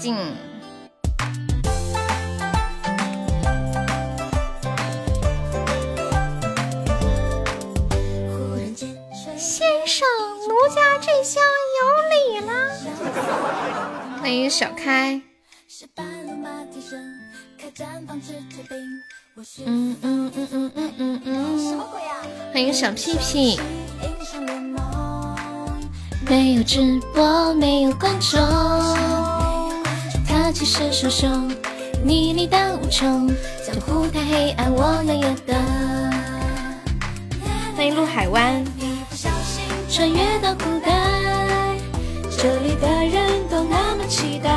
静静。先生，奴家这厢有礼啦。欢迎小开。嗯嗯嗯嗯嗯嗯嗯。欢迎小屁屁。没有直播，没有观众，他气势汹汹，你力大无穷，江湖太黑暗，我能有的。欢迎陆海湾。穿越到古代，这里的人都那么期待。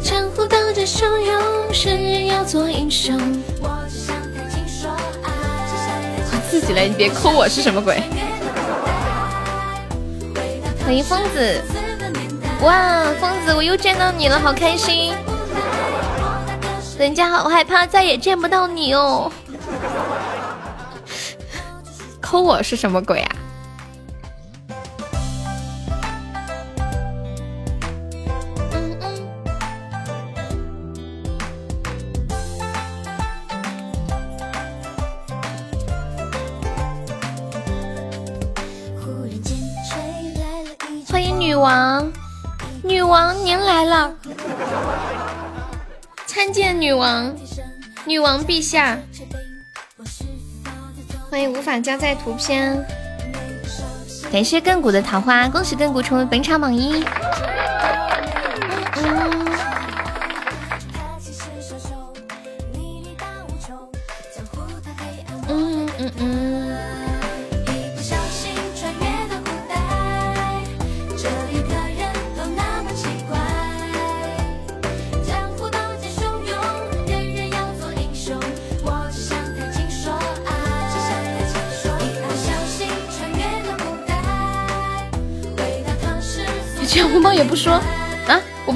江湖汹涌，生人要做英雄。我自己来，你别抠我是什么鬼？欢迎疯子，哇，疯子，我又见到你了，好开心！人家好害怕，再也见不到你哦。抠我是什么鬼啊？女王陛下，欢迎无法加载图片，感谢亘古的桃花，恭喜亘古成为本场榜一。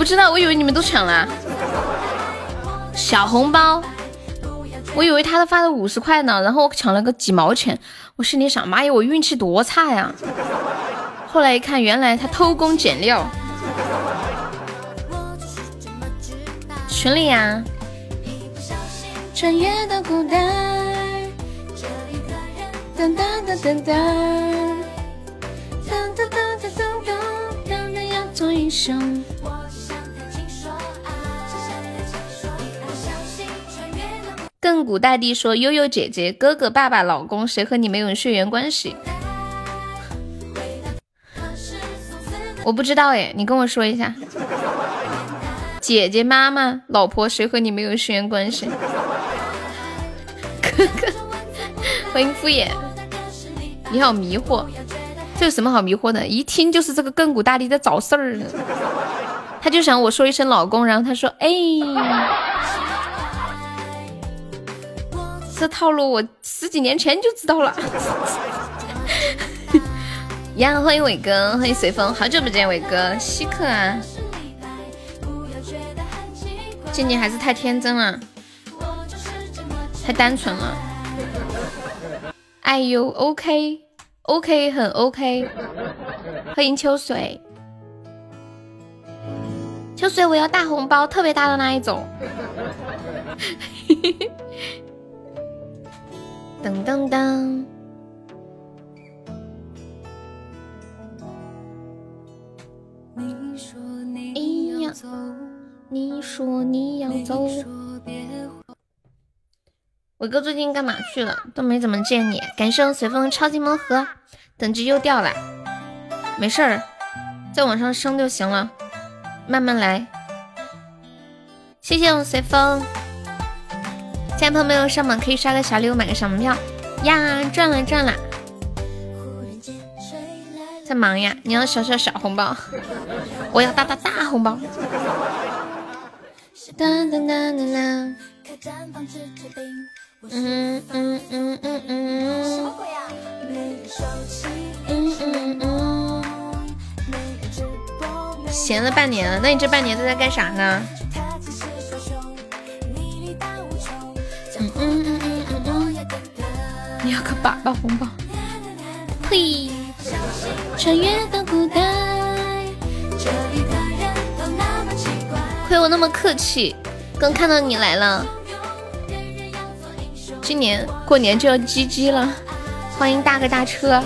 知道，我以为你们都抢了。小红包，我以为他都发了五十块呢，然后我抢了个几毛钱。我心里想，妈呀，我运气多差呀！后来一看，原来他偷工减料。群里呀。穿越到古代。噔噔噔噔噔。噔噔噔噔噔。做英雄。亘古大帝说：“悠悠姐姐，哥哥、爸爸、老公，谁和你没有血缘关系？”我不知道哎，你跟我说一下。姐姐、妈妈、老婆，谁和你没有血缘关系？哥哥，欢迎敷衍，你好迷惑。这有什么好迷惑的？一听就是这个亘古大帝在找事儿呢。他就想我说一声老公，然后他说：“哎，这套路我十几年前就知道了。”呀，欢迎伟哥，欢迎随风，好久不见，伟哥，稀客啊！静静还是太天真了，太单纯了。哎呦，OK。OK，很 OK。欢迎秋水，秋水，我要大红包，特别大的那一种。噔噔噔。你说你要走，你说你要走。伟哥最近干嘛去了？都没怎么见你。感谢我随风超级魔盒，等级又掉了，没事儿，再往上升就行了，慢慢来。谢谢我随风，现在朋友们上榜可以刷个小礼物，买个小门票呀，赚了赚了。在忙呀？你要小小小红包，我要大大大红包。当当当当当。嗯嗯嗯嗯嗯，什么鬼呀？嗯嗯嗯。闲了半年了，那你这半年都在干啥呢？嗯嗯嗯嗯嗯，你要个粑粑红包，呸！穿越到古代，亏我那么客气，刚看到你来了。今年过年就要鸡鸡了，欢迎大哥大车。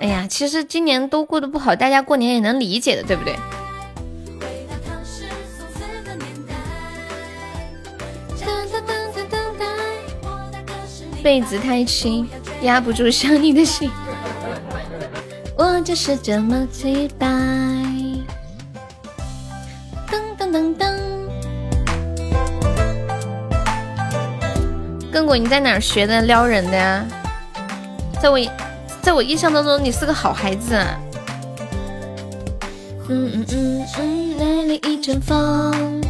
哎呀，其实今年都过得不好，大家过年也能理解的，对不对？被子太轻，压不住想你的心。我就是这么洁白。噔噔噔噔。根果，你在哪儿学的撩人的呀？在我，在我印象当中，你是个好孩子。嗯嗯嗯嗯，来了一阵风。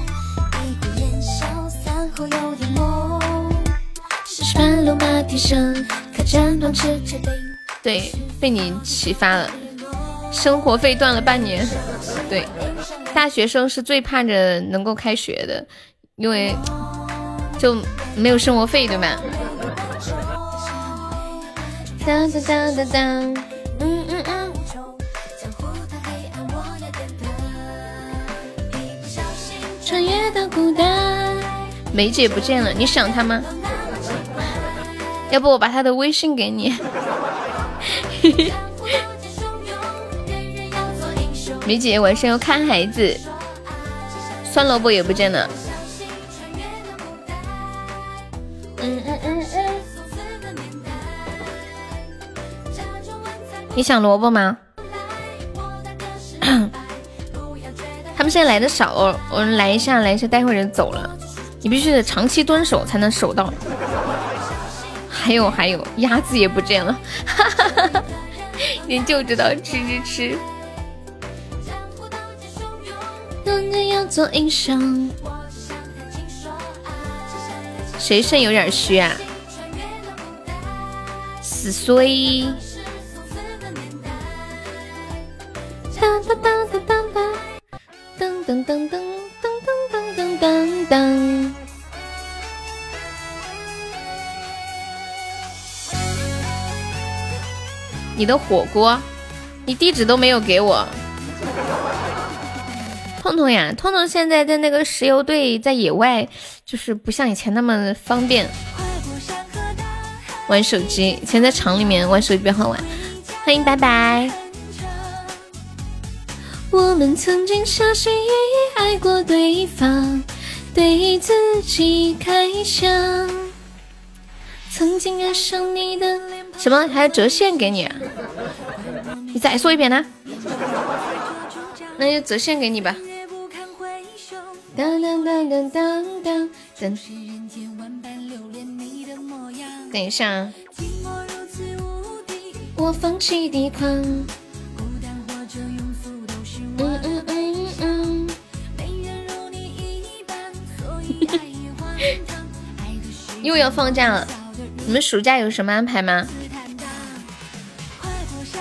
对，被你启发了，生活费断了半年。对，大学生是最盼着能够开学的，因为就没有生活费，对吧？当当当当当，嗯嗯嗯。穿越到古代，梅姐不见了，你想她吗？要不我把他的微信给你。梅姐晚上要看孩子，酸萝卜也不见了。嗯嗯嗯嗯。你想萝卜吗？他们现在来的少，我来一下，来一下，待会儿就走了。你必须得长期蹲守才能守到。还有还有，鸭子也不见了，哈哈哈哈你就知道吃吃吃。谁肾有点虚啊？死衰。当当当当当当当当当当当当当。你的火锅，你地址都没有给我。痛痛呀，痛痛现在在那个石油队，在野外，就是不像以前那么方便玩手机。以前在厂里面玩手机比较好玩。欢迎拜拜。我们曾经小心翼翼爱过对方，对自己开枪。曾经爱上你的脸。什么？还要折现给你？你再说一遍呢？那就折现给你吧。等一下。我放弃抵抗。嗯嗯嗯嗯。又要放假了，你们暑假有什么安排吗？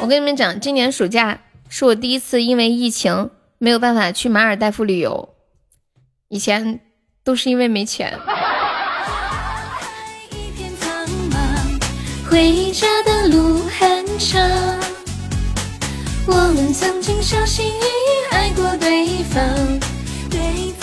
我跟你们讲，今年暑假是我第一次因为疫情没有办法去马尔代夫旅游，以前都是因为没钱。回家的路很长，我们曾经小心翼翼爱过对方。对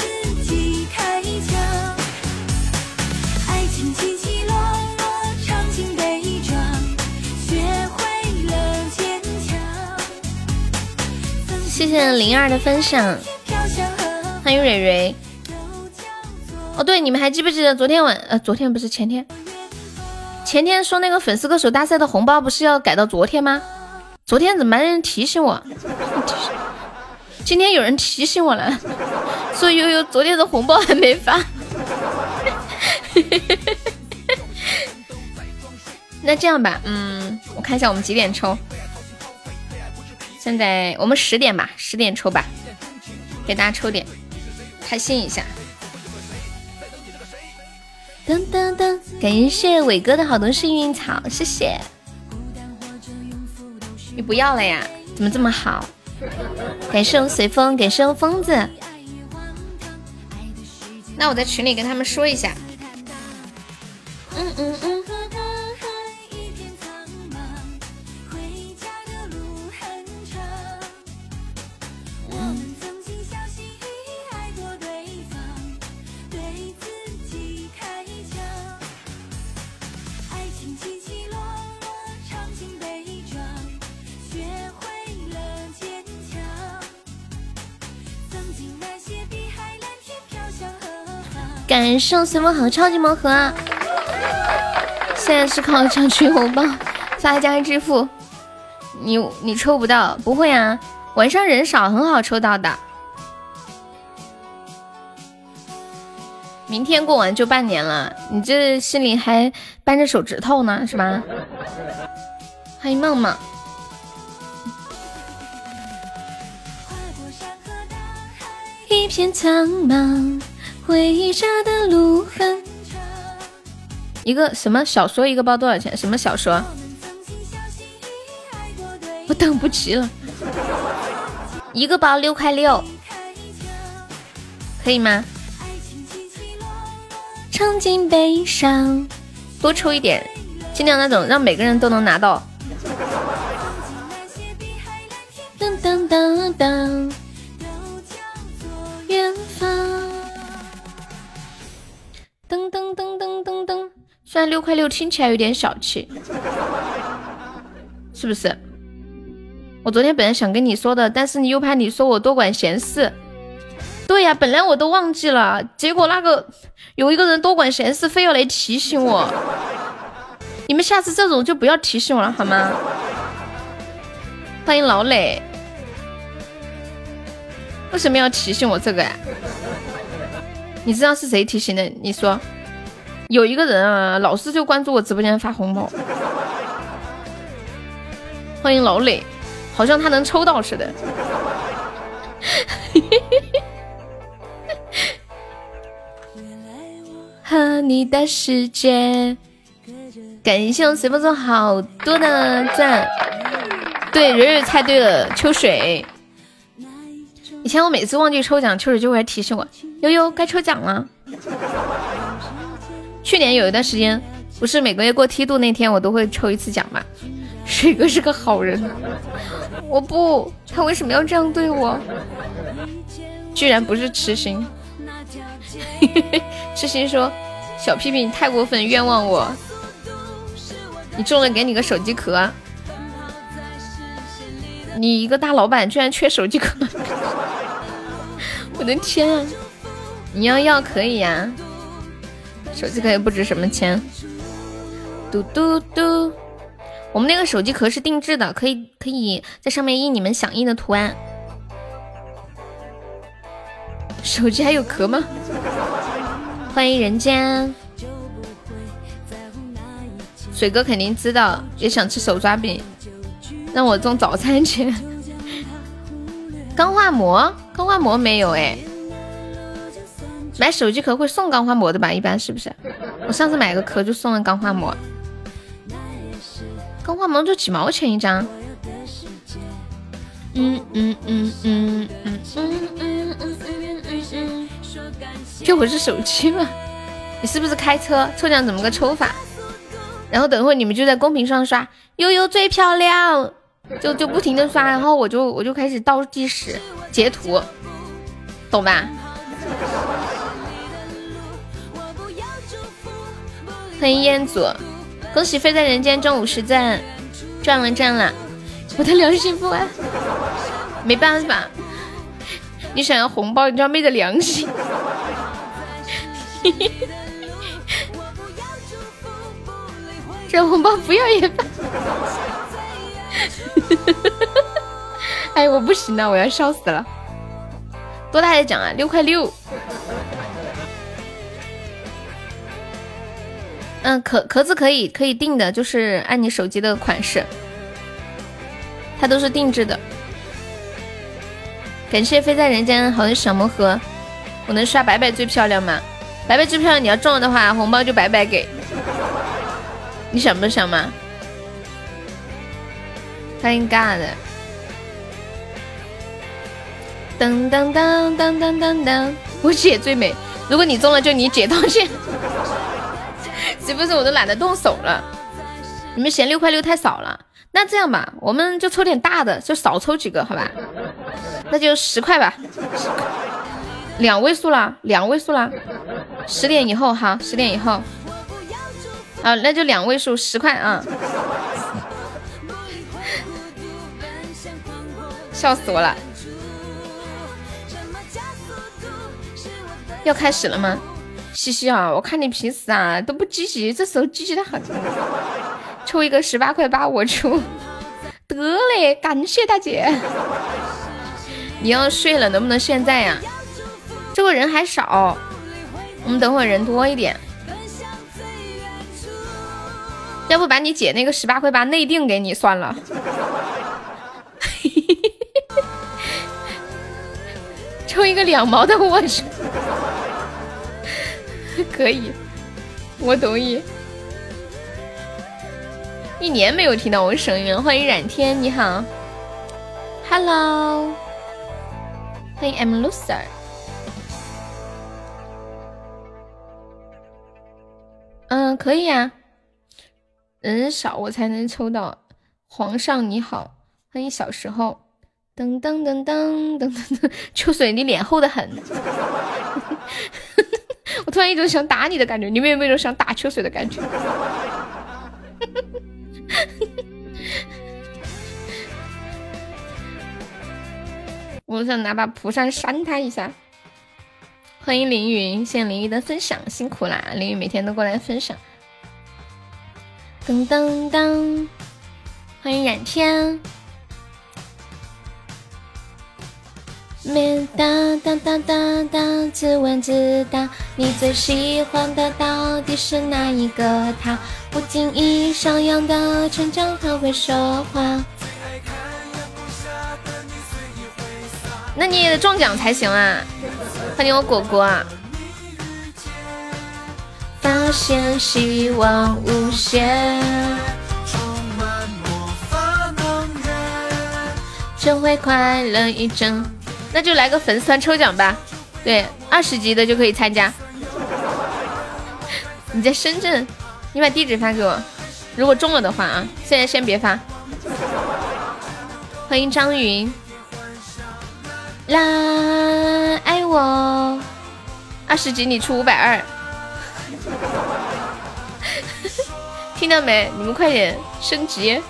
谢谢灵儿的分享，欢迎蕊蕊。哦，对，你们还记不记得昨天晚呃，昨天不是前天，前天说那个粉丝歌手大赛的红包不是要改到昨天吗？昨天怎么没人提醒我？今天有人提醒我了，说悠悠昨天的红包还没发。那这样吧，嗯，我看一下我们几点抽。现在我们十点吧，十点抽吧，给大家抽点，开心一下。噔噔噔，感谢伟哥的好多幸运草，谢谢。你不要了呀？怎么这么好？感谢我随风，感谢我疯子。那我在群里跟他们说一下，嗯嗯嗯。感谢随风好超级魔盒，现在是靠抢取红包发家致富。你你抽不到，不会啊，晚上人少，很好抽到的。明天过完就半年了，你这心里还扳着手指头呢，是吧？欢迎梦梦。一片苍茫。回家的路很长。一个什么小说？一个包多少钱？什么小说？我等不及了。一个包六块六，可以吗？尝尽悲伤，多抽一点，尽量那种让每个人都能拿到。当当当当，远方。噔噔噔噔噔噔，虽然六块六听起来有点小气，是不是？我昨天本来想跟你说的，但是你又怕你说我多管闲事。对呀，本来我都忘记了，结果那个有一个人多管闲事，非要来提醒我。你们下次这种就不要提醒我了，好吗？欢迎老磊，为什么要提醒我这个呀？你知道是谁提醒的？你说，有一个人啊，老是就关注我直播间发红包。欢迎老磊，好像他能抽到似的。和你的世界，感谢我随风送好多的钻。对，蕊蕊猜对了，秋水。以前我每次忘记抽奖，秋水就会提醒我，悠悠该抽奖了。去年有一段时间，不是每个月过梯度那天，我都会抽一次奖吗？水哥是个好人，我不，他为什么要这样对我？居然不是痴心，痴心说小屁屁你太过分，冤枉我，你中了给你个手机壳。你一个大老板居然缺手机壳，我的天啊！你要要可以呀，手机壳也不值什么钱。嘟嘟嘟，我们那个手机壳是定制的，可以可以在上面印你们想印的图案。手机还有壳吗？欢迎人间，水哥肯定知道，也想吃手抓饼。让我中早餐去。钢化膜，钢化膜没有哎。买手机壳会送钢化膜的吧？一般是不是？我上次买个壳就送了钢化膜。钢化膜就几毛钱一张。嗯嗯嗯嗯嗯嗯嗯嗯嗯嗯。这我是手机吗？你是不是开车？抽奖怎么个抽法？然后等会你们就在公屏上刷悠悠最漂亮。就就不停的刷，然后我就我就开始倒计时截图，懂吧？欢迎彦祖，恭喜飞在人间中五十赞，赚了赚了！我的良心不安，没办法，你想要红包，你就要昧着良心。这红包不要也罢。哎，我不行了，我要笑死了！多大的奖啊？六块六。嗯，壳壳子可以可以定的，就是按你手机的款式，它都是定制的。感谢飞在人间好的小魔盒，我能刷白白最漂亮吗？白白最漂亮，你要中了的话，红包就白白给。你想不想吗？欢迎 God，噔噔噔噔噔噔噔，我姐最美。如果你中了，就你姐道歉。岂不是我都懒得动手了？你们嫌六块六太少了？那这样吧，我们就抽点大的，就少抽几个，好吧？那就十块吧，两位数了，两位数了，十点以后哈，十点以后，啊，那就两位数，十块啊！笑死我了！要开始了吗？西西啊，我看你平时啊都不积极，这时候积极的很。抽一个十八块八，我出。得嘞，感谢大姐。你要睡了，能不能现在呀？这个人还少，我们等会人多一点。要不把你姐那个十八块八内定给你算了。抽一个两毛的，我去。可以，我同意。一年没有听到我声音了，欢迎冉天，你好，Hello，欢迎 M Loser。嗯，可以呀，人少我才能抽到。皇上你好，欢迎小时候，噔噔噔噔噔噔噔，秋水你脸厚的很。我突然一种想打你的感觉，你们有没有一种想打秋水的感觉？我想拿把蒲扇扇他一下。欢迎凌云，谢谢凌云的分享，辛苦啦！凌云每天都过来分享。噔噔噔，欢迎冉天。没哒哒哒哒哒，自问自答，你最喜欢的到底是哪一个他？不经意上扬的成长，他会说话。那你也得中奖才行啊！欢迎我果果。发现希望无限，充满魔法能源就会快乐一整。那就来个粉丝团抽奖吧，对，二十级的就可以参加。你在深圳，你把地址发给我，如果中了的话啊，现在先别发。欢迎张云，啦，爱我，二十级你出五百二，听到没？你们快点升级。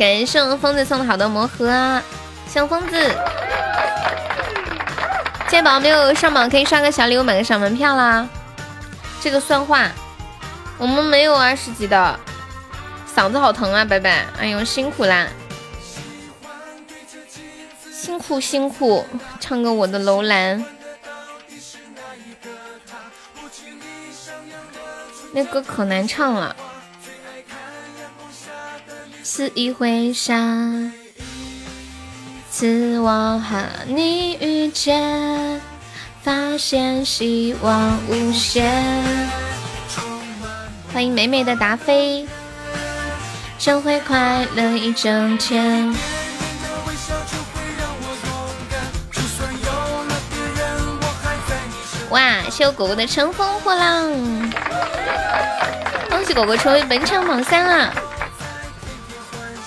感谢我疯子送的好多魔盒啊！小疯子，现在宝宝没有上榜，可以刷个小礼物，买个小门票啦。这个算话，我们没有二十级的，嗓子好疼啊，拜拜！哎呦，辛苦啦，辛苦辛苦，唱个我的楼兰，那歌可难唱了。肆意回沙，赐我和你遇见，发现希望无限。欢迎美美的达菲，真会快乐一整天。哇，谢我果果的乘风破浪，恭喜果果成为本场榜三了。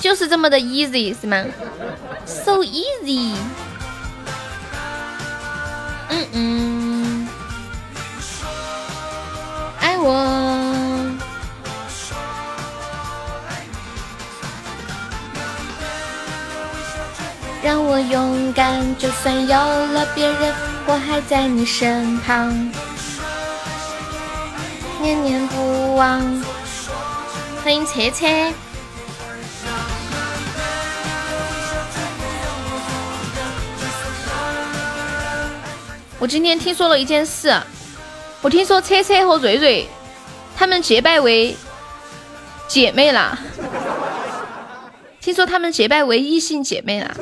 就是这么的 easy 是吗？So easy。嗯嗯，爱我，让我勇敢，就算有了别人，我还在你身旁，念念不忘。欢迎车车。我今天听说了一件事，我听说车车和瑞瑞他们结拜为姐妹了。听说他们结拜为异性姐妹了，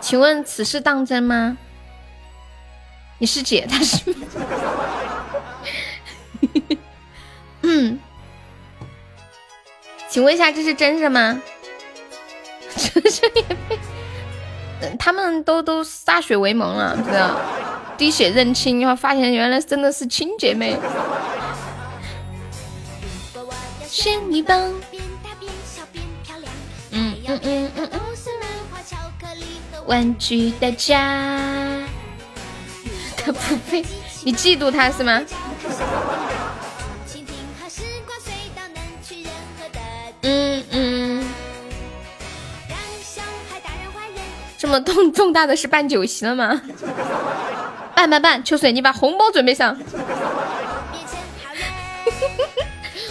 请问此事当真吗？你是姐，他是。嗯，请问一下，这是真的吗？真是也被，他们都都歃血为盟了，知道？滴血认亲，然后发现原来真的是亲姐妹。仙女棒。嗯嗯嗯嗯嗯。玩具的家。他不配，你嫉妒他是吗？嗯嗯。这么重 重大的事办酒席了吗？办办办，秋水，你把红包准备上。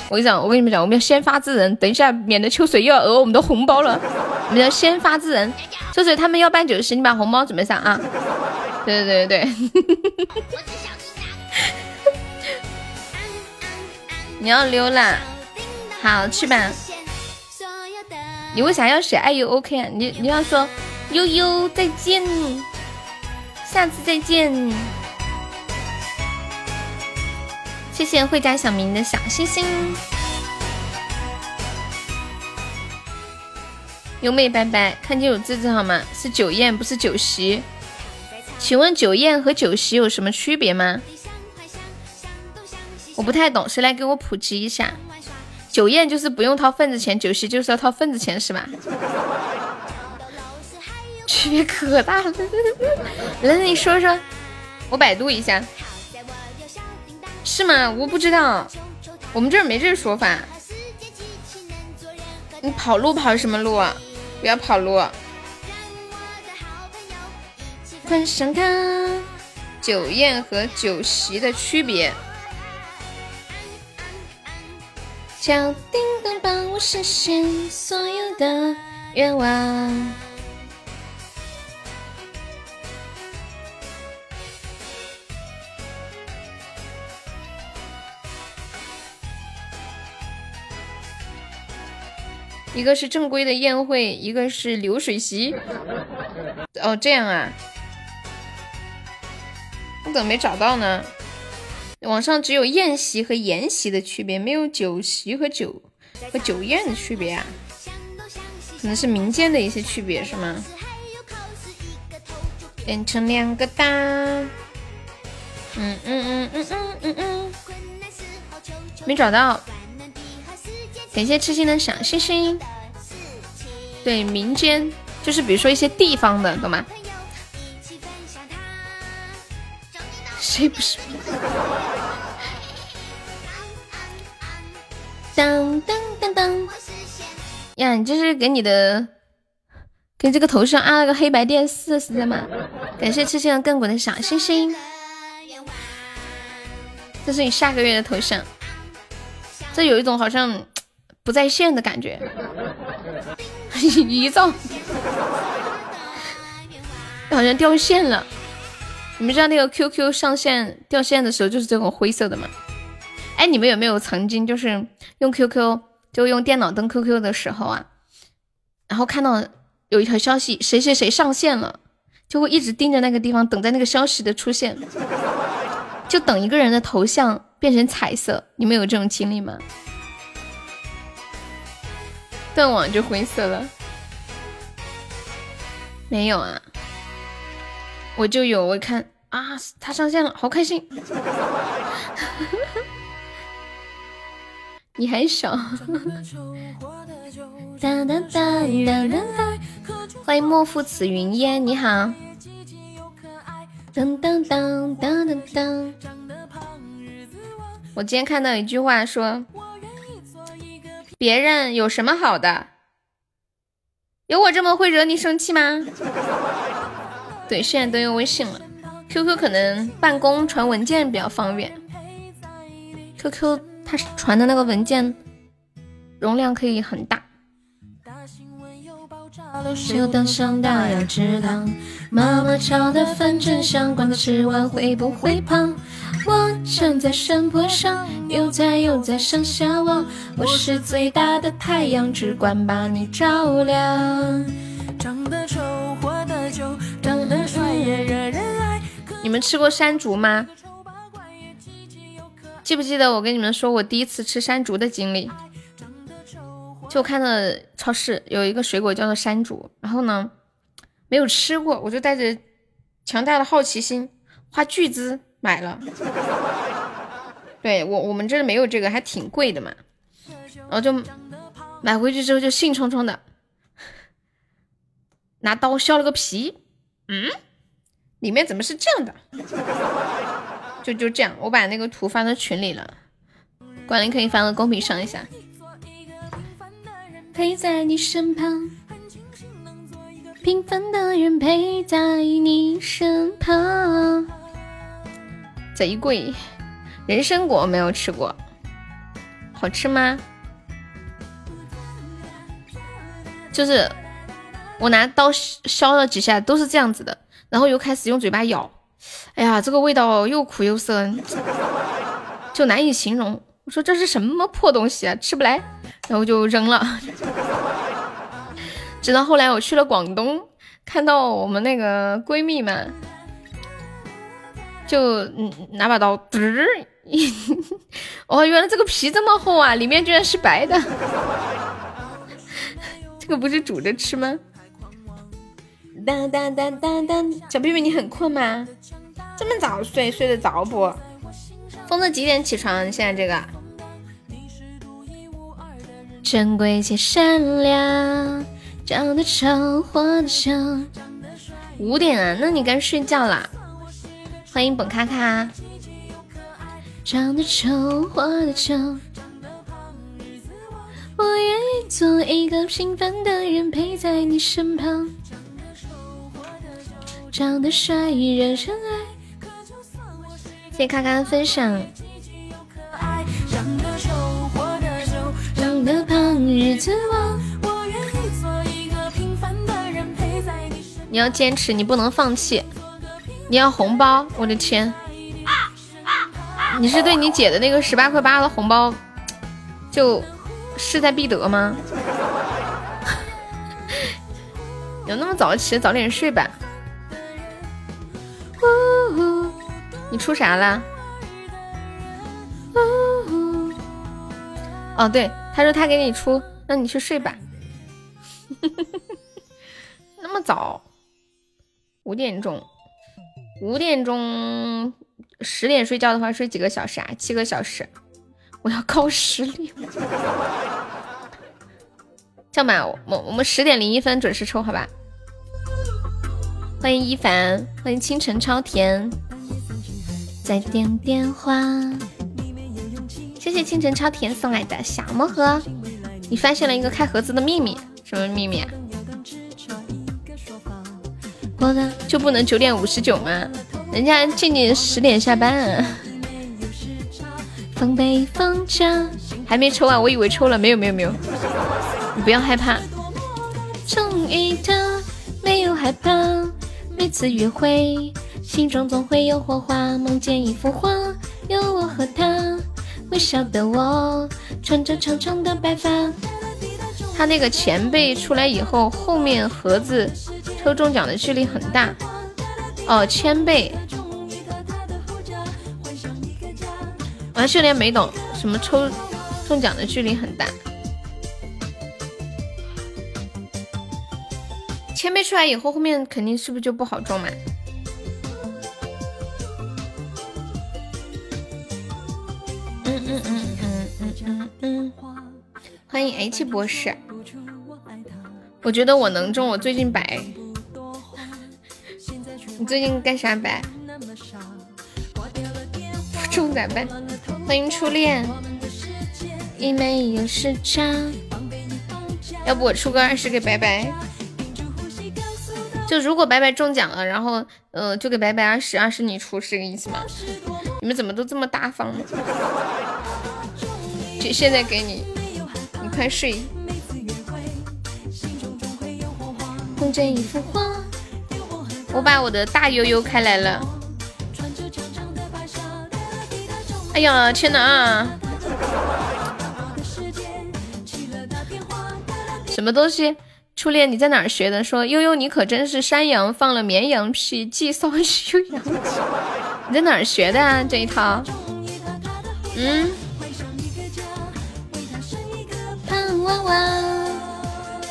我跟你讲，我跟你们讲，我们要先发制人，等一下免得秋水又要讹我们的红包了。我们要先发制人，秋水他们要办酒席，你把红包准备上啊。对对对对对。你要溜了，好去吧。你为啥要写爱 u OK 啊？你你要说悠悠再见，下次再见。谢谢会家小明的小星星。优美拜拜，看清楚字字好吗？是酒宴，不是酒席。请问酒宴和酒席有什么区别吗？我不太懂，谁来给我普及一下？酒宴就是不用掏份子钱，酒席就是要掏份子钱，是吧？区别可大了。来，你说说，我百度一下，是吗？我不知道，我们这儿没这说法。你跑路跑什么路？啊？不要跑路。晚上看酒宴和酒席的区别。敲叮当，帮我实现所有的愿望。一个是正规的宴会，一个是流水席。哦，这样啊。我怎么没找到呢？网上只有宴席和筵席的区别，没有酒席和酒和酒宴的区别啊？可能是民间的一些区别是吗？变成两个大，嗯嗯嗯嗯嗯嗯嗯，没找到。感谢痴心的小星星。对，民间就是比如说一些地方的，懂吗？谁不是？当当当当！呀，你这是给你的，给这个头像安了个黑白电视是在吗？感谢痴心的亘古的小星星，这是你下个月的头像。这有一种好像不在线的感觉，遗照，好像掉线了。你们知道那个 QQ 上线掉线的时候就是这种灰色的吗？哎，你们有没有曾经就是用 QQ 就用电脑登 QQ 的时候啊，然后看到有一条消息谁谁谁上线了，就会一直盯着那个地方等待那个消息的出现，就等一个人的头像变成彩色。你们有这种经历吗？断网就灰色了？没有啊。我就有，我看啊，他上线了，好开心。你还少。欢迎莫负此云烟，你好。我今天看到一句话说，别人有什么好的？有我这么会惹你生气吗？对，现在都用微信了，QQ 可能办公传文件比较方便。QQ 它传的那个文件容量可以很大。有灯上大要知道，妈妈炒的饭真香，管他吃完会不会胖。我站在山坡上，悠哉悠哉上下望，我是最大的太阳，只管把你照亮。长得丑，活得久。你们吃过山竹吗？记不记得我跟你们说我第一次吃山竹的经历？就看到超市有一个水果叫做山竹，然后呢没有吃过，我就带着强大的好奇心花巨资买了。对我我们这没有这个，还挺贵的嘛。然后就买回去之后就兴冲冲的拿刀削了个皮，嗯，里面怎么是这样的？就就这样，我把那个图发到群里了，管理可以发到公屏上一下。陪在你身旁，平凡的人陪在你身旁。贼贵，人参果没有吃过，好吃吗？就是我拿刀削了几下，都是这样子的，然后又开始用嘴巴咬，哎呀，这个味道又苦又涩，就难以形容。我说这是什么破东西啊，吃不来，然后就扔了。直到后来我去了广东，看到我们那个闺蜜们，就拿把刀，嘚，哦，原来这个皮这么厚啊，里面居然是白的。这个不是煮着吃吗？当当当当当，小妹妹你很困吗？这么早睡，睡得着不？疯子几点起床？现在这个？珍贵且善良，长得丑，活得久。五点啊，那你该睡觉啦。欢迎本卡卡。长得丑，活得久。我愿意做一个平凡的人，陪在你身旁。长得帅，惹人爱。谢谢卡卡的分享。长得胖，日子旺。你要坚持，你不能放弃。你要红包，我的天！你是对你姐的那个十八块八的红包就？势在必得吗？有那么早起，早点睡吧。你出啥了？哦，对，他说他给你出，那你去睡吧。那么早，五点钟，五点钟十点睡觉的话，睡几个小时啊？七个小时。我要靠实力，这样吧，我我们十点零一分准时抽，好吧？欢迎一凡，欢迎清晨超甜，再点电话。谢谢清晨超甜送来的小魔盒，你发现了一个开盒子的秘密，什么秘密？我的就不能九点五十九吗？人家静静十点下班。风北风着，还没抽啊！我以为抽了，没有没有没有，你不要害怕。终于的没有害怕，每次约会心中总会有火花，梦见一幅画，有我和他，微笑的我，穿着长长的白发。他那个前辈出来以后，后面盒子抽中奖的距离很大。哦，千倍。我秀莲没懂什么抽中奖的距离很大，千倍出来以后，后面肯定是不是就不好中嘛？嗯嗯嗯嗯嗯嗯嗯，欢迎 H 博士，我觉得我能中，我最近白，你最近干啥白？中咋办？欢迎初恋，一没有时差。要不我出个二十给白白？就如果白白中奖了，然后呃，就给白白二十，二十你出是这个意思吗？你们怎么都这么大方呢？就现在给，你快睡。我把我的大悠悠开来了。哎呀，天哪！什么东西？初恋，你在哪儿学的？说悠悠，你可真是山羊放了绵羊屁，既骚又洋气。你在哪儿学的啊？这一套？嗯。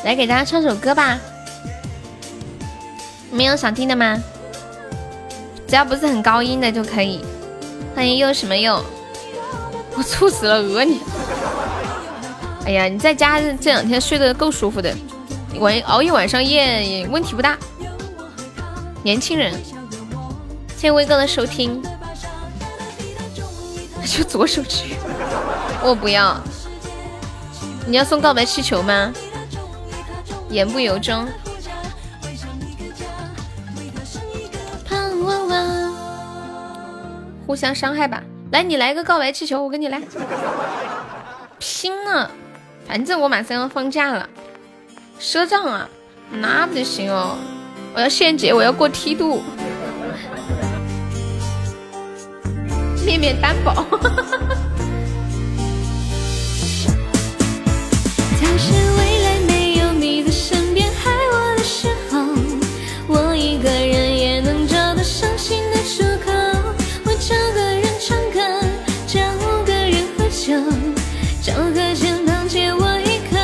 来给大家唱首歌吧。没有想听的吗？只要不是很高音的就可以。欢迎又什么又？我猝死了，讹你！哎呀，你在家这两天睡得够舒服的，晚熬一晚上夜问题不大。年轻人，谢谢威哥的收听。就左手指，我不要。你要送告白气球吗？言不由衷。互相伤害吧。来，你来个告白气球，我跟你来。拼了！反正我马上要放假了。赊账啊？那不行哦。我要献节，我要过梯度。面面担保。假使未来没有你在身边害我的时候，我一个人也能找到伤心的出口。我找个人唱歌，找个人喝酒，找个肩膀借我一口，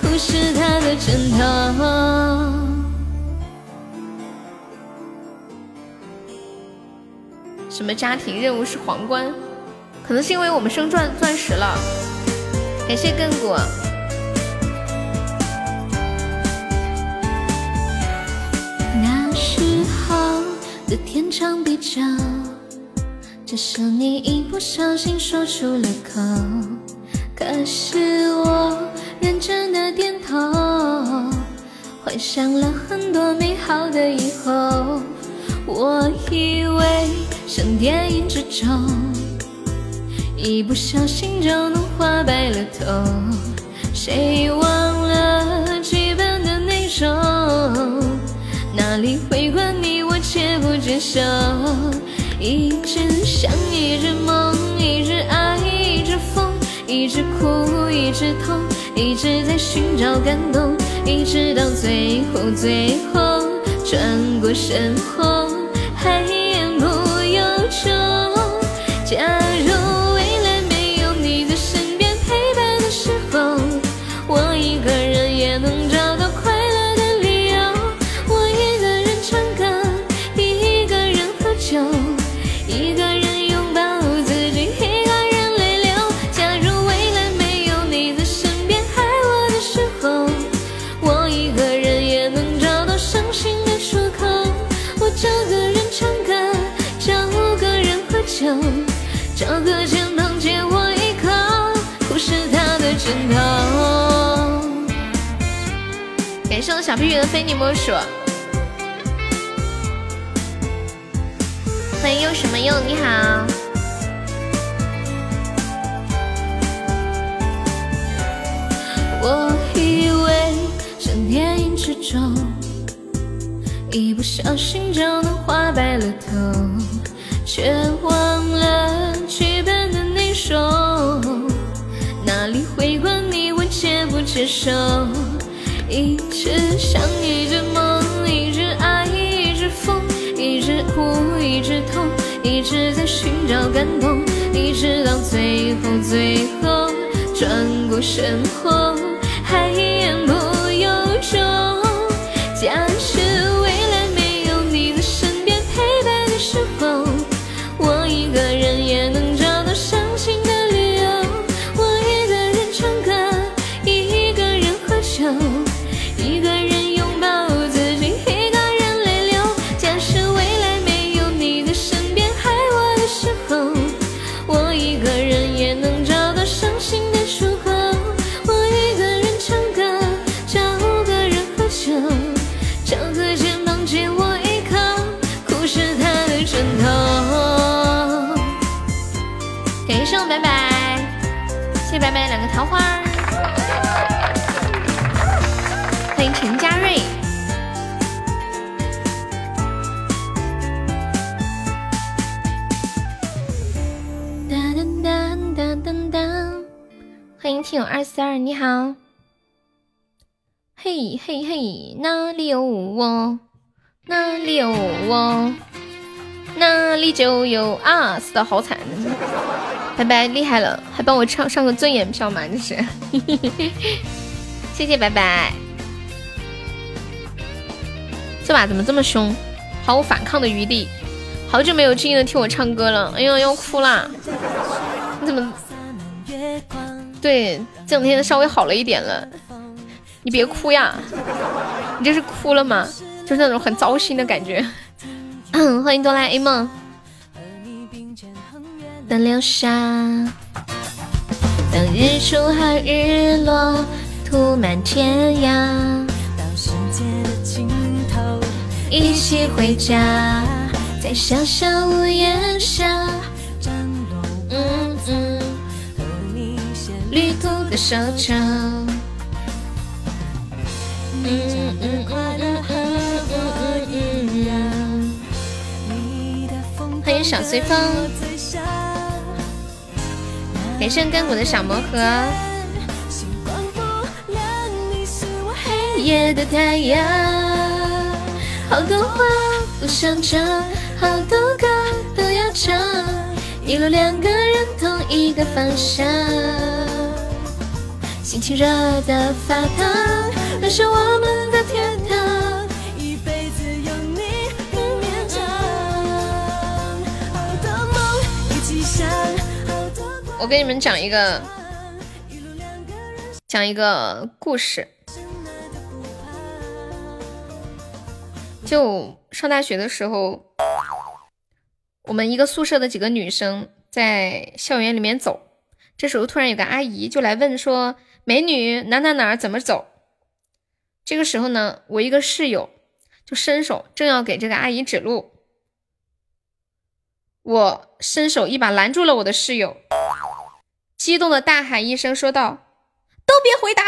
哭是他的枕头。什么家庭任务是皇冠？可能是因为我们升钻钻石了。感谢亘古。天长地久，只是你一不小心说出了口。可是我认真的点头，幻想了很多美好的以后。我以为像电影之中，一不小心就能花白了头。谁忘了剧本的内容？哪里会管你不接受？一直想，一直梦，一直爱，一直疯，一直哭，一直痛，一直在寻找感动，一直到最后，最后转过身后。还言不由衷。小屁鱼的非你莫属，欢迎又什么用你好。我以为像电影之中。一不小心就能画白了头，却忘了剧本的内容。哪里会管你我接不接受？一只想，一直梦，一直爱，一直疯，一直哭，一直痛，一直在寻找感动，一直到最后，最后转过身后，谢谢白白两个桃花。欢迎陈佳瑞。哒哒哒哒哒哒，欢迎听友二四二，你好。嘿嘿嘿，哪里有我？哪里有我？哪里就有啊！死的好惨，拜拜，厉害了，还帮我唱上个尊严票嘛，这是，谢谢拜拜。这把怎么这么凶？毫无反抗的余地。好久没有静静的听我唱歌了，哎呀，要哭啦！你怎么？对，这两天稍微好了一点了。你别哭呀，你这是哭了吗？就是那种很糟心的感觉。欢迎哆啦 A 梦。的流沙，当日出和日落涂满天涯，到世界的尽头一起回家，在小小屋檐下，展落嗯嗯，和你写旅途的收场。嗯嗯嗯嗯嗯嗯嗯，欢迎小随风。感谢干果的小魔盒。黑夜的太阳，好多话不想讲，好多歌都要唱，一路两个人同一个方向，心情热得发烫，那是我们的天堂，我给你们讲一个，讲一个故事。就上大学的时候，我们一个宿舍的几个女生在校园里面走，这时候突然有个阿姨就来问说：“美女，哪哪哪怎么走？”这个时候呢，我一个室友就伸手正要给这个阿姨指路，我伸手一把拦住了我的室友。激动的大喊一声，说道：“都别回答，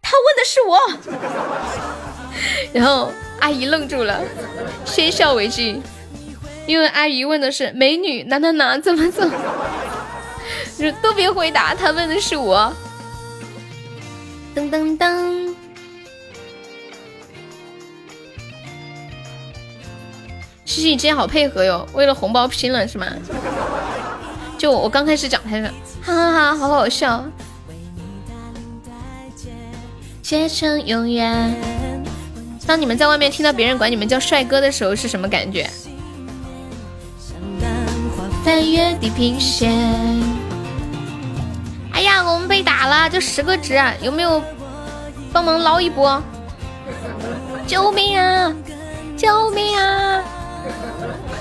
他问的是我。”然后阿姨愣住了，先笑为敬，因为阿姨问的是美女哪哪哪怎么走。说都别回答，他问的是我。噔噔噔，西西，你今天好配合哟，为了红包拼了是吗？就我刚开始讲，他说哈哈哈，好好笑。结成永远。当你们在外面听到别人管你们叫帅哥的时候，是什么感觉？翻越地平线。哎呀，我们被打了，就十个值，有没有帮忙捞一波？救命啊！救命啊！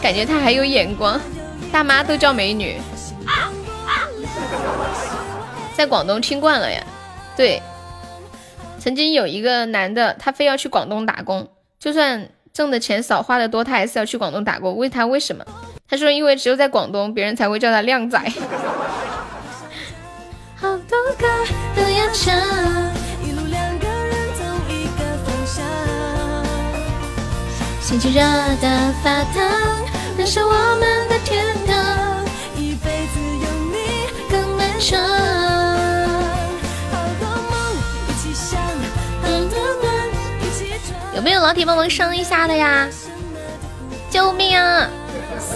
感觉他还有眼光，大妈都叫美女。在广东听惯了呀，对。曾经有一个男的，他非要去广东打工，就算挣的钱少，花的多，他还是要去广东打工。问他为什么？他说因为只有在广东，别人才会叫他靓仔。好多歌都要唱，心情热得发烫，那是我们的天堂。有没有老铁帮忙升一下的呀？救命啊！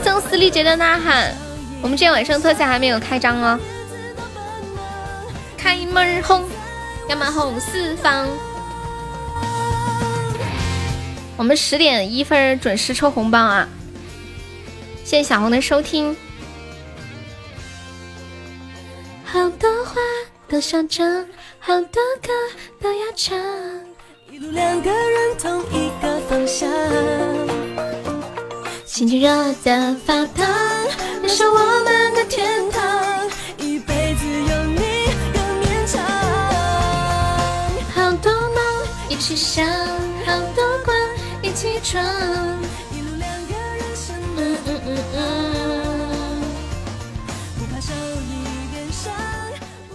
声嘶力竭的呐喊！我们今天晚上特效还没有开张哦。开门红，干嘛红四方？我们十点一分准时抽红包啊！谢谢小红的收听。好多话都想讲，好多歌都要唱，一路两个人同一个方向，心情热的发烫，那是我们的天堂，一辈子有你更绵长。好多梦一起想，一起闯，一路两个人？嗯嗯嗯嗯。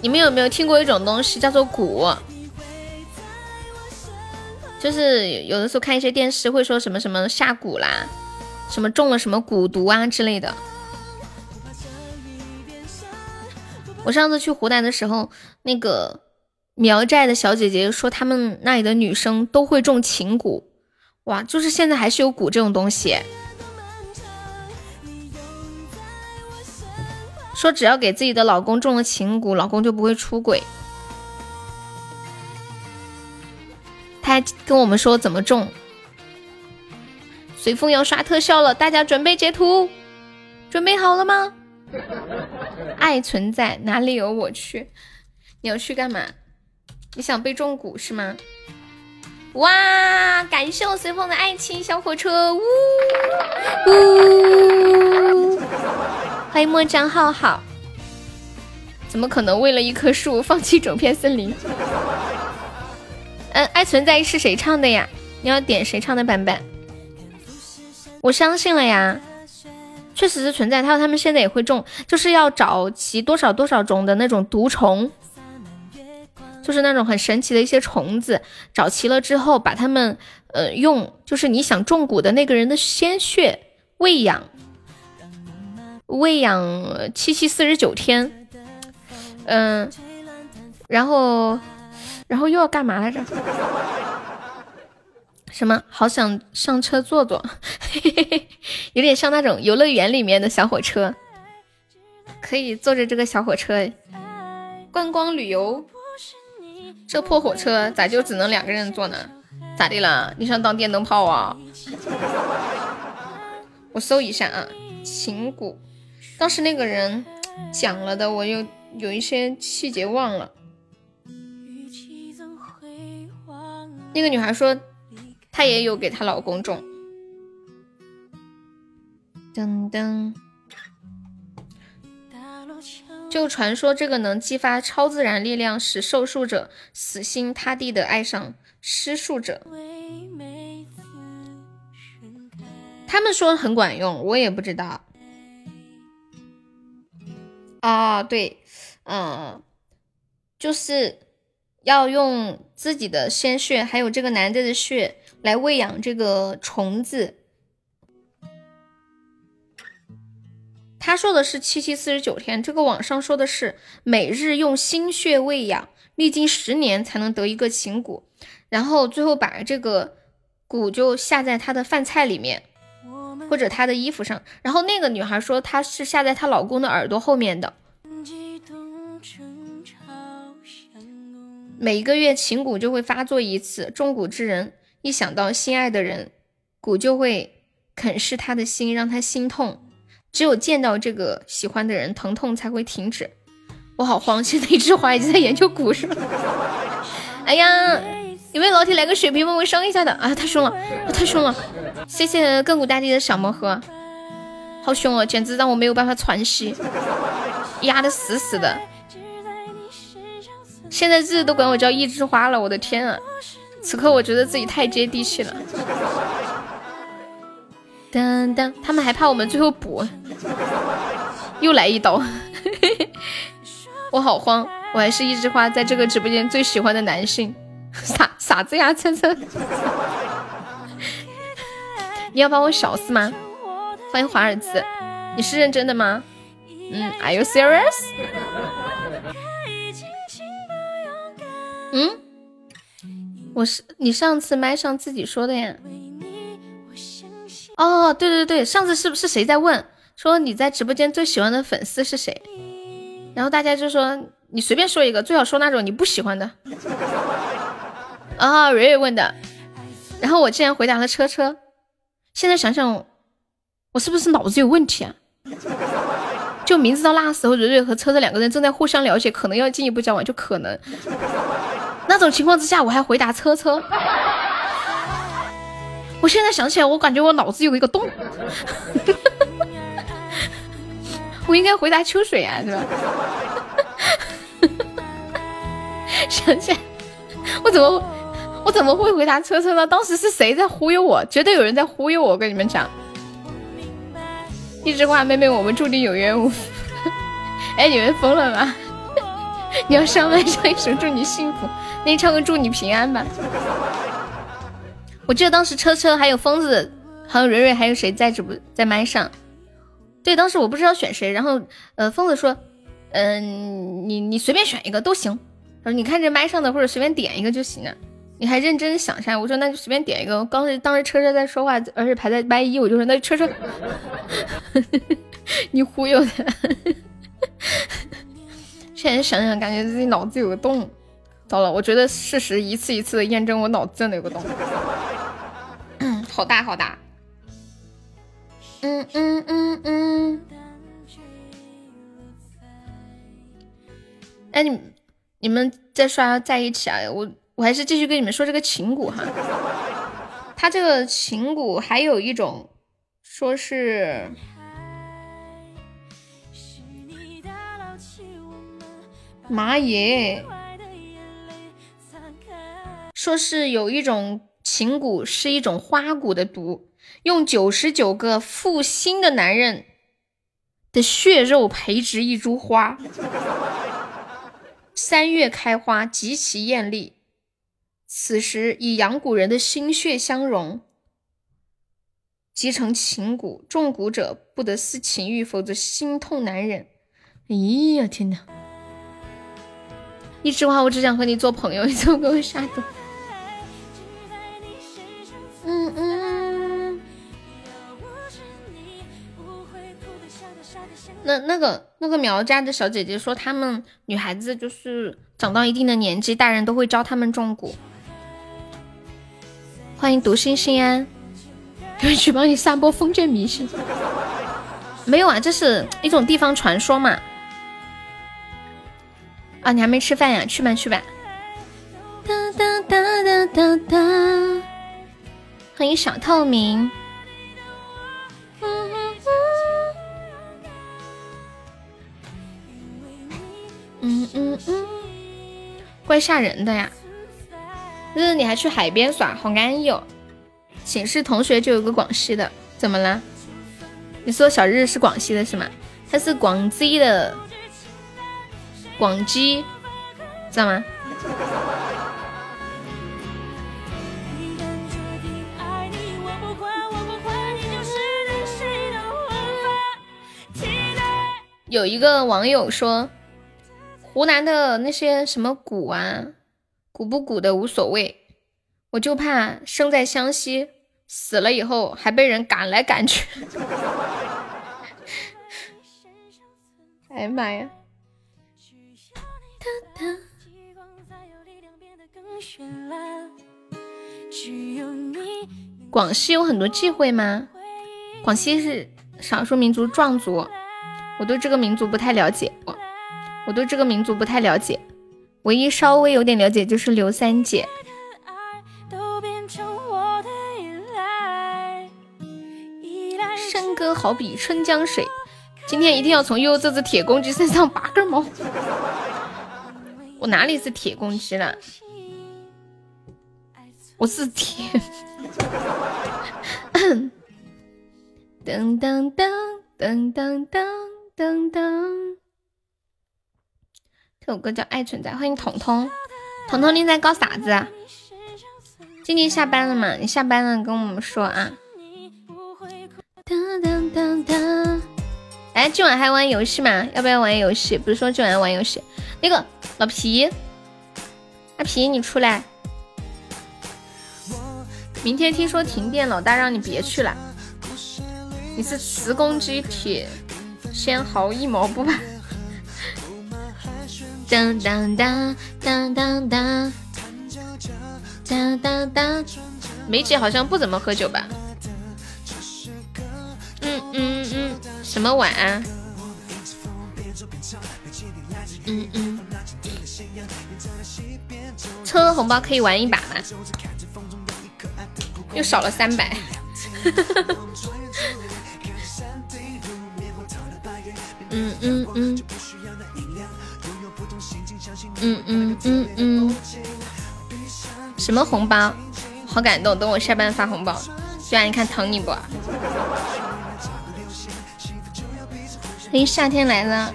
你们有没有听过一种东西叫做蛊？就是有的时候看一些电视会说什么什么下蛊啦，什么中了什么蛊毒啊之类的。我上次去湖南的时候，那个苗寨的小姐姐说他们那里的女生都会中情蛊，哇，就是现在还是有蛊这种东西。说只要给自己的老公中了情蛊，老公就不会出轨。他还跟我们说怎么中。随风要刷特效了，大家准备截图。准备好了吗？爱存在，哪里有我去？你要去干嘛？你想被中蛊是吗？哇！感谢我随风的爱情小火车，呜呜！欢迎莫张浩浩。怎么可能为了一棵树放弃整片森林？嗯，爱存在是谁唱的呀？你要点谁唱的版本？我相信了呀，确实是存在。他说他们现在也会种，就是要找齐多少多少种的那种毒虫。就是那种很神奇的一些虫子，找齐了之后，把它们呃用，就是你想种蛊的那个人的鲜血喂养，喂养七七四十九天，嗯，然后然后又要干嘛来着？什么？好想上车坐坐，有点像那种游乐园里面的小火车，可以坐着这个小火车观光旅游。这破火车咋就只能两个人坐呢？咋的了？你想当电灯泡啊？我搜一下啊，琴鼓，当时那个人讲了的，我有有一些细节忘了。那个女孩说，她也有给她老公种。噔噔。就传说这个能激发超自然力量，使受术者死心塌地的爱上施术者。他们说很管用，我也不知道。哦，对，嗯，就是要用自己的鲜血，还有这个男的的血来喂养这个虫子。他说的是七七四十九天，这个网上说的是每日用心血喂养，历经十年才能得一个情蛊，然后最后把这个蛊就下在他的饭菜里面，或者他的衣服上。然后那个女孩说，她是下在她老公的耳朵后面的。每一个月情蛊就会发作一次，中蛊之人一想到心爱的人，蛊就会啃噬他的心，让他心痛。只有见到这个喜欢的人，疼痛才会停止。我好慌，现在一枝花已经在研究蛊是吧？哎呀，有没有老铁来个血瓶帮我升一下的？啊，太凶了，太凶了！谢谢亘古大帝的小魔盒，好凶哦，简直让我没有办法喘息，压的死死的。现在字都管我叫一枝花了，我的天啊！此刻我觉得自己太接地气了。噔噔，他们还怕我们最后补，又来一刀，我好慌，我还是一枝花，在这个直播间最喜欢的男性，傻傻子呀，琛琛，你要把我笑死吗？欢迎华尔兹，你是认真的吗？嗯，Are you serious？嗯，我是你上次麦上自己说的呀。哦，对对对，上次是不是谁在问说你在直播间最喜欢的粉丝是谁？然后大家就说你随便说一个，最好说那种你不喜欢的。啊，蕊蕊问的，然后我竟然回答了车车。现在想想，我是不是脑子有问题啊？就明知道那时候蕊蕊和车车两个人正在互相了解，可能要进一步交往，就可能那种情况之下，我还回答车车。我现在想起来，我感觉我脑子有一个洞，我应该回答秋水啊，对吧？想起来，我怎么我怎么会回答车车呢？当时是谁在忽悠我？绝对有人在忽悠我！跟你们讲，一枝花妹妹，我们注定有缘无分。哎，你们疯了吗？你要上麦唱一首祝你幸福，那你唱个祝你平安吧。我记得当时车车还有疯子，还有蕊蕊，还有谁在直播在麦上？对，当时我不知道选谁，然后呃，疯子说，嗯，你你随便选一个都行。他说你看这麦上的，或者随便点一个就行了。你还认真想一下，我说那就随便点一个。刚才当时车车在说话，而且排在麦一，我就说那车车，你忽悠的。现在想想，感觉自己脑子有个洞。糟了，我觉得事实一次一次的验证我脑子真的有个洞。嗯，好大好大。嗯嗯嗯嗯。哎，你你们在刷在一起啊？我我还是继续跟你们说这个情蛊哈。他这个情蛊还有一种，说是。妈耶！说是有一种情蛊是一种花蛊的毒，用九十九个负心的男人的血肉培植一株花，三月开花，极其艳丽。此时以阳谷人的心血相融，即成情蛊。中蛊者不得思情欲，否则心痛难忍。哎呀天哪！一枝花，我只想和你做朋友，你怎么给我下毒？嗯嗯。那那个那个苗家的小姐姐说，她们女孩子就是长到一定的年纪，大人都会教她们种蛊。欢迎独星星啊！有人去帮你散播封建迷信？没有啊，这是一种地方传说嘛。啊，你还没吃饭呀？去吧去吧。哒哒哒哒哒哒。欢迎小透明。嗯嗯嗯。怪吓人的呀。日日你还去海边耍，好安逸哦。寝室同学就有个广西的，怎么了？你说小日日是广西的是吗？他是广西的，广西，知道吗？有一个网友说，湖南的那些什么鼓啊。鼓不鼓的无所谓，我就怕生在湘西，死了以后还被人赶来赶去。哎呀妈呀！广西有很多忌讳吗？广西是少数民族壮族，我对这个民族不太了解。我我对这个民族不太了解。唯一稍微有点了解就是刘三姐。山歌好比春江水，今天一定要从悠悠这只铁公鸡身上拔根毛。我哪里是铁公鸡了？我是铁。噔噔噔噔噔噔噔噔。这首歌叫《爱存在》，欢迎彤彤，彤彤你在搞啥子啊？今天下班了吗？你下班了跟我们说啊。哎，今晚还玩游戏吗？要不要玩游戏？不是说今晚要玩游戏？那个老皮，阿皮你出来。明天听说停电，老大让你别去了。你是十公鸡铁纤毫一毛不拔。当当当当当当当当当，梅姐好像不怎么喝酒吧？嗯嗯嗯，什么晚安？嗯嗯，抽红包可以玩一把吗？又少了三百。嗯嗯嗯。嗯嗯嗯嗯，什么红包？好感动，等我下班发红包。对啊，你看疼你不？欢迎夏天来了。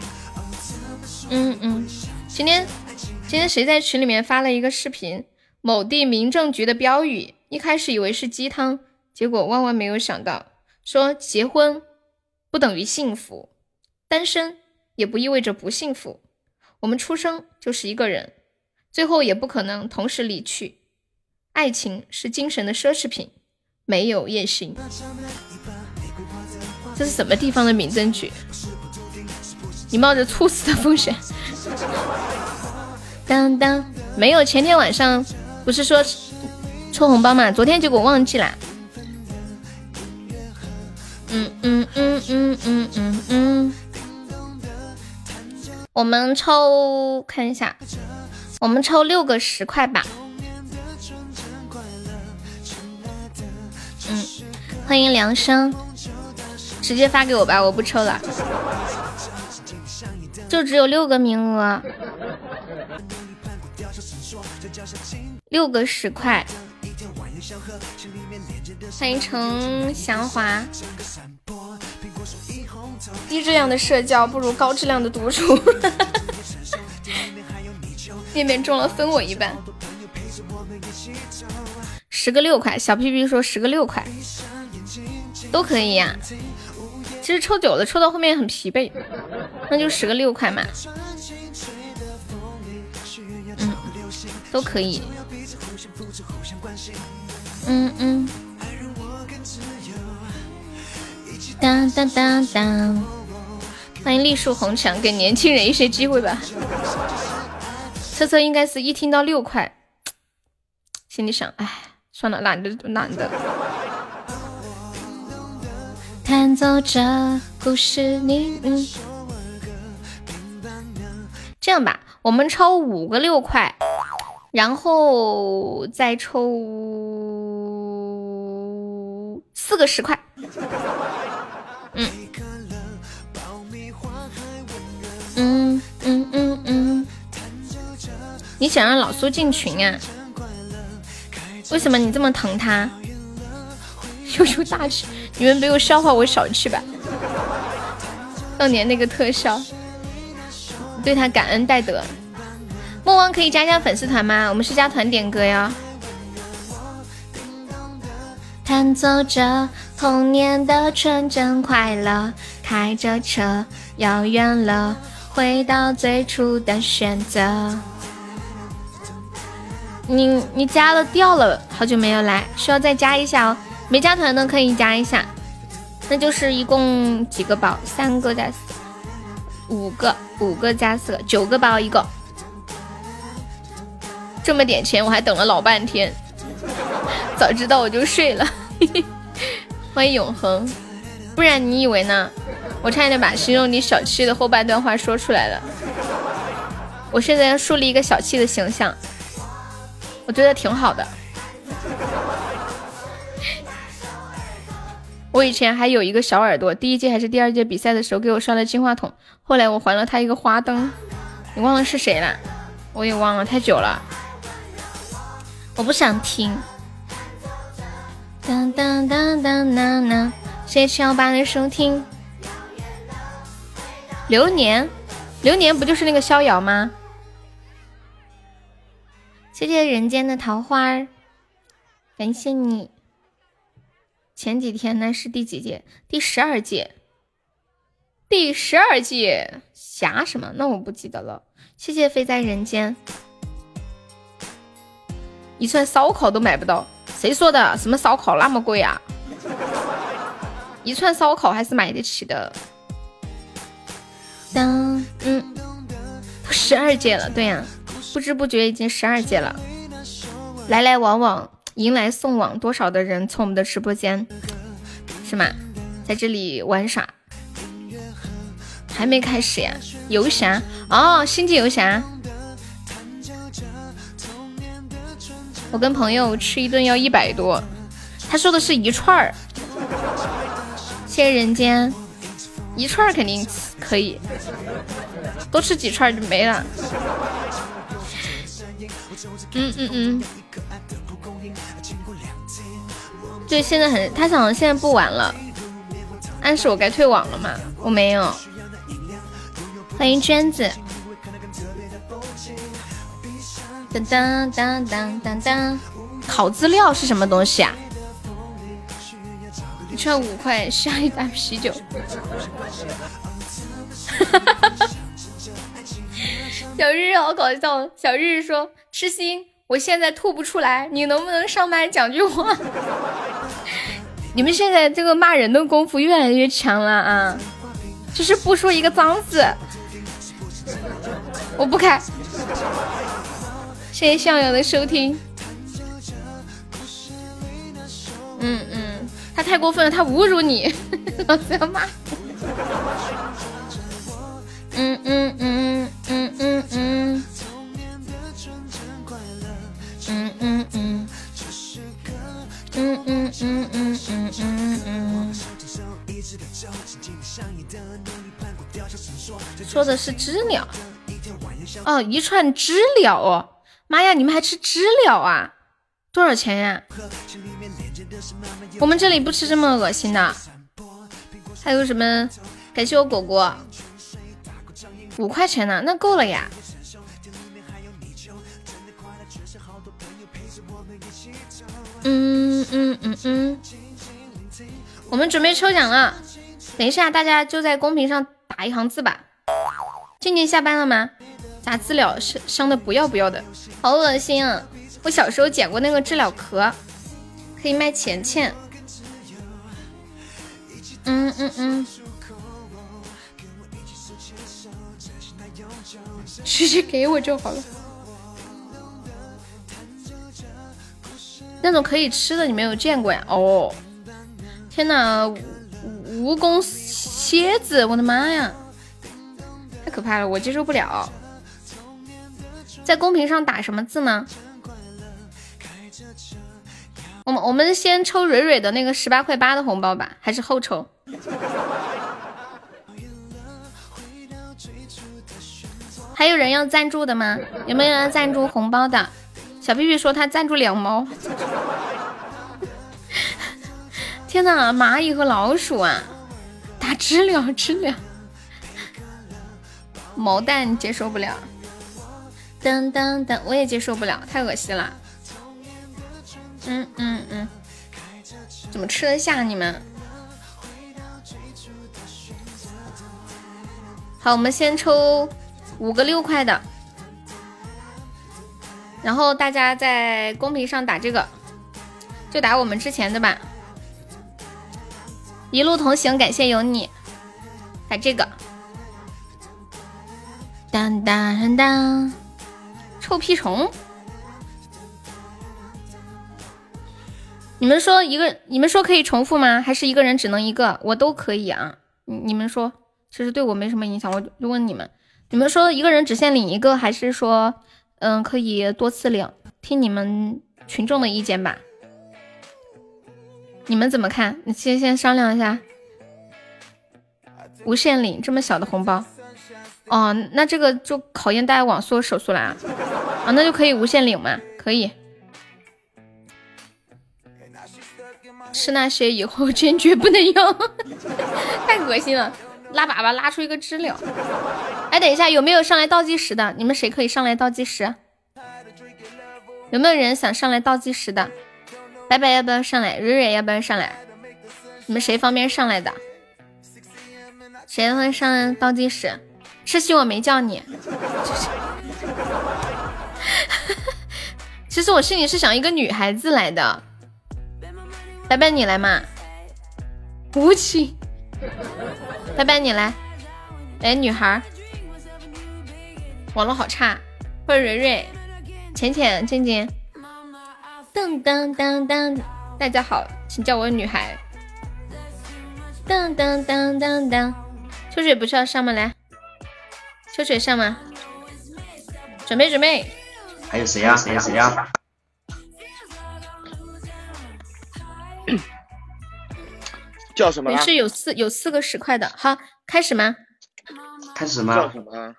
嗯嗯，今天今天谁在群里面发了一个视频？某地民政局的标语，一开始以为是鸡汤，结果万万没有想到，说结婚不等于幸福，单身也不意味着不幸福。我们出生就是一个人，最后也不可能同时离去。爱情是精神的奢侈品，没有夜行。这是什么地方的民政局？你冒着猝死的风险。当当，没有。前天晚上不是说抽红包吗？昨天结果忘记了。嗯嗯嗯嗯嗯嗯嗯。我们抽看一下，我们抽六个十块吧。嗯，欢迎梁生，直接发给我吧，我不抽了，就只有六个名额，六个十块。欢迎程祥华。低质量的社交不如高质量的独处。面面中了分我一半。十个六块，小屁屁说十个六块，都可以呀。其实抽久了，抽到后面很疲惫，那就十个六块嘛。嗯，都可以。嗯嗯。当当当当，欢迎绿树红墙，给年轻人一些机会吧。测测应该是一听到六块，心里想，哎，算了，懒得懒得。弹奏着故事，你嗯。这样吧，我们抽五个六块，然后再抽四个十块。嗯嗯嗯嗯嗯，你想让老苏进群啊？为什么你这么疼他？悠悠大气，你们没有笑话我小气吧？当年那个特效，对他感恩戴德。莫忘可以加加粉丝团吗？我们是加团点歌呀。弹奏着。童年的纯真快乐，开着车遥远了，回到最初的选择。你你加了掉了，好久没有来，需要再加一下哦。没加团的可以加一下，那就是一共几个包？三个加四，五个，五个加四个，九个包一个。这么点钱，我还等了老半天，早知道我就睡了。欢迎永恒，不然你以为呢？我差点把形容你小气的后半段话说出来了。我现在要树立一个小气的形象，我觉得挺好的。我以前还有一个小耳朵，第一届还是第二届比赛的时候给我刷了金话筒，后来我还了他一个花灯。你忘了是谁了？我也忘了，太久了。我不想听。当当当当当当！谢谢七幺八的收听。流年，流年不就是那个逍遥吗？谢谢人间的桃花，感谢你。前几天那是第几届？第十二届。第十二届侠什么？那我不记得了。谢谢飞在人间。一串烧烤都买不到。谁说的？什么烧烤那么贵啊？一串烧烤还是买得起的。当嗯，十二届了，对呀，不知不觉已经十二届了。来来往往，迎来送往，多少的人从我们的直播间，是吗？在这里玩耍，还没开始呀？游侠哦，星际游侠。我跟朋友吃一顿要一百多，他说的是一串儿。谢谢人间，一串肯定可以，多吃几串就没了。嗯嗯嗯。对，现在很，他好像现在不玩了，暗示我该退网了嘛？我没有。欢迎娟子。当当当当当，考资料是什么东西啊？一串五块，需要一打啤酒。小日日好搞笑，小日日说：“痴心，我现在吐不出来，你能不能上麦讲句话？” 你们现在这个骂人的功夫越来越强了啊！就是不说一个脏字，我不开。谢谢向阳的收听。嗯嗯，他太过分了，他侮辱你，我的妈！嗯嗯嗯嗯嗯嗯。嗯嗯嗯嗯嗯嗯嗯。说的是知了。哦，一串知了哦，妈呀，你们还吃知了啊？多少钱呀？我们这里不吃这么恶心的。还有什么？感谢我果果，五块钱呢，那够了呀。嗯嗯嗯嗯，我们准备抽奖了，等一下大家就在公屏上打一行字吧。静静下班了吗？咋知了香香的不要不要的，好恶心啊！我小时候捡过那个知了壳，可以卖钱钱。嗯嗯嗯，直接给我就好了。那种可以吃的你没有见过呀？哦，天哪，蜈蚣蝎子，我的妈呀，太可怕了，我接受不了。在公屏上打什么字呢？我们我们先抽蕊蕊的那个十八块八的红包吧，还是后抽？还有人要赞助的吗？有没有人要赞助红包的？小屁屁说他赞助两毛。天哪，蚂蚁和老鼠啊！打知了知了，毛蛋接受不了。噔噔噔，我也接受不了，太恶心了。嗯嗯嗯，怎么吃得下你们？好，我们先抽五个六块的，然后大家在公屏上打这个，就打我们之前的吧。一路同行，感谢有你，打这个。当当当，臭屁虫。你们说一个，你们说可以重复吗？还是一个人只能一个？我都可以啊。你你们说，其实对我没什么影响。我就问你们，你们说一个人只限领一个，还是说，嗯，可以多次领？听你们群众的意见吧。你们怎么看？你先先商量一下。无限领这么小的红包，哦，那这个就考验大家网速手速了啊。啊，那就可以无限领嘛？可以。吃那些以后坚决不能用，太恶心了！拉粑粑拉出一个知了。哎，等一下，有没有上来倒计时的？你们谁可以上来倒计时？有没有人想上来倒计时的？白白要不要上来？蕊蕊要不要上来？你们谁方便上来的？谁会上来倒计时？吃西我没叫你。其实我心里是想一个女孩子来的。拜拜，你来嘛，无情。拜拜，你来。哎，女孩，网络好差。欢迎蕊蕊、浅浅、静静。噔噔噔噔，大家好，请叫我女孩。噔噔噔噔噔，秋水不是要上吗？来，秋水上吗？准备准备。还有谁呀？谁呀？谁呀？叫什么？没事，有四有四个十块的。好，开始吗？开始吗？叫什么？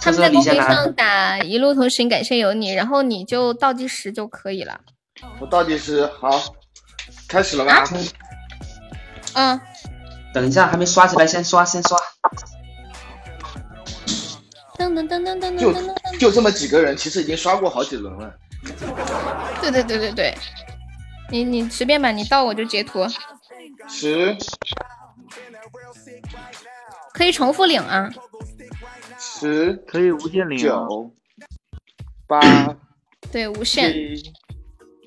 他们在公屏上打一路同行，感谢有你，然后你就倒计时就可以了。我倒计时，好，开始了吗？嗯。等一下，还没刷起来，先刷，先刷。噔噔噔噔噔噔。就就这么几个人，其实已经刷过好几轮了。对对对对对。你你随便吧，你到我就截图。十，可以重复领啊。十可以无限领。九，八，对，无限。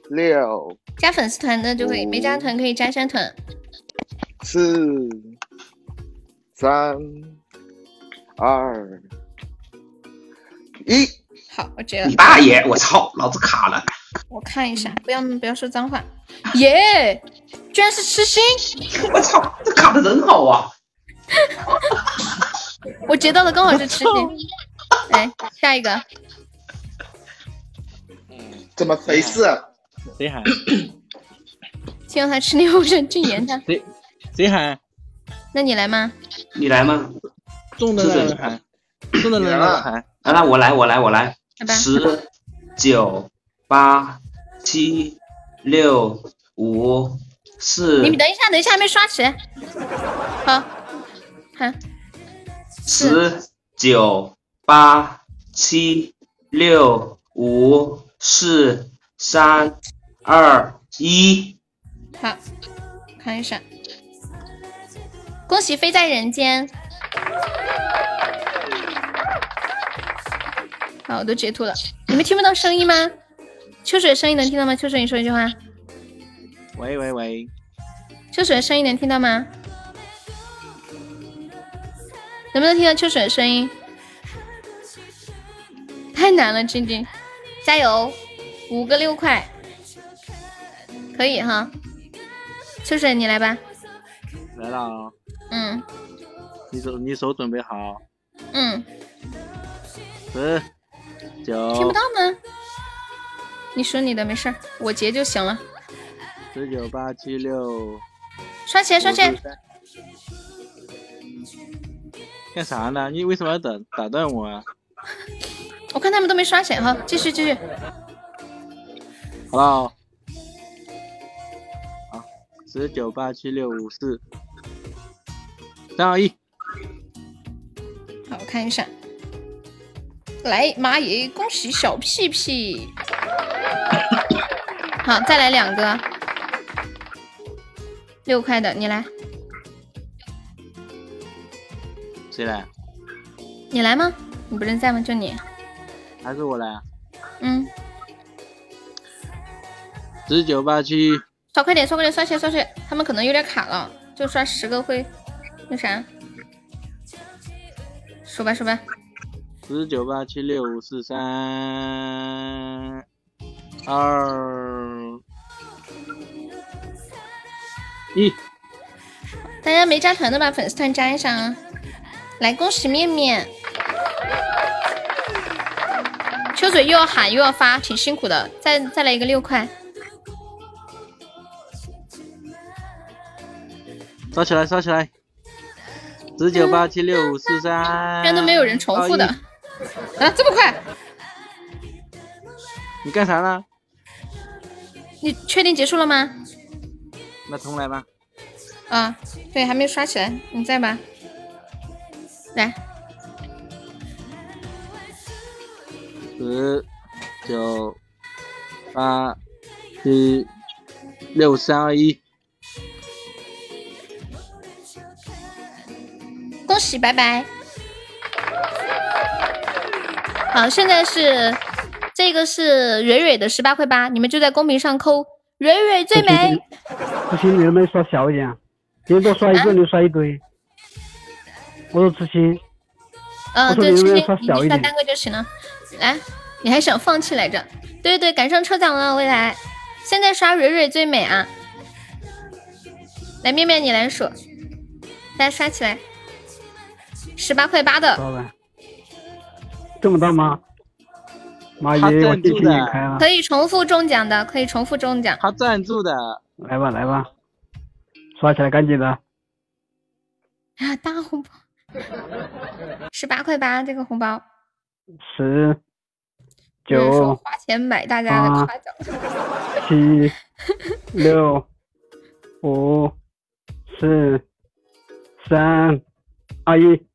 六。加粉丝团的就可以，没加团可以加山团。四，三，二，一。好，我截了。你大爷！我操，老子卡了。我看一下，不要不要说脏话。耶，居然是痴心！我操，这卡的人好啊！我截到的刚好是痴心。来下一个。怎么回事？谁喊？先让他吃牛肉，去严他。谁谁喊？那你来吗？你来吗？中的那个喊，中的那个喊。啊，那我来，我来，我来来吧。十、九、八、七、六、五、四你、们等一下，等一下，还没刷起。好，看十、九、八、七、六、五、四、三、二、一。好，看一下。恭喜飞在人间。好，我都截图了。你们听不到声音吗？秋水声音能听到吗？秋水，你说一句话。喂喂喂，秋水的声音能听到吗？能不能听到秋水的声音？太难了，晶晶，加油！五个六块，可以哈。秋水，你来吧。来了啊！嗯你手你手准备好，嗯，十、九、听不到吗？你说你的没事儿，我截就行了。十九八七六，刷起来，刷起来五！四三干啥呢？你为什么要打打断我啊？我看他们都没刷起来哈，继续继续。好了哦，好，十九八七六五四三二一，好，我看一下。来，妈耶！恭喜小屁屁。好，再来两个，六块的，你来，谁来？你来吗？你不是在吗？就你。还是我来啊？嗯，十九八七刷快点，刷快点，刷起来，刷起来。他们可能有点卡了，就刷十个会那啥。数吧数吧，十九八七六五四三二一，大家没加团的把粉丝团加一下啊！来，恭喜面面。秋水又要喊又要发，挺辛苦的。再再来一个六块，刷起来，刷起来！十九八七六五四三，居然都没有人重复的。啊，这么快？你干啥呢？你确定结束了吗？那重来吧。啊，对，还没刷起来，你在吧。来，十九八七六三二一，恭喜，拜拜。好，现在是这个是蕊蕊的十八块八，你们就在公屏上扣“蕊蕊最美痴心，你能不能刷小一点啊？别人多刷一个，你刷一堆。我说痴心，”。嗯，对，痴心你刷，单个就行了。来，你还想放弃来着？对对对，赶上抽奖了，未来。现在刷蕊蕊最美啊！来，面面你来数，大家刷起来，十八块八的。这么大吗？妈他耶。可以重复中奖的，可以重复中奖。他赞助的，来吧来吧，刷起来赶紧的。啊，大红包，十八块八这个红包，十九花钱买大家的八夸奖。七六五四三二一，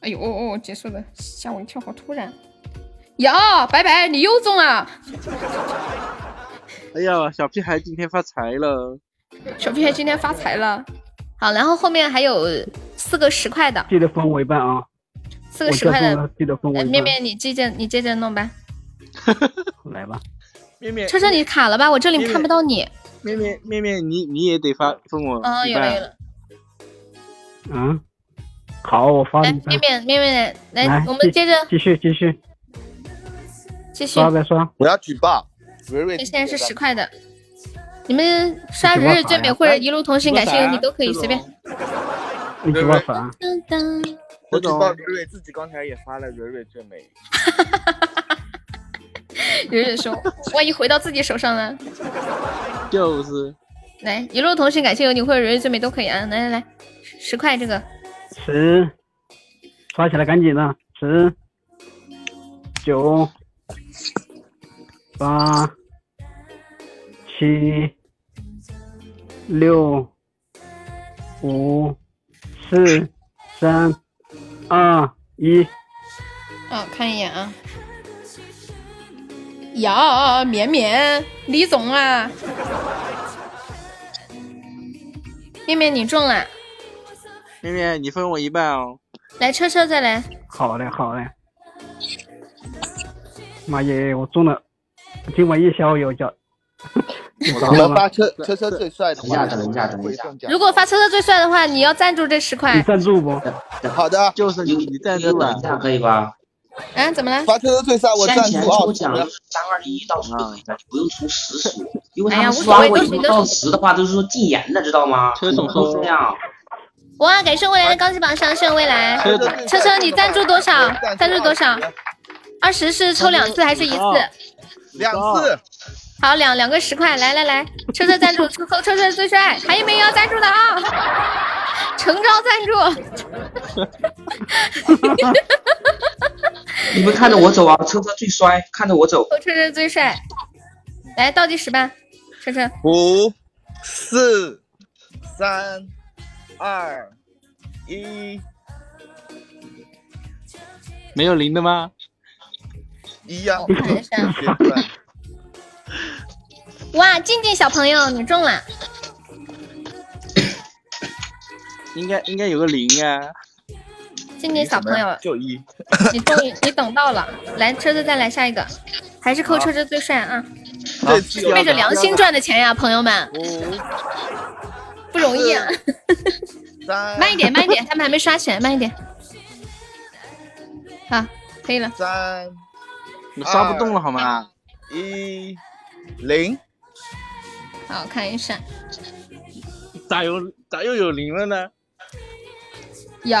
哎呦哦哦，结束了，吓我一跳，好突然。呀，白白，你又中了，哎呀，小屁孩今天发财了，小屁孩今天发财了。好，然后后面还有四个十块的，记得分我一半啊！四个十块的记得分我呃，一半。面面你接着你接着弄吧。来吧，面面，车车你卡了吧？我这里看不到你。面面面面，你你也得发分我哦，一半有了有了。嗯，好，我发来，面。面面面，来，来，我们接着继续继续继续。刷呗刷。我要举报，蕊蕊这现在是十块的，你们刷你日日最美或者一路同行感谢有你都可以随便。你举报啥？噔噔我举报蕊蕊自己刚才也发了蕊蕊最美，蕊蕊说，万一回到自己手上呢？就是来，一路同行感谢有你或者蕊蕊最美都可以啊！来来来，十块这个，十刷起来赶紧的，十、九、八、七、六、五、四、三、二、一。啊，看一眼啊。呀，绵绵，李总啊，绵绵你中了，绵绵，你分我一半哦。来车车再来，好嘞，好嘞。妈耶，我中了，今晚夜宵有叫。我们发车车车最帅的话，等一下等一下等一下如果发车车最帅的话，你要赞助这十你块。赞助不？好的，就是你，你赞助吧等一。下可以吧？啊，怎么了？发车车最帅，我赞助二十抽奖三二一到十就可以了，你不用出实数，因为哎呀他们无所谓都刷过以后到十的话都是说禁言的，知道吗？车总说这样。哇，感谢未来的高级榜上，谢谢未来。车车车，你赞助多少？赞助多少？二十是抽两次还是一次？两次，好，两两个十块，来来来，车车赞助，抽车车车最帅，还有没有要赞助的啊？诚招赞助，你们看着我走啊，车车最帅，看着我走。车车最帅，来倒计时吧，车车，五、四、三、二、一，没有零的吗？一样。我看一下，哇，静静小朋友你中了，应该应该有个零啊。静静小朋友，就一，你终于 你等到了，来车车再来下一个，还是扣车车最帅啊，这次有背着良心赚的钱呀，朋友们，五、不容易啊，三、慢一点慢一点，他们还没刷起来，慢一点，好，可以了。三、你刷不动了好吗？一、零。好看一下，咋有咋又有零了呢？有，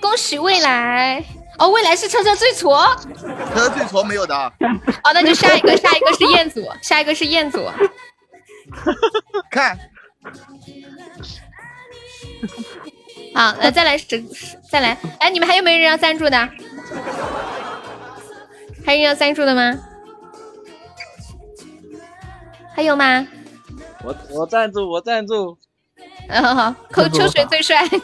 恭喜未来哦，未来是车车最矬车，车最矬没有的哦，那就下一个，下一个是彦祖，下一个是彦祖，看好，来再来十，再来，哎，你们还有没有人要赞助的？还有人要赞助的吗？还有吗？我我赞助，我赞助。嗯，好好，扣秋水最帅，秋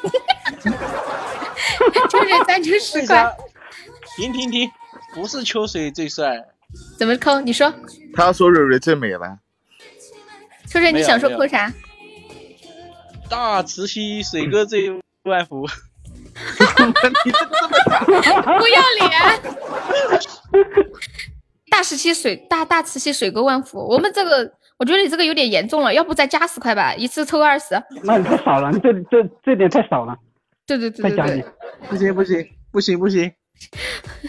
水赞助十块，停停停！不是秋水最帅，怎么扣？你说，他说蕊蕊最美了，秋水你想说扣啥？大慈溪水哥最万福。不要脸！大慈禧水大大慈禧水沟万福，我们这个我觉得你这个有点严重了，要不再加十块吧，一次抽二十。那你太少了，你这这这点太少了，对对对对再加点对，。不行不行不行不行！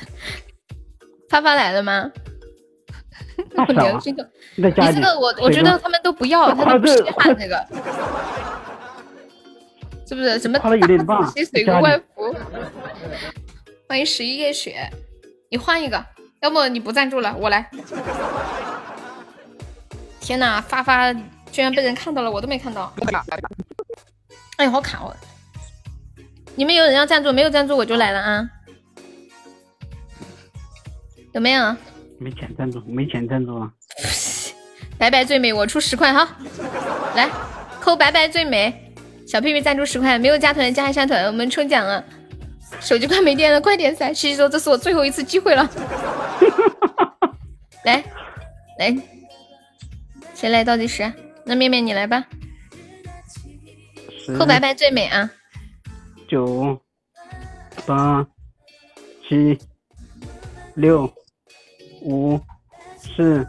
发发来了吗？太少了我良，心的，你再加。你这个我我觉得他们都不要，他都不稀罕这个，是不是？什么夸的有点棒大慈禧水沟万福？欢迎十一夜雪，你换一个，要么你不赞助了，我来。天哪，发发居然被人看到了，我都没看到。哎呀，好卡哦！你们有人要赞助，没有赞助我就来了啊。有没有？没钱赞助，没钱赞助啊！白白最美，我出十块哈，来扣白白最美，小屁屁赞助十块，没有加团加一下团，我们抽奖了，手机快没电了，快点噻！西西说这是我最后一次机会了，来来，谁来倒计时？那面面你来吧，十扣白白最美啊！九八七六五四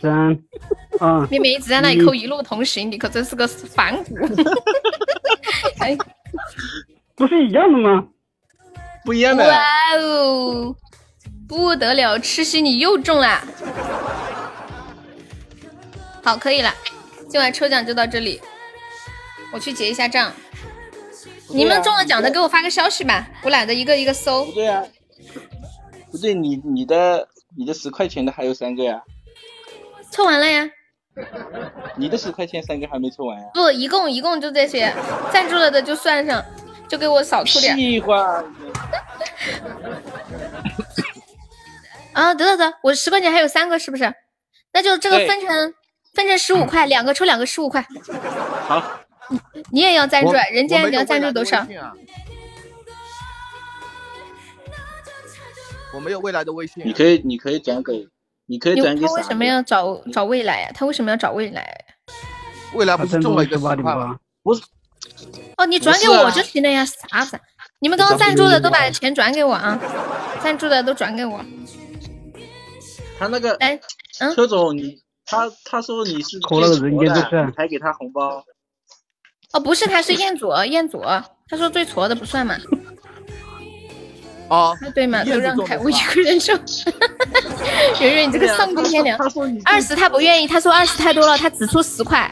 三啊！妹妹一直在那里扣，一路同行，你可真是个反骨。哎，不是一样的吗？不一样的。哇哦，不得了，吃西你又中了！好，可以了，今晚抽奖就到这里，我去结一下账。你们中了奖的给我发个消息吧，我懒得一个一个搜不。对啊，不对，你你的你的十块钱的还有三个呀，抽完了呀？你的十块钱三个还没抽完呀。不，一共一共就这些，赞助了的就算上。就给我少出点。喜欢。啊，得得得，我十块钱还有三个，是不是？那就这个分成分成十五块，两个抽两个十五块。好，你也要赞助我，人家你要赞助多少？我没有未来的微信啊。你可以，你可以转给，你可以转给他为什么要找找未来呀？他为什么要找未来？未来不是中了一个十块吗？不是，哦，你转给我就行了呀，傻子？你们刚刚赞助的都把钱转给我啊，赞助的都转给我。他那个哎，嗯，车总，你他他说你是扣了个人间的你还给他红包，哦，不是，他是彦祖，彦祖，他说最矬的不算嘛，哦，啊对嘛，都让开，我一个人抽。圆圆，你这个丧尽天良。二十他不愿意，他说二十太多了，他只出十块。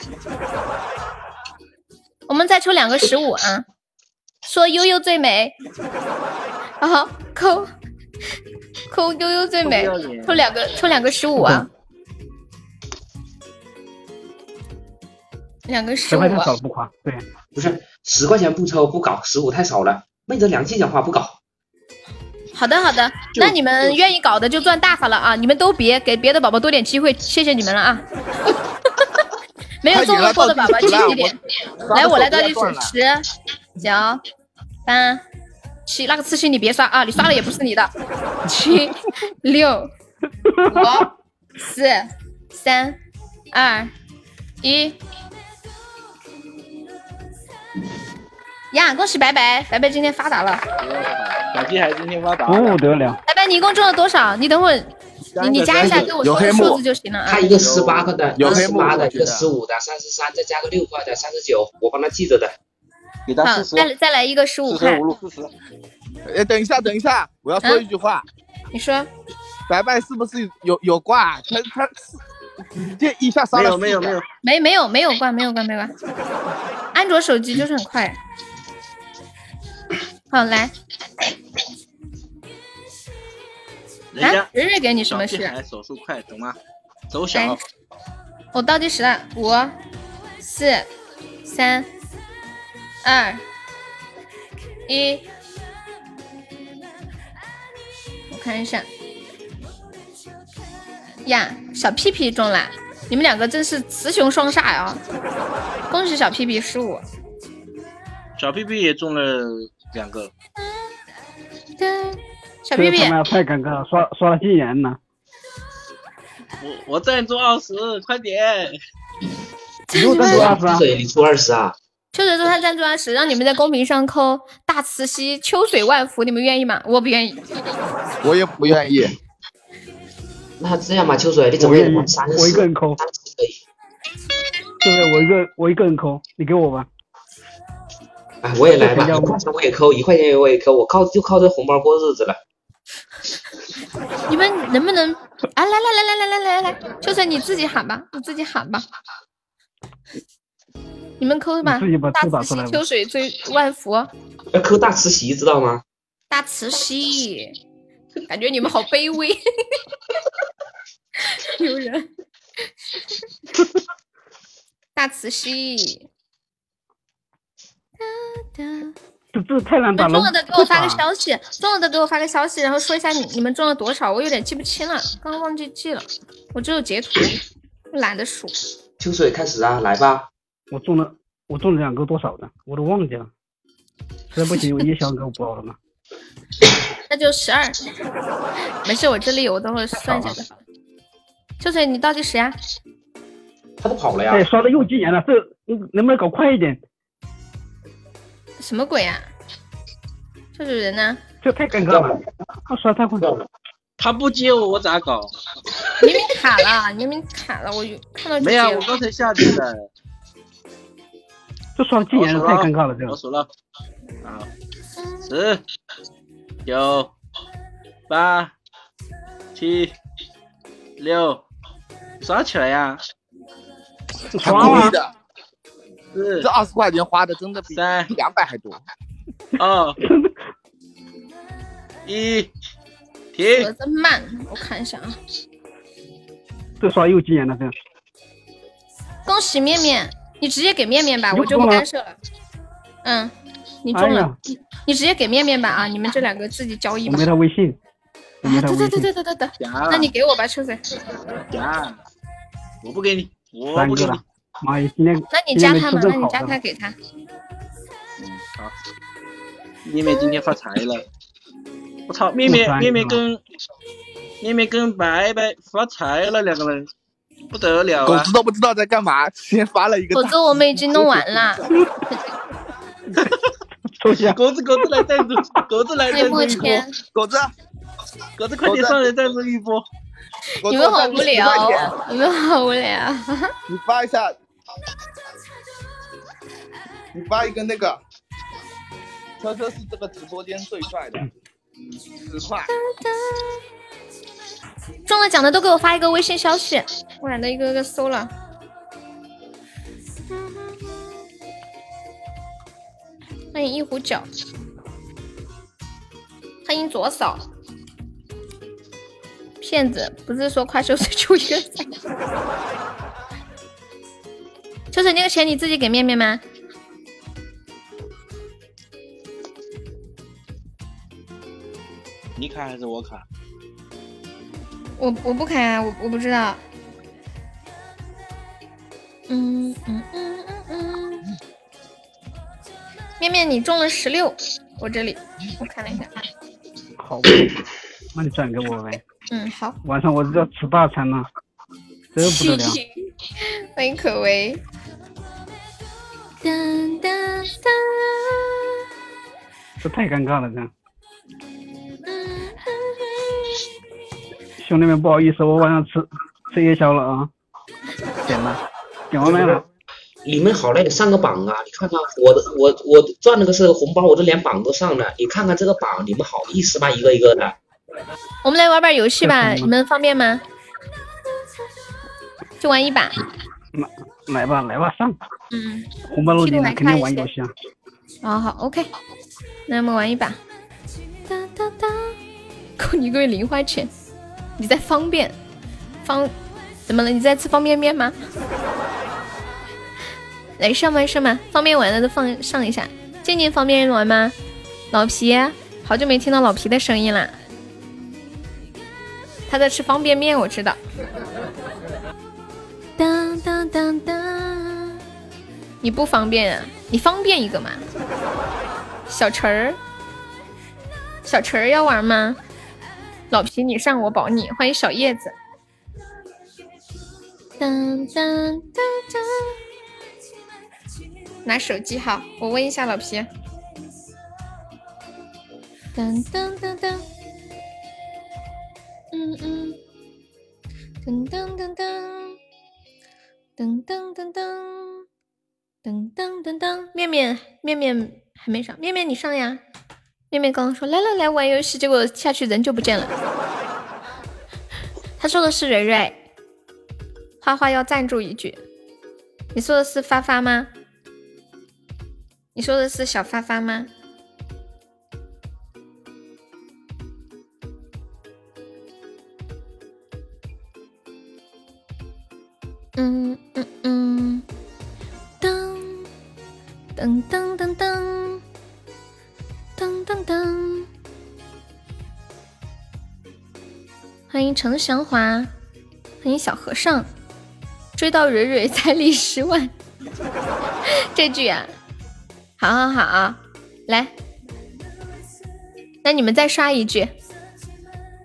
我们再抽两个十五啊！说悠悠最美，然后扣扣悠悠最美抽两个抽两个十五啊！两个十块钱少了不夸，对，不是十块钱不抽不搞，十五太少了。昧着良心讲话不搞。好的好的，那你们愿意搞的就赚大发了啊！你们都别给别的宝宝多点机会，谢谢你们了啊！没有中过的宝宝积极点，来我来倒计时，十、九、八、七，那个刺青你别刷啊，你刷了也不是你的。七、六、五、四、三、二、一。呀，恭喜白白，白白今天发达了。小鸡还今天发达不了，得了，白白，你一共中了多少？你等会儿你你加一下，有给我说数字就行了啊他。一个十八个的，一个有黑幕十八的，一个十五的，三十三，再加个六块的，三十九，我帮他记着的。好，给他四十，再再来一个十五块四十五，路四十，哎，等一下，等一下，我要说一句话，你说白白是不是有有挂？他他直接一下杀没了没有没有没有，没没有没有挂没有挂没有挂，安卓手机就是很快。好来啊人家，蕊蕊给你什么事？手速快，懂吗？走来小，我倒计时了，五、四、三、二、一。我看一下，呀，小屁屁中了，你们两个真是雌雄双煞呀！恭喜小屁屁十五。小屁屁也中了两个，小屁屁这他，妈太尴尬了，刷刷了禁言了，我我赞助二十，快点！你又赞助二十啊？水，你出二十啊？秋水说他赞助二十，让你们在公屏上扣大慈溪秋水万福，你们愿意吗？我不愿意。我也不愿意。那这样吧，秋水，你怎么也我愿意三十，我一个人扣，三十可以。对不对？我一个我一个人扣，你给我吧。哎，我也来吧，一块钱我也扣，一块钱我也扣，我靠就靠这红包过日子了。你们能不能啊？来来来来来来来来，秋水你自己喊吧，你自己喊吧。你们扣吧你自己把，大慈禧秋水最万福，要扣大慈禧，知道吗？大慈禧，感觉你们好卑微。丢人，大慈禧。哒哒这这太难打了。中了的给我发个消息，中了的给我发个消息，然后说一下你你们中了多少，我有点记不清了，刚刚忘记记了，我只有截图，懒得数。秋水开始啊，来吧。我中了，我中了两个多少的，我都忘记了。实在不行，我夜宵给我包了嘛。那就十二，没事，我这里有，我等会儿算一下就好了。秋水，你倒计时呀？他都跑了呀哎，。刷的又禁言了，这能不能搞快一点？什么鬼呀？这主人呢？这太尴尬了，他刷太快了。他不接我，我咋搞？明明卡了，明明卡了，我有看到没有，接了我刚才下去的。这双禁言了，太尴尬了，这个。我数了，啊，十、九、八、七、六，刷起来呀！他刷啊！这、二十块钱花的真的比三两百还多。二、一，盒停！真慢，我看一下啊。这刷又禁言了，这样恭喜面面，你直接给面面吧，我就不干涉了。嗯，你中了，哎你你直接给面面吧啊！你们这两个自己交易吧我没。他微信，对对对对对对对，那你给我吧，秋水。加，我不给你，我不给你。。妈呀，今天那你今天没加他嘛？那你加他给他。嗯，好。妹妹今天发财了，我操！面面三个面面跟妹妹跟白白发财了，两个人不得了啊狗子！都不知道在干嘛，先发了一个狗子我们已经弄完了。抽象，狗子狗子来赞助，狗子来那赞助一波，狗子，狗子快点上来赞助一波！你们好无我赞助10块钱聊，你们好无聊。你发一下，你发一个那个，车车是这个直播间最帅的，十块。中了奖的都给我发一个微信消息，我懒得一个个搜了。欢迎一壶酒，欢迎左手。骗子，不是说快手水就一个赞。秋水，那个钱你自己给面面吗？你卡还是我卡？我我不开啊，我我不知道。嗯嗯嗯嗯嗯。面面，你中了十六，我这里我看了一下。好，那你转给我呗。嗯，好。晚上我就要吃大餐了，这不得了。欢迎可为。这太尴尬了，这。兄弟们，不好意思，我晚上吃吃夜宵了啊，点了，点外卖了。你们好赖的上个榜啊！你看看我的，我我赚了个是红包，我这连榜都上了。你看看这个榜，你们好意思吗？一个一个的。我们来玩把游戏吧，你们方便吗？就玩一把。来吧，来吧，上！嗯，红包落地了，梯度还肯定快一些玩游戏啊。好好，OK，那我们玩一把。哒哒哒，扣你一个月零花钱，你在方便方怎么了？你在吃方便面吗？来上麦上麦，方便玩的都放上一下。静静方便玩吗？老皮，好久没听到老皮的声音了。他在吃方便面，我知道。当当当当，你不方便啊？你方便一个嘛？小陈儿，小陈儿要玩吗？老皮，你上我保你。欢迎小叶子。当当当当，拿手机号，我问一下老皮。当当当当，嗯嗯，噔噔噔噔，噔噔噔噔，噔噔噔噔，面面面面还没上，面面你上呀。面面刚刚说来了来玩游戏，结果下去人就不见了。他说的是蕊蕊，花花要赞助一句。你说的是发发吗？你说的是小发发吗？嗯嗯嗯，噔噔噔噔噔噔噔噔，欢迎程祥华，欢迎小和尚，追到蕊蕊彩礼十万，这句啊，好好好，来，那你们再刷一句，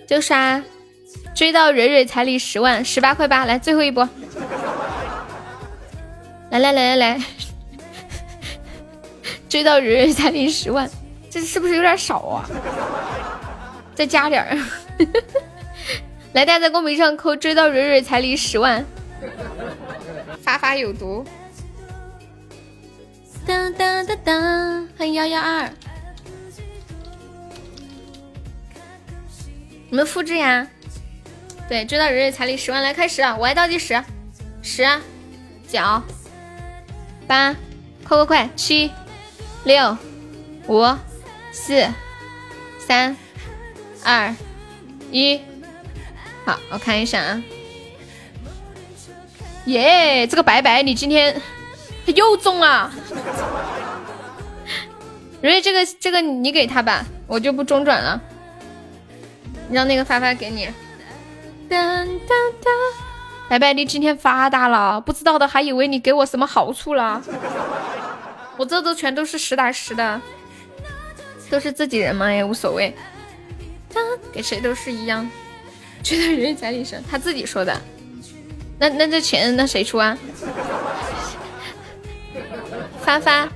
就刷追到蕊蕊彩礼十万，十八块八，来最后一波。来来来来来，追到蕊蕊彩礼十万，这是不是有点少啊？再加点儿。来，大家在公屏上扣“追到蕊蕊彩礼十万”，发发有毒。当当当当，欢迎幺幺二，你们复制呀？对，追到蕊蕊彩礼十万，来开始！我来倒计时，十、九。八，快快快！七，六，五，四，三，二，一，好，我看一下啊。耶，这个白白，你今天他又中了！蕊蕊，这个这个你给他吧，我就不中转了，让那个发发给你。当当当，白白，你今天发达了，不知道的还以为你给我什么好处了。我这都全都是实打实的，都是自己人嘛，也无所谓。给谁都是一样，觉得人家里生，他自己说的。那那这钱那谁出啊？发发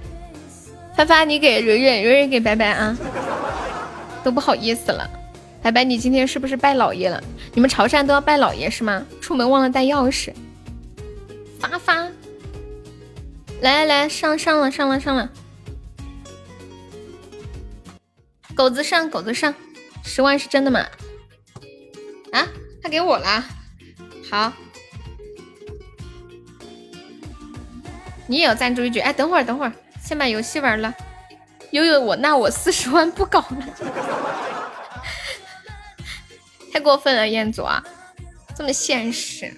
发发，你给蕊蕊，蕊蕊给白白啊，都不好意思了。白白，你今天是不是拜老爷了？你们潮汕都要拜老爷是吗？出门忘了带钥匙。发发，来来来，上上了上了上了，狗子上狗子上，十万是真的吗？啊，他给我了，好，你也要赞助一局。哎，等会儿等会儿，先把游戏玩了。悠悠我那我四十万不搞了。太过分了，彦祖啊，这么现实，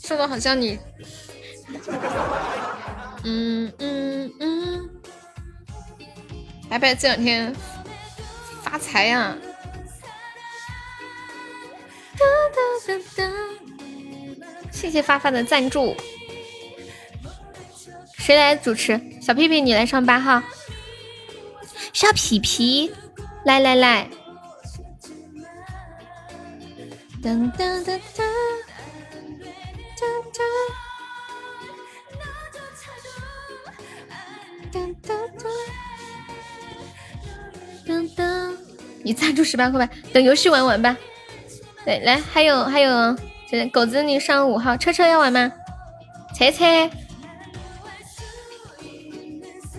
说的好像你，嗯嗯嗯，白白这两天发财呀！谢谢发发的赞助，谁来主持？小屁屁，你来上班哈。小皮皮，来来来。噔噔噔噔噔噔噔你赞助十八块吧，等游戏玩玩吧。对，来，还有还有，狗子你上五号，车车要玩吗？车车，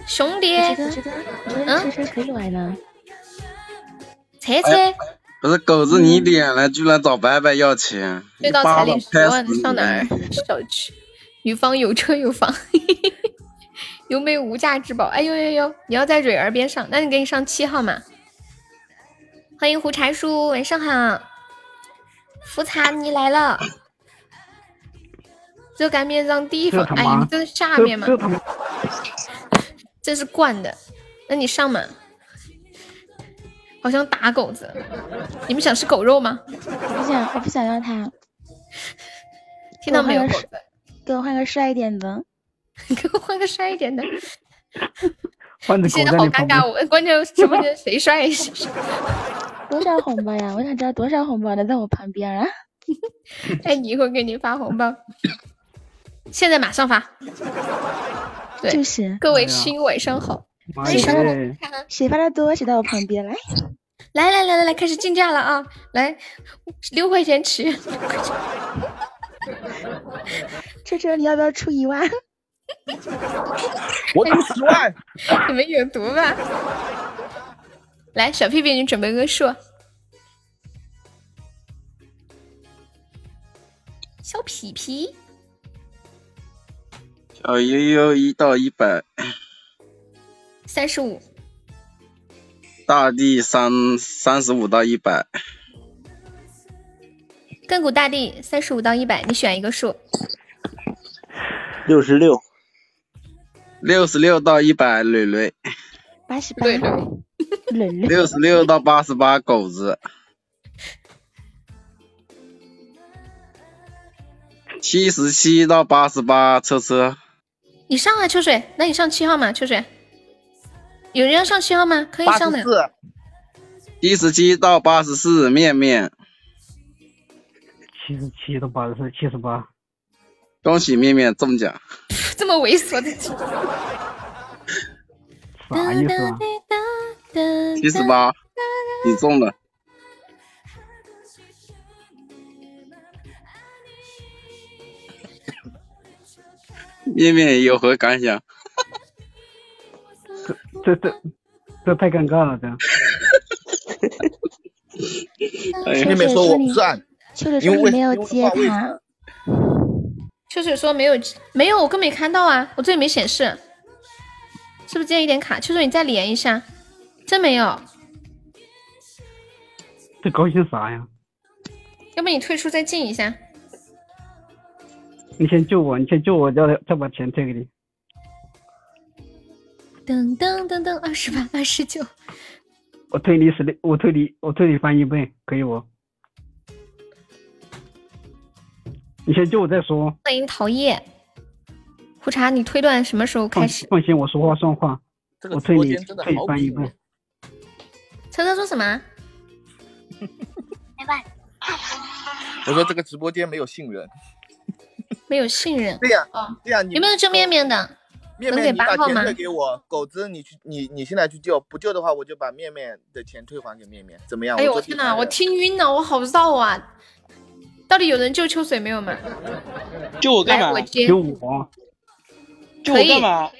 兄弟，嗯，车车可以玩的。车车。不是狗子，你点了居然找白白要钱，最高彩礼十万，上哪儿？小区，女方有车有房，有没有无价之宝？哎呦呦呦！你要在蕊儿边上，那你给你上七号嘛。欢迎胡柴叔，晚上好。福茶你来了，热干面让地方。哎，你在下面吗？这是惯的，那你上嘛。好像打狗子，你们想吃狗肉吗？我不想，我不想要它。听到没有？给我换个帅一点的。给我换个帅一点的。现在好尴尬，我关键直播间谁帅？多少红包呀？我想知道多少红包的在我旁边啊！哎，一会儿给你发红包，现在马上发。对，就是各位亲，晚上好。谁发的？谁发的多？谁到我旁边来？来来来来来，开始竞价了啊！来，六块钱起。车车，你要不要出一万？我出十万。你们有毒吧？来，小屁屁，你准备个数。小屁屁。小悠悠一到一百。三十五，大地三三十五到一百，亘古大地三十五到一百，你选一个数。六十六，六十六到一百，磊磊。八十八，磊磊。六十六到八十八，狗子。七十七到八十八，车车。你上啊，秋水，那你上七号嘛，秋水。有人要上七号吗？可以上的。七十七到八十四，面面。七十七到八十四，七十八。恭喜面面中奖。这么猥琐的。啥意思啊？七十八，你中了。面面有何感想？这这这太尴尬了，这。面面说我赚，秋水说你没有接他。秋水说没有没有，我根本没看到啊，我这里没显示，是不是接一点卡？秋水你再连一下，真没有。这高兴啥呀？要不你退出再进一下。你先救我，你先救我，再再把钱退给你。噔噔噔噔，二十八，二十九，我退你十六，我退你，我退你翻一倍，可以不？你先救我再说。欢迎陶叶。胡茶，你推断什么时候开始？放心，我说话算话。这个我推你直播间真的好翻一倍比哦。车车说什么？我说这个直播间没有信任。没有信任。对呀哦，对呀，你有没有救面面的？能给面面，你把八号吗钱退给我，狗子你去你你现在去救，不救的话我就把面面的钱退还给面面，怎么样？哎呦我我天哪，我听晕了，我好绕啊！到底有人救秋水没有嘛？救我干嘛我？接。救我，救我干嘛？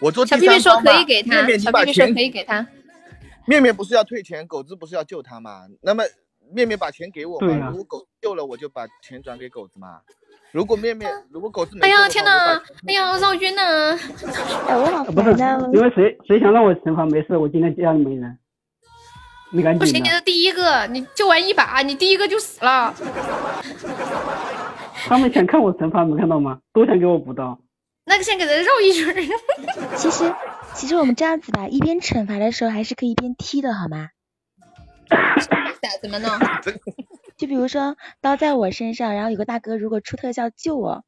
我做第小屁屁说可以给他面，面小屁屁说可以给他。面面不是要退钱，狗子不是要救他吗？那么面面把钱给我嘛，对呀如果狗子救了，我就把钱转给狗子嘛。如果面面如果狗子没哎呀天哪！哎呀，绕晕了。哎，我好啊不是！因为谁谁想让我惩罚没事，我今天家里没人，你赶不行，你的第一个，你就玩一把，你第一个就死了。他们想看我惩罚，没看到吗？都想给我补刀。那个先给他绕一圈。其实其实我们这样子吧，一边惩罚的时候还是可以一边踢的，好吗？怎么弄？就比如说刀在我身上，然后有个大哥如果出特效救我，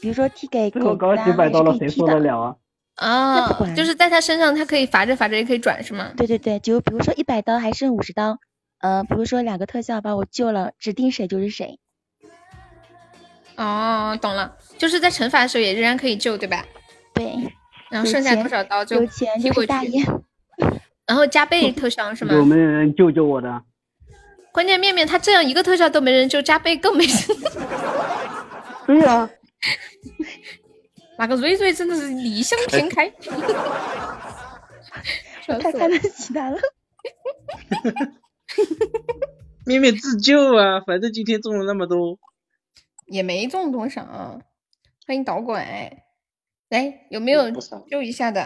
比如说踢给狗子啊，几百刀了，还是可以踢谁受得的。了啊？啊不管，就是在他身上，他可以罚着罚着也可以转，是吗？对对对，就比如说一百刀还剩五十刀，呃，比如说两个特效把我救了，指定谁就是谁。哦，懂了，就是在惩罚的时候也仍然可以救，对吧？对，然后剩下多少刀就有钱就踢过去，是大爷。然后加倍特效是吗？有没有人救救我的？关键面面他这样一个特效都没人救，加倍更没人。对呀、那个瑞瑞真的是异想天开，太看得起他了。面面自救啊！反正今天中了那么多，也没中多少。欢迎导拐，来有没有救一下的？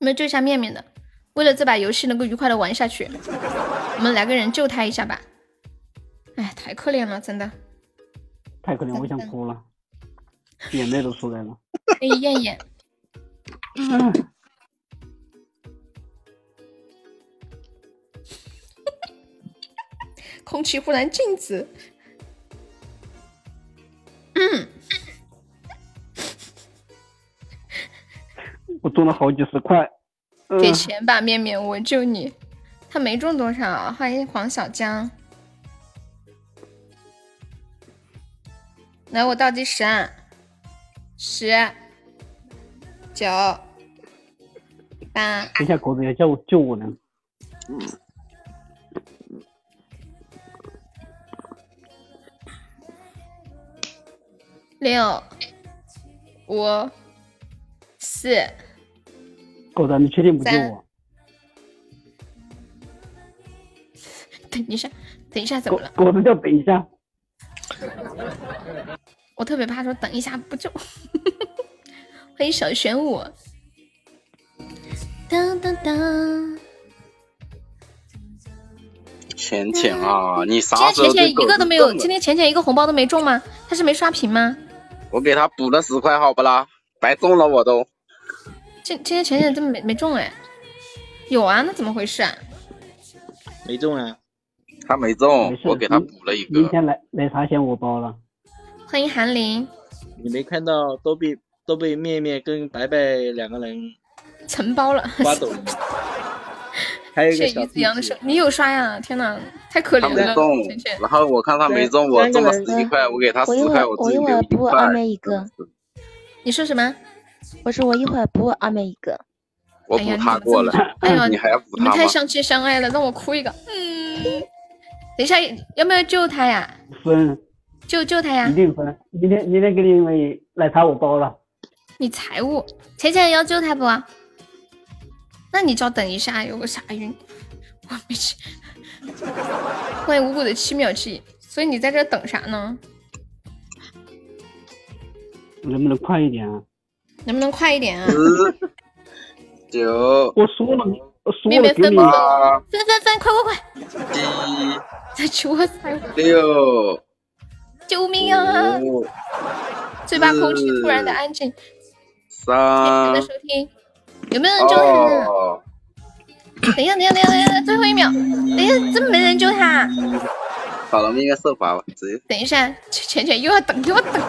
有没有救一下面面的？为了这把游戏能够愉快的玩下去，我们来个人救他一下吧。哎，太可怜了，真的。太可怜，我想哭了，眼泪都出来了。欢迎燕燕，嗯，空气忽然静止。嗯，我中了好几十块。嗯给钱吧，面面，我救你。他没中多少，欢迎黄小江。来，我倒计时啊，十、九、八、等一下狗子要叫我救我呢。六、五、四、狗子，你确定不救我？等一下，等一下，怎狗么了？狗子叫等一下，我特别怕说等一下不中。欢迎小玄武。当当当！浅浅啊，你啥今天浅浅一个都没有，今天浅浅一个红包都没中吗？他是没刷屏吗？我给他补了十块，好不啦？白中了我都。今今天浅浅真没没中哎。有啊，那怎么回事啊？没中啊。他没中没，我给他补了一个。明天来奶茶钱我包了。欢迎韩林，你没看到都被都被面面跟白白两个人承包了。刮走了吗？还有一个小谢鱼子屁屁羊的手，你有刷呀？天哪，太可怜了，然后我看他没中，我中了十一块，我给他十块，我一会儿我自己我一会儿留一块补二。妹一个，你说什么？我说我一会儿补二妹一个。我补他过了，哎呀，你还要补他？你们太相亲相爱了，让我哭一个。嗯，等一下，要不要救他呀？分，救救他呀一！定分。明天明天给你们奶茶我包了。你财务，浅浅要救他不？那你叫等一下，有个啥晕？我没去。欢迎五谷的七秒记，所以你在这等啥呢？能不能快一点啊？能不能快一点啊？九我说了，我说面了给你面分不分？分分分，快快快！七在求我财务，六救命啊！五嘴巴空气突然的安静。上。的收听，有没有人救他？哦，等一下，等一下，等一下，等一下，最后一秒，等一下，怎么没人救他？好了，我们应该受罚吧？直接等一下，浅浅又要等，又要等，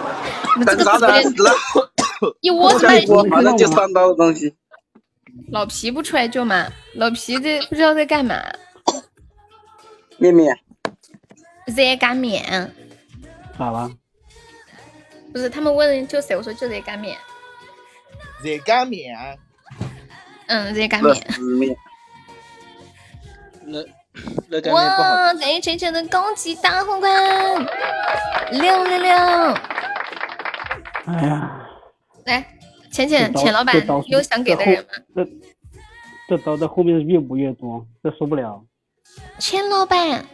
你们这等啥个直播的？间一窝子卖我马上就上刀的东西。老皮不出来救吗？老皮这不知道在干嘛，面面，热干面。咋了？不是，他们问就谁，我说就热干面。热干面，嗯，热干面。热热干面不好哇，感谢浅浅的高级大皇冠，六六六！哎呀，来，浅浅浅老板有想给的人吗？这这刀在后面越补越多，这受不了。浅老板，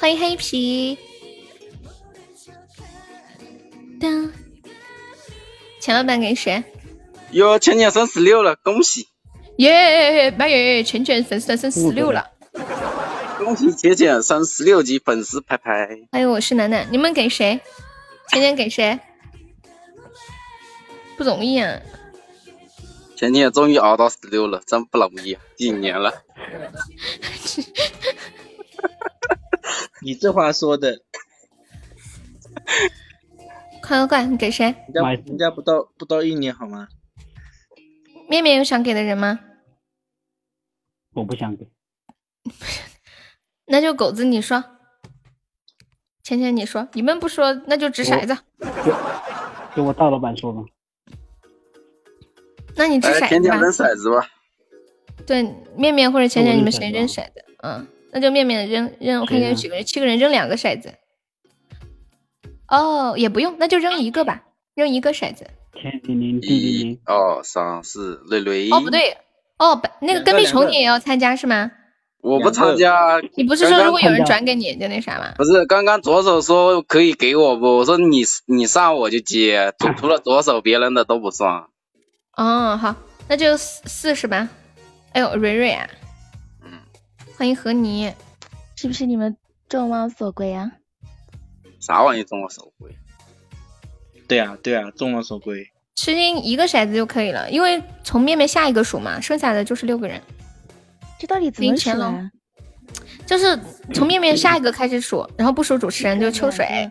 欢迎黑皮。当，钱老板给谁？哟，钱钱升十六了，恭喜耶！妈耶！浅浅粉丝升十六了。恭喜钱钱升十六级粉丝牌牌。还有我是楠楠，你们给谁？浅浅给谁？不容易啊！钱钱终于熬到十六了，真不容易，几年了。你这话说的，快快快，你给谁？人家人家不到不到一年好吗？面面有想给的人吗？我不想给，那就狗子你说，浅浅你说，你们不说那就掷骰子。给我大老板说吧。那你掷哎，骰子吧倩倩扔。骰子吧。对，面面或者浅浅，你们谁扔骰子？嗯，那就面面扔扔，我看一下有几个人，七个人扔两个骰子。哦，也不用，那就扔一个吧，扔一个骰子。天零零地零零，二三四，瑞瑞。哦，不，对，哦，不那个跟屁虫你也要参加是吗？我不参加。你不是说如果有人转给你就那啥吗？不是，刚刚左手说可以给我不？我说你你上我就接，除除了左手别人的都不算。哦，好，那就四四是吧？哎呦，蕊蕊啊，嗯，欢迎和你，是不是你们众望所归啊？啥玩意中了手归？对啊对啊，众望所归。吃进一个骰子就可以了，因为从面面下一个数嘛，剩下的就是六个人。这到底怎么数零钱啊？就是从面面下一个开始数，然后不数主持人就秋水、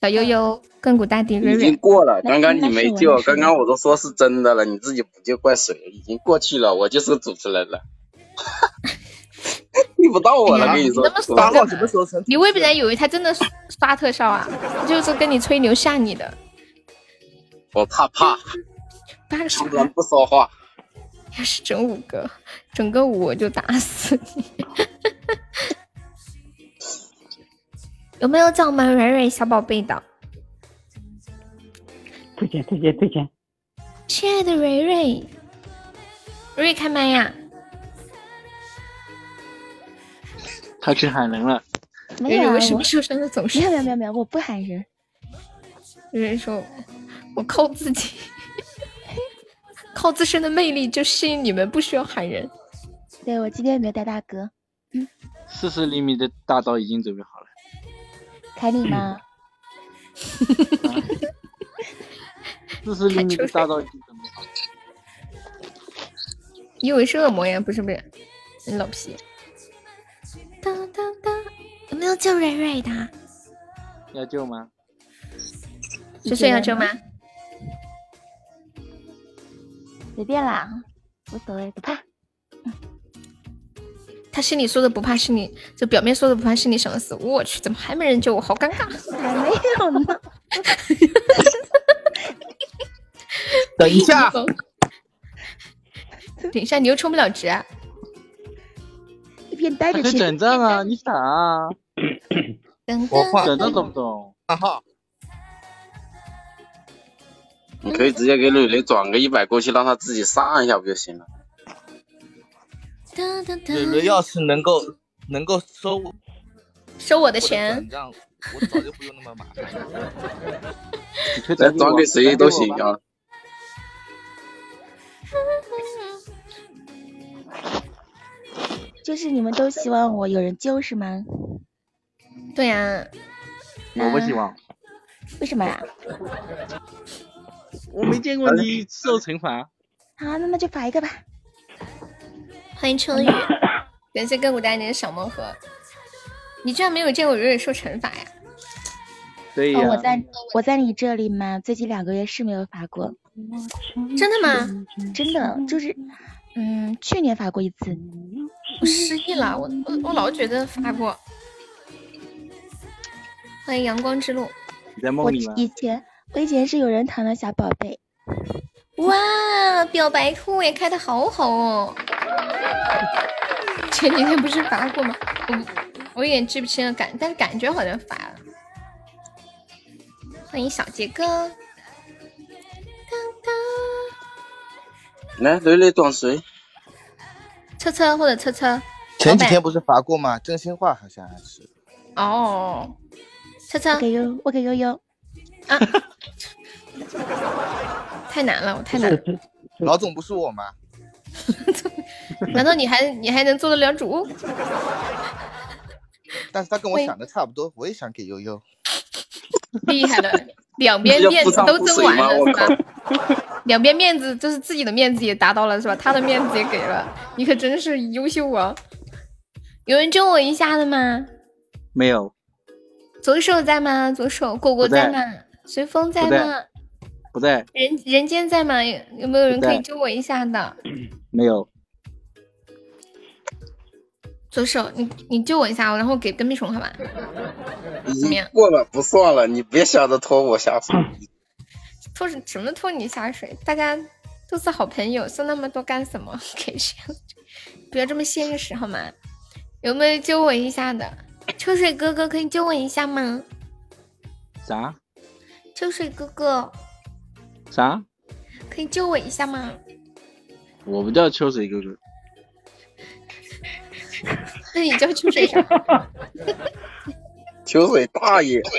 小悠悠、亘古大帝、瑞瑞已经。过了，刚刚你没救，刚刚我都说是真的了，你自己不救怪谁？已经过去了，我就是主持人了。遇不到我了，你说你那么。八号爽干嘛什么时候成？你未必然以为他真的刷刷特效啊，就是跟你吹牛吓你的。我怕怕，八个啥突？然不说话。要是整五个，整个五我就打死你。有没有叫我们蕊蕊小宝贝的？推荐推荐推荐，亲爱的蕊蕊，蕊蕊开麦呀！他去喊人了，没有为什么我受伤的总是没有没有没有没有，我不喊人。有人说：“我靠自己，靠自身的魅力就吸引你们，不需要喊人。对我今天没有带大哥，嗯四十厘米的大刀已经准备好了。凯你吗？四十厘米的大刀已经准备好了。你以为是恶魔呀？不是不是，你老皮。当当当，有没有救蕊蕊的？要救吗？是睡要救吗？随便啦，无所谓，不怕。他心里说的不怕，心里就表面说的不怕，心里想的是我去，怎么还没人救我？好尴尬。还没有呢。等一下，等一下，你又充不了值啊？可以着去。转账啊！你傻啊？我换转账懂不懂？大号，你可以直接给磊磊转个一百过去，让他自己上一下不就行了？噔噔蕊蕊要是能够能够收收我的的钱我早就不用那么麻烦了。你可以再转给谁都行啊。就是你们都希望我有人救是吗？对呀、我不希望。为什么呀？我没见过你受惩罚。好，那么就罚一个吧。欢迎秋雨，感谢亘古大年的小盲盒。你居然没有见过蕊蕊受惩罚呀？对呀、哦，我在我在你这里嘛，最近两个月是没有罚过，真的吗？真的就是，嗯，去年罚过一次。我失忆了，我我我老觉得发过。欢迎阳光之路。你在我梦里吗？以前我以前是有人堂的小宝贝，哇，表白兔也开的好好哦！前几天不是发过吗？我我有点记不清了，感但是感觉好像发了。欢迎小杰哥，来，磊磊撞谁？车车或者车车。前几天不是罚过吗？真心话好像还是。哦，车车我给悠我给悠悠，太难了，我太难了。老总不是我吗？难道你还你还能做得了主？但是他跟我想的差不多，我也想给悠悠。厉害了，两边面子都争完了是吧？两边面子就是自己的面子也达到了是吧？他的面子也给了，你可真是优秀啊！有人救我一下的吗？没有，左手在吗？左手，果果不在在吗？随风在不在吗？不在，人人间在吗？有有没有人可以救我一下的？没有。左手，你你救我一下，然后给跟屁虫好吧？已怎么样经过了，不算了，你别想着拖我下水。拖什什么拖你下水？大家都是好朋友，送那么多干什么？给谁？不要这么现实好吗？有没有救我一下的？秋水哥哥可以救我一下吗？啥秋水哥哥啥？可以救我一下吗？我不叫秋水哥哥，那你叫秋水啥？秋水大爷，大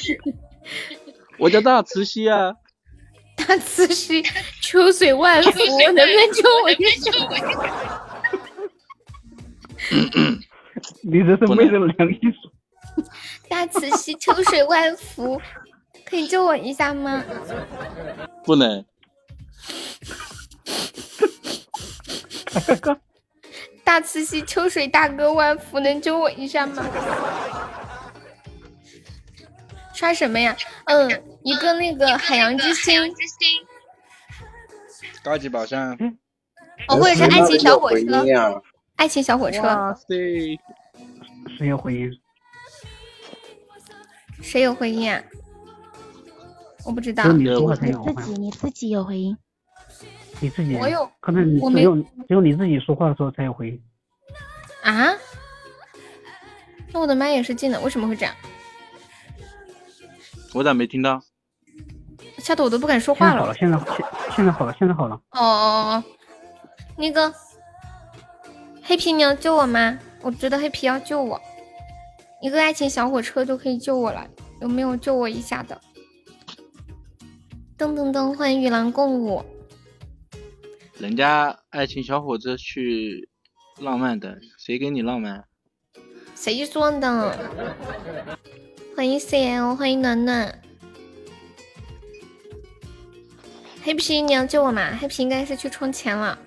爷我叫大慈溪啊。大慈溪，秋水万福，能不能救我一下？你这是昧着良心说。大慈溪，秋水万福，可以救我一下吗？不能，大慈禧，秋水大哥万福，能救我一下吗？刷什么呀？嗯，一个那个海洋之心，高级宝箱。哦，或者是爱情小火车，呀！爱情小火车，哇塞，谁有回音？谁有回音啊？我不知道，你自己你自己有回音，你自己。我有可能你我没只有只有你自己说话的时候才有回音。啊？那我的麦也是进的，为什么会这样？我咋没听到？吓得我都不敢说话了现在好了，。现在现现在好了，现在好了。哦哦哦，那个黑皮，你要救我吗？我觉得黑皮要救我，一个爱情小火车就可以救我了，有没有救我一下的？噔噔噔，欢迎与狼共舞。人家爱情小伙子去浪漫的，谁跟你浪漫？谁说的？欢迎 CL，欢迎暖暖。黑皮，你要救我吗？黑皮应该是去充钱了。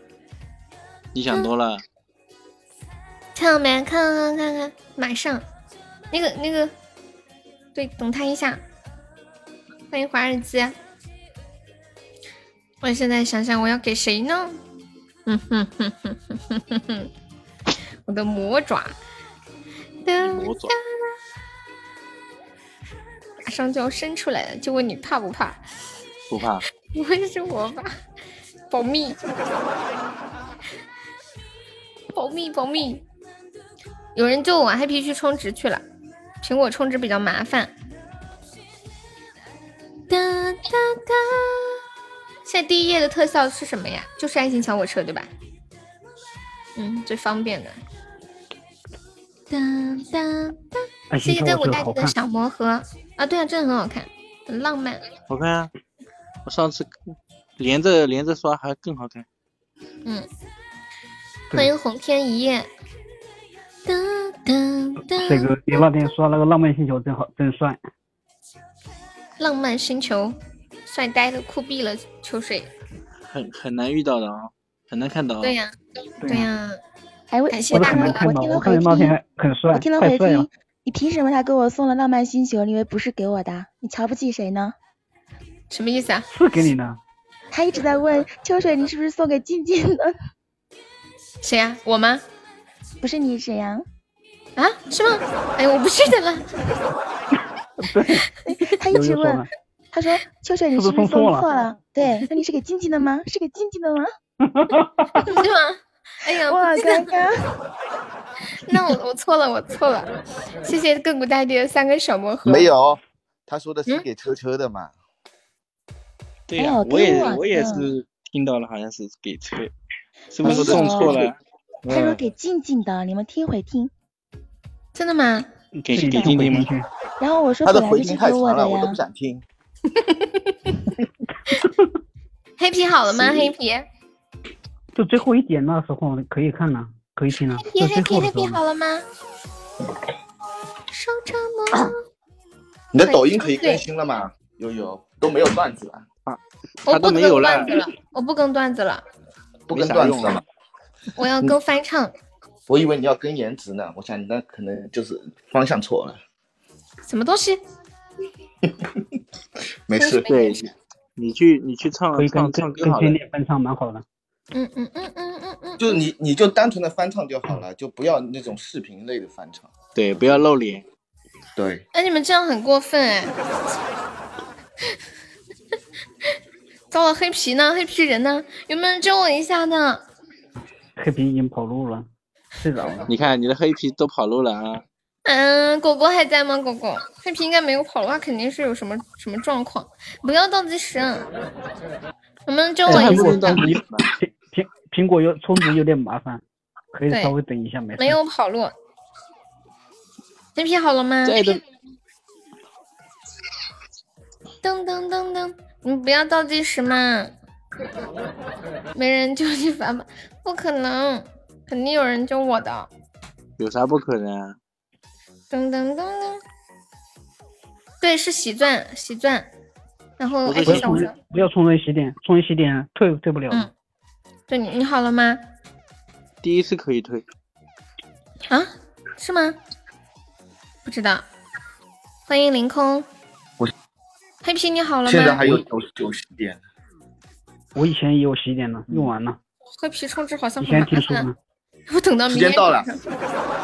你想多了。看到没？看看看看，马上，那个那个，对，等他一下。欢迎华尔兹。我现在想想我要给谁呢？嗯哼哼哼哼哼哼哼，我的魔爪，魔爪，马上就要伸出来了，就问你怕不怕？不怕。不会是我吧？保密，保密，保密。有人救我，黑皮去充值去了。苹果充值比较麻烦。哒哒哒！现在第一页的特效是什么呀？就是爱情小火车对吧？嗯，最方便的。谢谢爱情小亘古大帝的。小魔盒啊！对啊，真的很好看，很浪漫。好看啊！我上次连着连着刷还更好看。嗯，欢迎红天一夜。这个你那天刷那个浪漫星球真好，真帅。浪漫星球，帅呆了，酷毙了，秋水。很很难遇到的啊，很难看到。对呀，对呀。哎，我感谢大哥。看到，听了回听很帅，我听了回听。，你凭什么他给我送了浪漫星球？你以为不是给我的？你瞧不起谁呢？什么意思啊？是给你呢，他一直在问秋水，你是不是送给静静的？谁呀、我吗？不是你谁呀？啊，是吗？哎呀，我不记得了。他一直问他说秋水，你是不是送送错了错了？对，那你是给静静的吗？是给静静的吗？是吗？哎呀，我尴尬。那我我错了，我错了。谢谢亘古大帝的三个小魔盒。没。有，他说的是嗯给车车的嘛。对呀、我也给我我也的是听到了，好像是给车，是不没是送错有了？嗯，他说给静静的，你们听回听。真的吗？给给静静吗？然后我说他的本来就是回听太给我的长了，我都呀不。想听。黑皮好了吗？黑皮，就最后一点那时候可以看了，可以听了。皮黑皮黑皮最后的时候，好了吗？你的抖音可以更新了吗？悠悠都没有段子了啊，我不更他都没有了，段子了，我不更段子了，不跟段子了吗？我要更翻唱。我以为你要跟颜值呢，我想你那可能就是方向错了。什么东西？没事，对，你去你去唱唱歌好了经。典翻唱蛮好的。嗯嗯嗯嗯嗯嗯。就是你你就单纯的翻唱就好了，就不要那种视频类的翻唱。对，不要露脸。对，哎，你们这样很过分哎！糟了，黑皮呢？黑皮人呢？有没有人救我一下呢？黑皮已经跑路了，睡着了。你看你的黑皮都跑路了啊！嗯，果果还在吗？果果，黑皮应该没有跑路，他肯定是有什么什么状况。不要倒计时，啊能不能救我一下？苹苹苹苹果有充值有点麻烦，可以稍微等一下，没事。没有跑路。黑皮好了吗？噔噔噔噔，你不要倒计时嘛！没人救你烦吗？不可能，肯定有人救我的。有啥不可能啊？噔噔噔噔，对，是喜钻，喜钻。然后不要充爱情小说，不要充人洗点，充人洗点退退不了。嗯，对你你好了吗？第一次可以退，啊，是吗？不知道。欢迎凌空。我黑皮你好了吗现在？还有九十九十点。我以前也有洗点了，用完了。黑皮充值好像以前听我等到时明天间到了。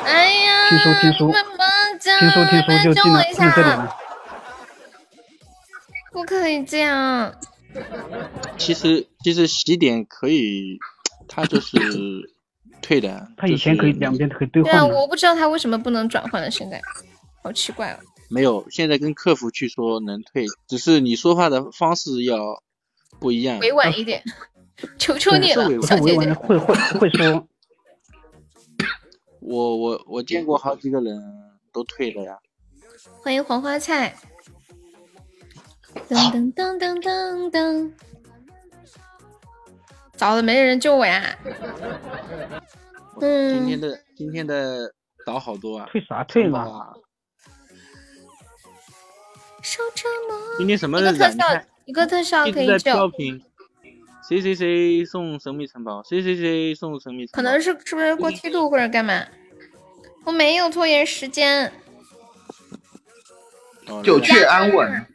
哎呀，听说听说妈妈讲听说听说就救进了我一下，进这里了。不可以这样。其实其实洗点可以，他就是退的。他以前可以两边可以兑换对啊，我不知道他为什么不能转换了，现在好奇怪啊。没有，现在跟客服去说能退，只是你说话的方式要不一样。委婉一点，求求你了小姐姐。会会会说，我我我见过好几个人都退了呀。欢迎黄花菜。噔噔噔噔噔噔，糟了，没人救我呀！嗯今天的今天的岛好多啊，退啥退了？啊！受折磨。今天什么一个特效，一个特效可以救，屏，谁谁谁送神秘城堡，谁谁谁送神秘城堡。可能是是不是过梯度或者干嘛？我没有拖延时间，哦九雀安稳，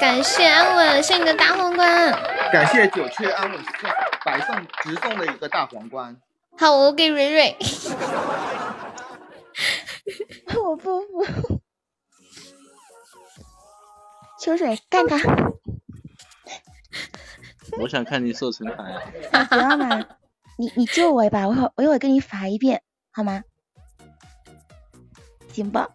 感谢安稳，谢谢你的大皇冠。感谢九雀安稳送百送直送的一个大皇冠。好，我给蕊蕊。我不服。秋水干他！我想看你受惩罚呀！不要嘛，你你救我一把，我一会我一会儿跟你罚一遍，好吗？行吧。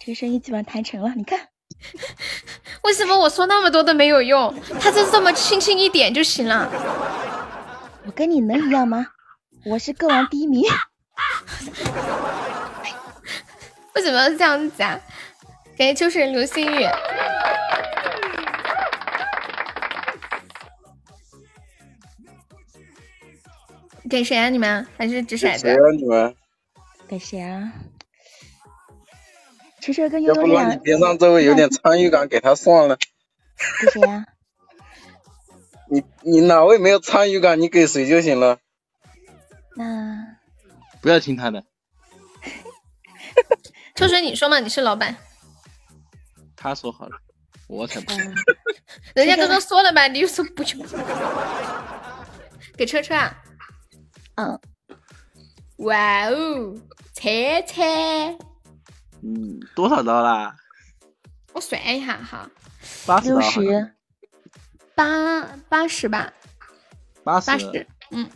这个声音基本上谈成了，你看，为什么我说那么多都没有用？他就这么轻轻一点就行了。我跟你能一样吗？我是歌王第一名。为什么要这样子啊？感谢秋水流星雨。给谁啊？你们还是掷骰子？谁啊你们？给谁啊？其实跟悠要不然你悠这样，边上这位有点参与感，给他算了。给谁啊？你你哪位没有参与感，你给谁就行了。那不要听他的，秋水，你说嘛，你是老板，他说好了，我才不。嗯 人家刚刚说了嘛，你又说不去。给车车啊，嗯，哇哦，车车，嗯，多少刀啦？我算一下哈，八十八八十吧，八十八十，嗯，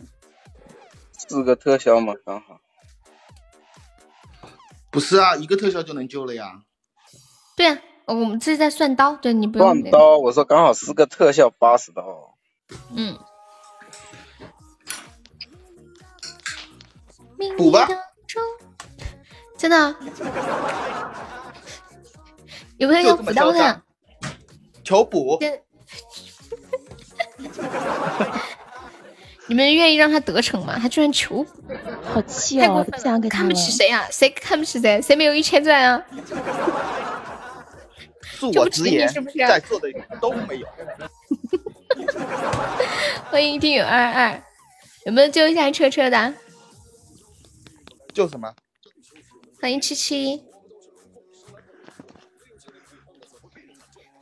四个特效嘛，刚好。不是啊，一个特效就能救了呀。对啊，我们这是在算刀，对你不用刀，我说刚好四个特效八十刀。嗯，补吧，真的，有没有要补刀的？求补，你们愿意让他得逞吗？他居然求补，好气哦，太过分不想给他看不。起谁啊？谁看不起谁？谁没有一千钻啊？恕我直言，是不是啊在座的都没有。欢迎听友二二，有没有救一下车车的？救什么？欢迎七七。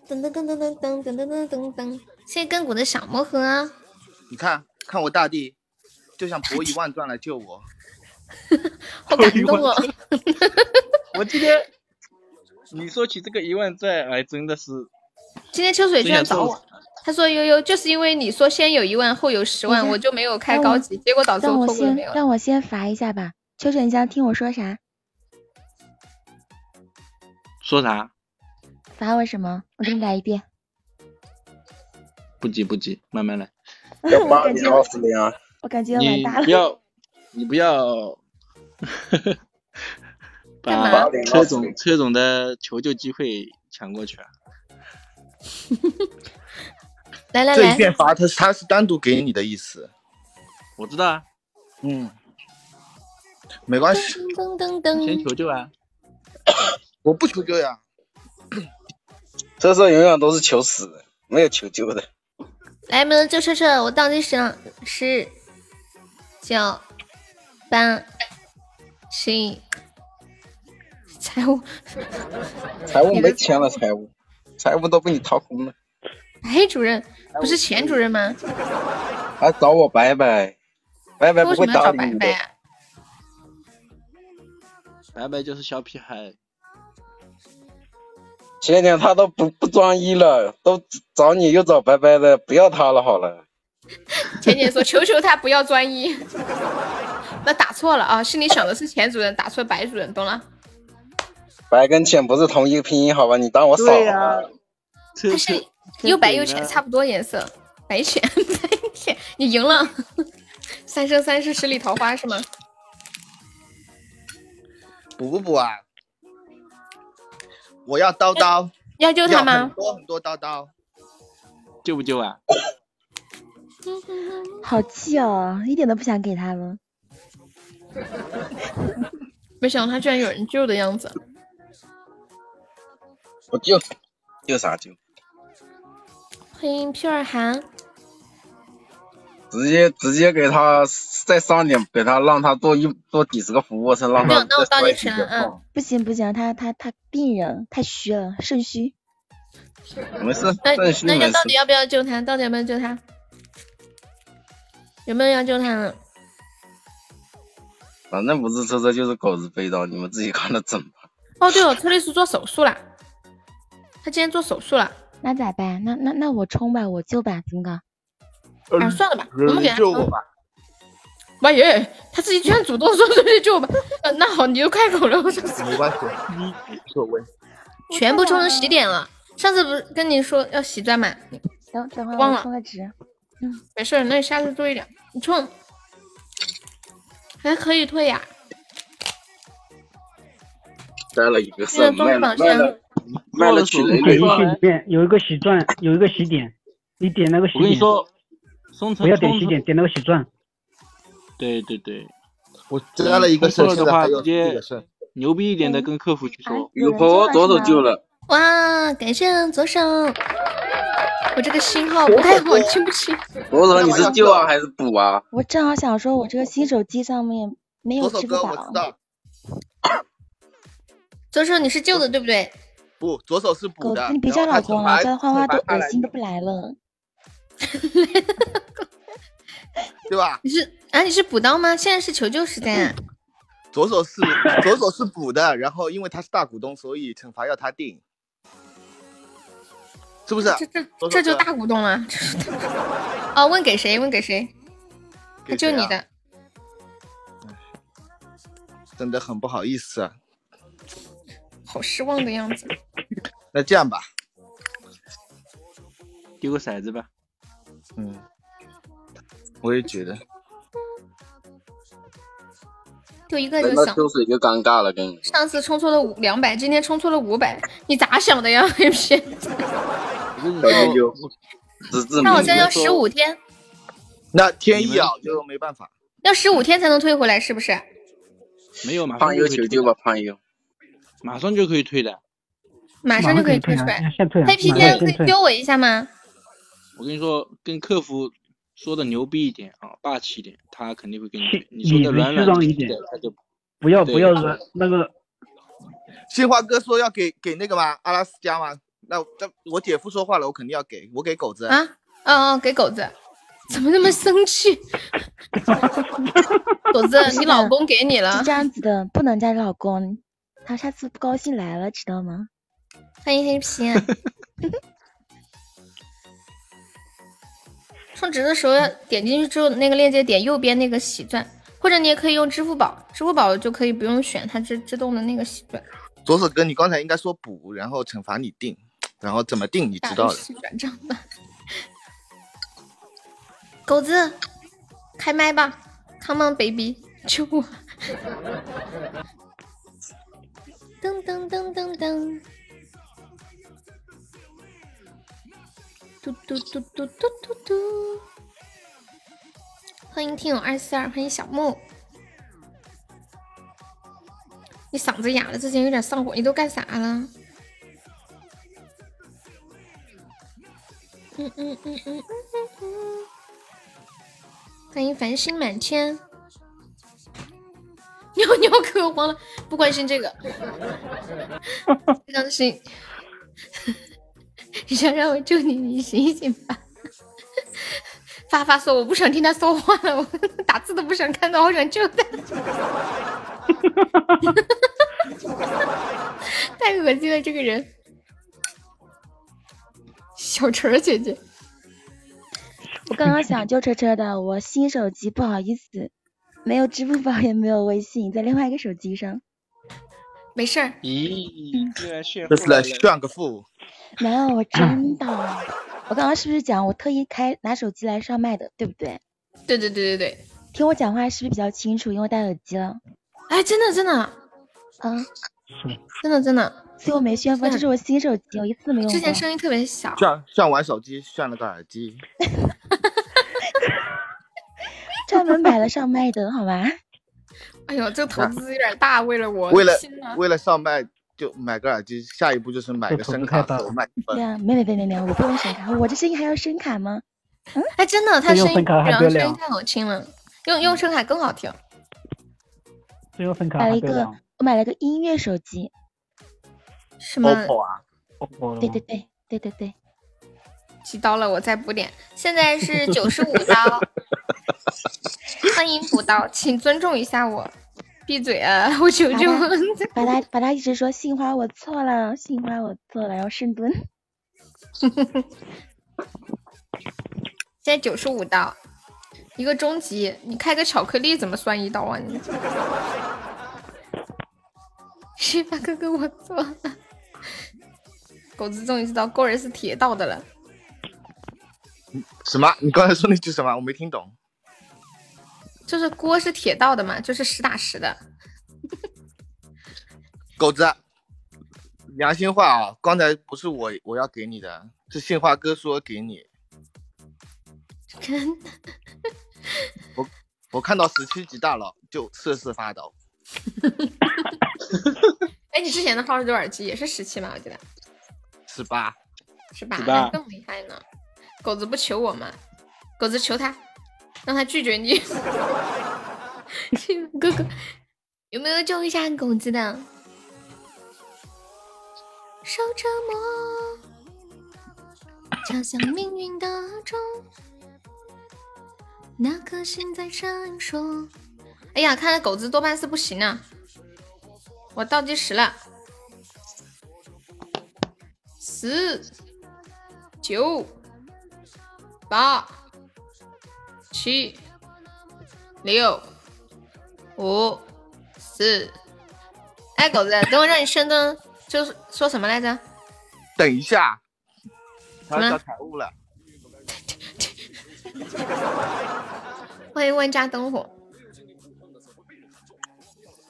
噔噔噔噔噔噔噔噔噔噔噔，谢谢亘古的小魔盒啊！你看看我大弟，就像博一 万钻来救我。好感动哦！我今天你说起这个一万钻，哎，真的是今天秋水居然找我，他说悠悠就是因为你说先有一万后有十万，我就没有开高级，结果导致让我错过了没有。让我先罚一下吧。秋水，你想听我说啥？说啥？罚我什么？我给你来一遍。不急不急，慢慢来。我要八年感觉二十年啊！我感觉要完你蛋了。不要，你不要 把车总车总的求救机会抢过去啊！来来来这一，遍罚他，他是单独给你的意思。我知道啊，嗯，没关系，噔噔噔先，求救啊！我不求救呀。车车永远都是求死的，没有求救的。来，没人救车车，我倒计时了，十、九、八、七，财务，财务没钱了，财务，财务都被你掏空了，哎，主任不是钱主任吗？还找我拜拜，拜拜不会为什么要找你的。白白啊？白白就是小屁孩，前天他都不不专一了，都找你又找白白的，不要他了好了。前姐说求求他不要专一，那打错了啊，心里想的是钱主任，打错白主任，懂了？白跟浅不是同一个拼音好吧？你当我傻对呀啊？它是又白又浅，差不多颜色，白浅 白浅，你赢了。三生三世十里桃花是吗？补不补啊？我要刀刀，要救他吗？多很多刀刀。救不救啊？好气哦，一点都不想给他了。没想到他居然有人救的样子。我救，救啥救？欢迎皮尔寒，直接直接给他再上点，给他让他做一做几十个俯卧撑，让他没有，那我倒再计时了，甩几个嗯，不行不行，他他他病人太虚了，肾虚。没事，那那要到。底要不要救他？到底要不要救他？有没有要救他的？反正不是车车就是狗子背刀，你们自己看着整吧。哦，对哦，崔丽素做手术了，他今天做手术了。那咋办？那那那我冲吧，我救吧，怎么搞？啊，算了吧，我们给他救我吧。妈耶，他自己居然主动说出去救吧。呃，那好，你就开口了，我说没关系，无所谓。全部充成洗点了。上次不是跟你说要洗钻吗？等等会儿忘了充个值。嗯没事，那你下次注意点。你充还可以退呀。带了一个现在肾，卖了中榜上卖了卖了去雷雷点进去里面有一个喜钻，有一个喜点，你点那个喜点，我跟你说，松城不要点冲喜点，点那个喜钻。对对对，我加了一个肾，充错了的话，直接。牛逼一点的跟客服去说。有婆左手救了，哇，感谢左手，我这个信号不太好，听不清。左手你是救啊还是补啊？我正好想说，我这个新手机上面没有支付宝。道，左手你是救的对不对？不，左手是补的，。你别叫老公了，叫花花都恶心都不来了。对吧？你是啊？你是补刀吗？现在是求救时间啊。左手是左手是补的，然后因为他是大股东，所以惩罚要他定，是不是？这这这就大股东了。哦，问给谁？问给谁？他给谁啊救你的。真的很不好意思啊。好失望的样子。那这样吧，丢个骰子吧。嗯，我也觉得。丢一个就行。秋水就尴尬了，跟你。上次充错了五两百，今天充错了五百，你咋想的呀？黑皮？我跟你小舅，舅，自制那好像要十五天，那天一咬，就没办法。要十五天才能退回来，是不是？没有，马上胖友求救吧，胖友。马上就可以退的。马上就可以退出来。黑皮马现在可以。丢我一下吗？我跟你说，跟客服说的牛逼一点啊，霸气一点，他肯定会给你。你说的软软的一点，他就不要不要软那个杏花哥说要给给那个吗？阿拉斯加吗？那那我姐夫说话了，我肯定要给，我给狗子。啊，哦哦，给狗子，怎么那么生气？狗子，你老公给你了是这。样子的，不能叫老公，他下次不高兴来了，知道吗？欢迎黑皮。充值的时候要点进去之后，那个链接点右边那个喜钻，或者你也可以用支付宝，支付宝就可以不用选，它自自动的那个喜钻。左手哥，你刚才应该说补，然后惩罚你定，然后怎么定你知道的。转账吧。狗子，开麦吧，Come on baby，救我！噔噔噔噔噔，嘟嘟嘟嘟嘟嘟嘟。欢迎听友二四二，欢迎小木。你嗓子哑了，之前有点上火，你都干啥了？嗯嗯嗯嗯嗯嗯嗯。欢迎繁星满天。尿尿可慌了，不关心这个。非常心，你想让我救你，你醒醒吧。发发说我不想听他说话了，我打字都不想看到，好想救他。太恶心了，这个人。小陈姐姐，我刚刚想救车车的，我新手机不好意思，没有支付宝也没有微信，在另外一个手机上。没事儿。咦，居然炫这是来。炫个富。没有，我真的，我刚刚是不是讲我特意开拿手机来上麦的，对不对？对对对对对，听我讲话是不是比较清楚？因为戴耳机了。哎，真的真的嗯，真的真的，所以我没炫富，这是我新手机，我一次都没用过。之前声音特别小。炫炫完手机，炫了个耳机。专门买了上麦的好吧？哎呦，这个投资有点大，为了我，为了为了上麦就买个耳机，下一步就是买个声卡和麦克风。对啊，没没没没没，我不用声卡，我这声音还要声卡吗？嗯哎，真的，他声音这用声卡还然后声音太好听了，用用声卡更好听。这用声卡买了一个我买了个音乐手机。什么？OPPO 啊，OPPO 对对对对对对，几刀了？我再补点，现在是九十五刀。欢迎补刀，请尊重一下我。闭嘴啊！我求求。把他把他一直说杏花我错了，杏花我错了，然后深蹲。现在九十五刀，一个终极，你开个巧克力怎么算一刀啊你？是吧，哥哥，我错了。狗子终于知道过人是铁道的了。什么？你刚才说那句什么？我没听懂。就是锅是铁道的嘛，就是实打实的。狗子，良心话啊，刚才不是我我要给你的，是杏花哥说给你。真的，我我看到十七级大佬就瑟瑟发抖。哎，你之前的号是多少级？也是十七吗？我记得十八，是吧？18那更厉害呢。狗子不求我吗？狗子求他，让他拒绝你。哥哥，有没有救一下狗子的？受折磨，敲响命运的钟，那颗心在闪烁。哎呀，看来狗子多半是不行啊！我倒计时了，十、九、八、七、六、五、四。哎，狗子，等会让你深蹲，就是说什么来着？等一下，他要交财务了。欢迎万家灯火。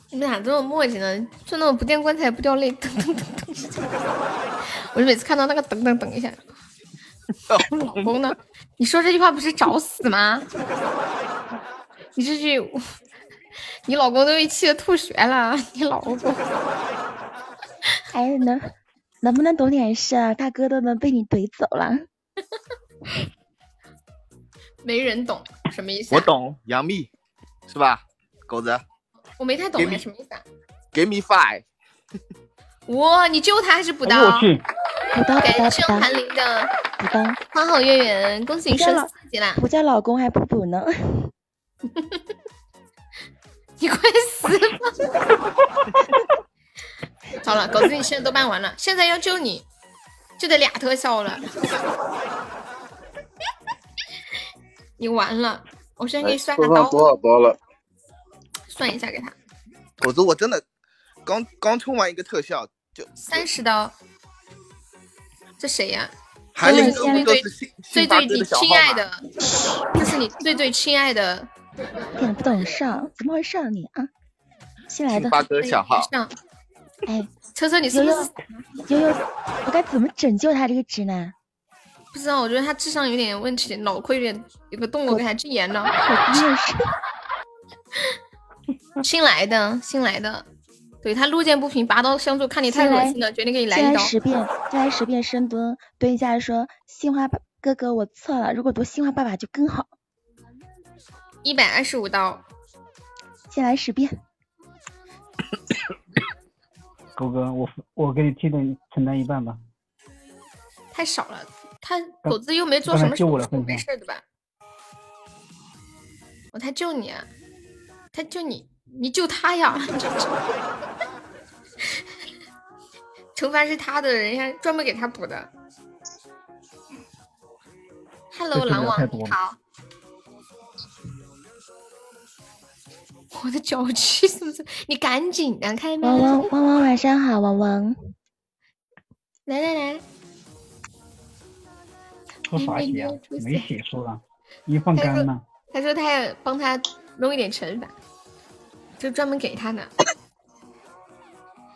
你们俩这么磨叽呢？就那种不见棺材不掉泪，噔噔噔噔。我就每次看到那个噔噔噔一下，老公呢？你说这句话不是找死吗？你这句，你老公都被气得吐血了。你老公，哎，能能不能懂点事啊？大哥都能被你怼走了。没人懂什么意思、啊？我懂，杨幂是吧？狗子我没太懂什么意思啊？，Give me five。哇，你救他还是补刀？我去，补刀补感刀补刀谢韩林的补刀，花好月圆，恭喜你升四级啦！我叫老公还不补呢。你快死吧！好了，狗子，你现在都办完了，现在要救你，就得俩特效了。你完了，我先给你算下刀，多少刀了？算一下给他狗子，我真的刚刚充完一个特效，就三十刀。这谁呀、韩林最最最最你哥的小号码亲爱的，这是你最最亲爱的一点不懂事儿，怎么回事啊你啊？新来的信发哥小号。上。哎，车车，你是悠不是悠悠悠，我该怎么拯救他这个直男？不知道？我觉得他智商有点问题，脑壳有点有个洞，我给他禁言了。我也是。新来的，新来的，对他路见不平拔刀相助，看你太恶心了，决定给你来一刀。来十遍，再来十遍深蹲，蹲一下说：“杏花哥哥，我错了。”如果读杏花爸爸就更好。一百二十五刀，先来十遍。狗哥，我我给你替你承担一半吧。太少了。他狗子又没做什么刚才救我手术，了没事的吧？我他救你啊，他救你，你救他呀！惩罚是他的，人家专门给他补的。Hello，狼王你好。我的脚气是不是？你赶紧的，开麦汪。汪汪汪，晚上好，汪汪。来来来，说啥血啊？没血说了，一放干了。他说他要帮他弄一点惩罚，就专门给他的。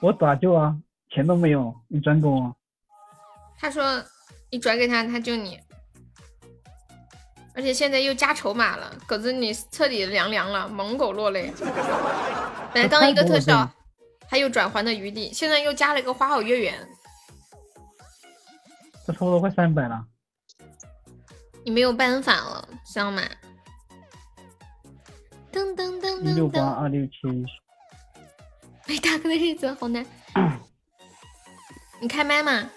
我咋救啊？钱都没有，你转给我。他说你转给他，他救你。而且现在又加筹码了，狗子你彻底凉凉了，猛狗落泪。本来当一个特效，还有转还的余地，现在又加了一个花好月圆，这差不多快三百了。你没有办法了，知道吗？噔噔噔一六八二六七，没大哥的日子好难。你开麦吗？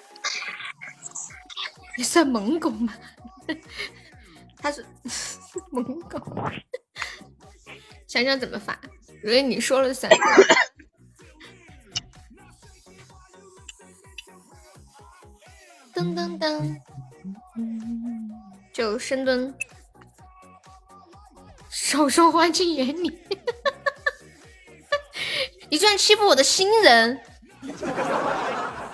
你算猛狗吗？他是猛狗，想想怎么发，因为你说了算。噔噔噔，就深蹲，少说话进眼里。你居然欺负我的新人，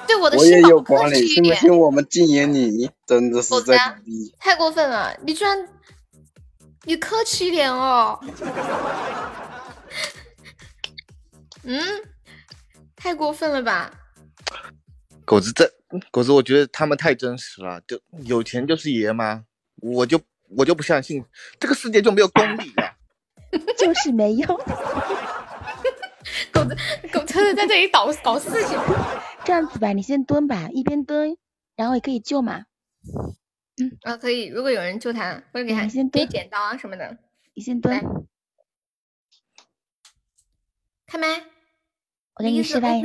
对我的新宝客有管理，气一点。我们禁言你？真的是在狗子啊逼。太过分了！你居然，你客气一点哦。嗯，太过分了吧？狗子这狗子，我觉得他们太真实了，就有钱就是爷吗？我就我就不相信这个世界就没有公理了。就是没用。能在这里搞搞事情。这样子吧，你先蹲吧，一边蹲，然后也可以救嘛。嗯啊，可以，如果有人救他，或者给他你先蹲给剪刀啊什么的。你先蹲，开麦，我给你示范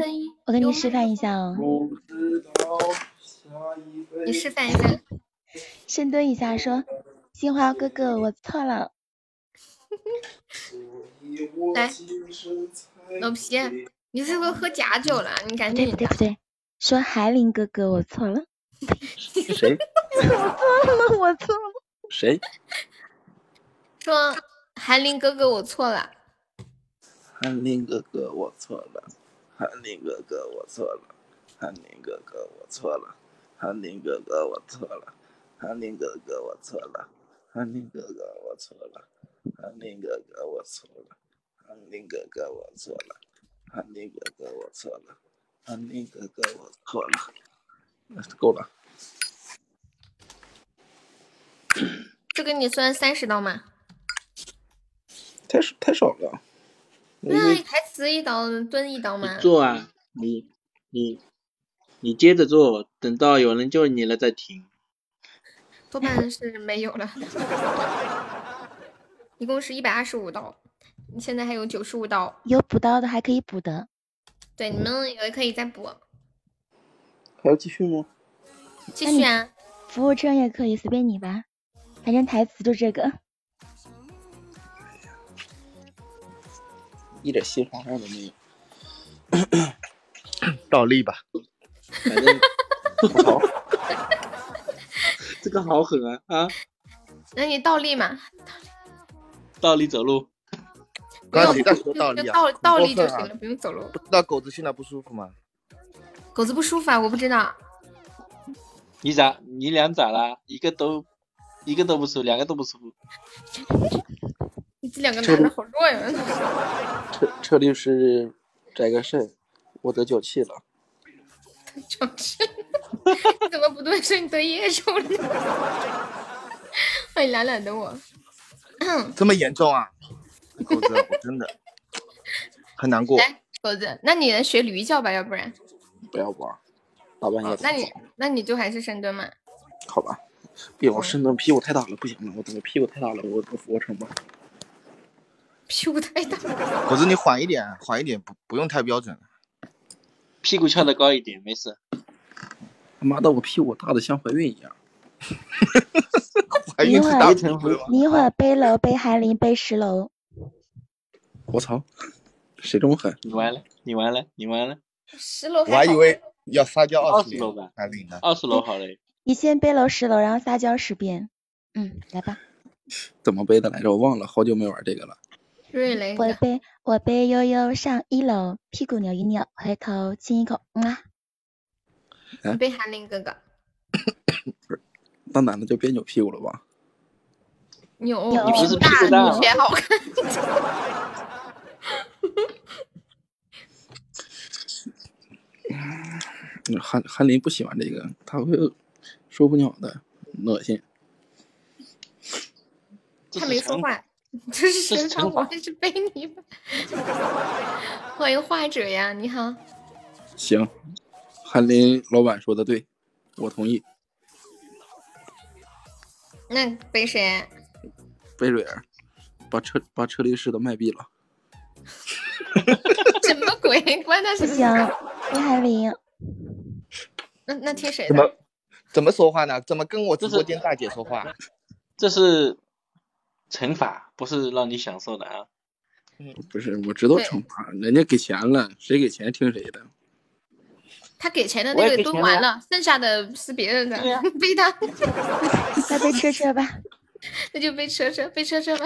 我给你示范一下哦。你示范一下。深蹲一下，说：“新华哥哥，我错了。来，老皮，你是不是喝假酒了？你”赶对紧不对不对，说海林 哥哥，我错了，谁我错了，我错了。谁？说韩林哥哥，我错了。韩林哥哥，我错了。韩林哥哥，我错了。韩林哥哥，我错了。韩林哥哥，我错了。韩林哥哥，我错了。韩林哥哥，我错了。安林哥哥，我错了。安林哥哥，我错了。安林哥哥，我错了。安林哥哥，我错了。够了，这给你算三十刀吗？太少太少了。那台词一刀，蹲一刀吗？做啊，你你你接着做，等到有人救你了再停。多半是没有了。一共是一百二十五刀，你现在还有九十五刀。有补刀的还可以补的，对，你们也可以再补，还要继续吗？继续啊。服务生也可以，随便你吧。反正台词就这个。一点新花样都没有。倒立吧，反正好，这个好狠啊啊！那你倒立嘛，倒立走路，刚才谁在说倒立啊？倒很倒过分啊立就行了，不用走路。不知道狗子现在不舒服吗？狗子不舒服啊，我不知道。你咋你俩咋啦？一个都一个都不舒服，两个都不舒服。你这两个男的好弱呀！车车律师摘个肾，我得脚气了。就是，你 怎么不对？说你得野兽了呢？欢迎懒懒的我。这么严重啊？狗子，我真的 很难过。来，狗子，那你来学驴叫吧，要不然，不要玩，大半夜的。那你那你就还是深蹲嘛。好吧，别我深蹲屁股太大了，不行了，我我屁股太大了，我我俯卧撑吧。屁股太大。狗子，你缓一点，缓一点，不不用太标准。屁股翘的高一点，没事。他妈的，我屁股大的像怀孕一样。怀你一会儿孕是大部分你一会儿背楼背韩林背十楼，我操，谁这么狠？你完了，你完了，你完了。十楼我还以为要撒娇二二十十楼呢。二十楼好嘞。你先背楼十楼，然后撒娇十遍。嗯，来吧。怎么背的来着？我忘了，好久没玩这个了。瑞雷，我背我背悠悠上一楼，屁股扭一扭，回头亲一口，嗯啊。你背韩林哥哥那男的就别扭屁股了吧？扭，你不是大屁股大扭起来好看。嗯 韩韩林不喜欢这个，他会说不鸟的，恶心。他没说话，这是身上，我还是背你吧。欢迎画者呀，你好。行，韩林老板说的对，我同意。那背谁？贝瑞尔把车把车律师都卖闭了。什么鬼？关他什么不行事？，背韩林。那那听谁怎么的？怎么说话呢？怎么跟我直播间大姐说话？这是惩罚，不是让你享受的啊。不是，我知道惩罚，人家给钱了，谁给钱听谁的。他给钱的那个也给钱了蹲完了，剩下的是别人的，背他，那背车车吧。那就背车车，背车车吧。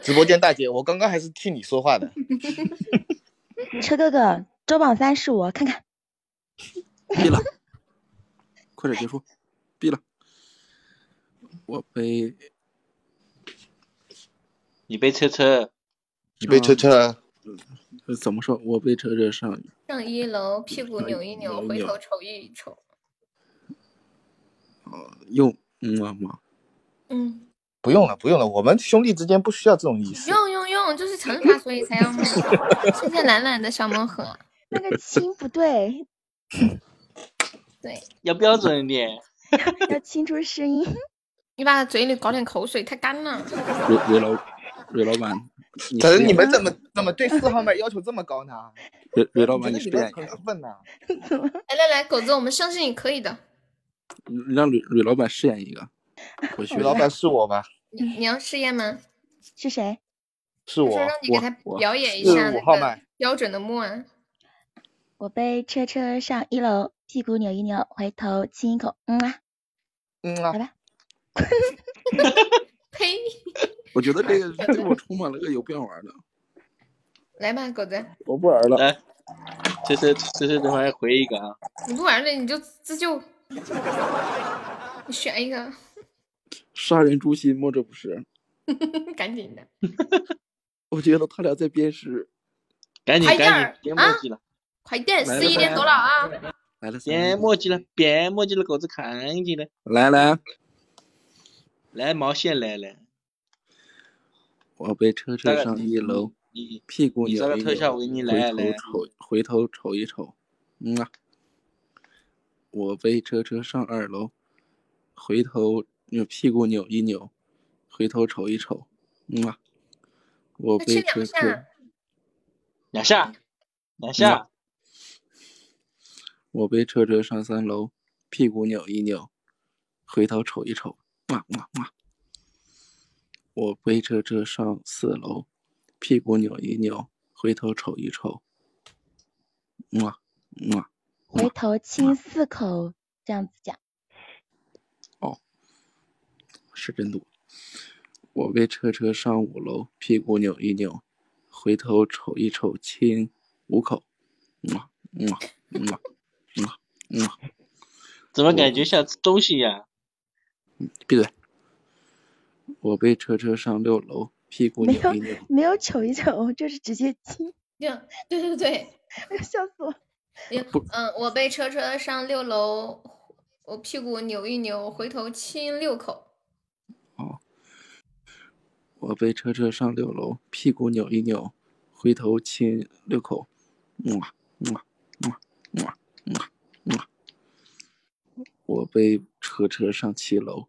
直播间大姐，我刚刚还是替你说话的。车哥哥，周榜三是我，看看。闭了，快点结束，闭了。我背你背车车，你被车车，呃怎么说？我被车车上，上一楼，屁股扭一扭，扭一扭回头瞅一瞅。哦，用嗯啊妈，嗯，不用了，不用了，我们兄弟之间不需要这种意思。用用用，就是惩罚，所以才要梦。谢谢懒懒的小魔盒。那个亲不对，对，要标准一点。要清出声音。你把嘴里搞点口水，太干了。蕊老板，你可是你们怎么怎么对四号麦要求这么高呢？蕊蕊老板，你试验一你们很个，笨呐。来来来，狗子，我们相信你可以的。你让蕊蕊老板试验一个。我去许老板是我吧？你你要试验吗？是谁？是我就是让，你给他我表演一下那个五号麦标准的木啊。我被车车上一楼，屁股扭一扭，回头亲一口，嗯啊，嗯啊来，吧。呸！我觉得这个 对我充满了个有必要玩的。来吧，狗子，我不玩了。来，这是这是等会儿回一个啊。你不玩了你就自救，你选一个，杀人诛心，吗这不是？赶紧的。我觉得他俩在鞭尸。赶紧快点赶紧，别啊墨迹了，快点，十一点多了啊！来了，别墨迹了，别墨迹了，狗子看见了。来来，来毛线来了，我被车车上一楼，你屁股扭一扭，回头瞅回头瞅一瞅，嗯啊，我被车车上二楼，回头扭屁股扭一扭，回头瞅一瞅，嗯啊，我被车两下车，两下，两下，我被车车上三楼，屁股扭一扭，回头瞅一瞅，哇哇哇！我背车车上四楼，屁股扭一扭，回头瞅一瞅，哇哇！回头亲四口，这样子讲。哦是真多。我被车车上五楼，屁股扭一扭，回头瞅一瞅，亲五口，哇哇哇哇哇！怎么感觉像吃东西呀？闭嘴！我被车车上六楼，屁股扭一扭，没有瞅一瞅，就是直接亲，对对对对，笑死我！嗯，我被车车上六楼，我屁股扭一扭，回头亲六口。我被车车上六楼，屁股扭一扭，回头亲六口，哇哇哇哇哇哇！我被车车上七楼，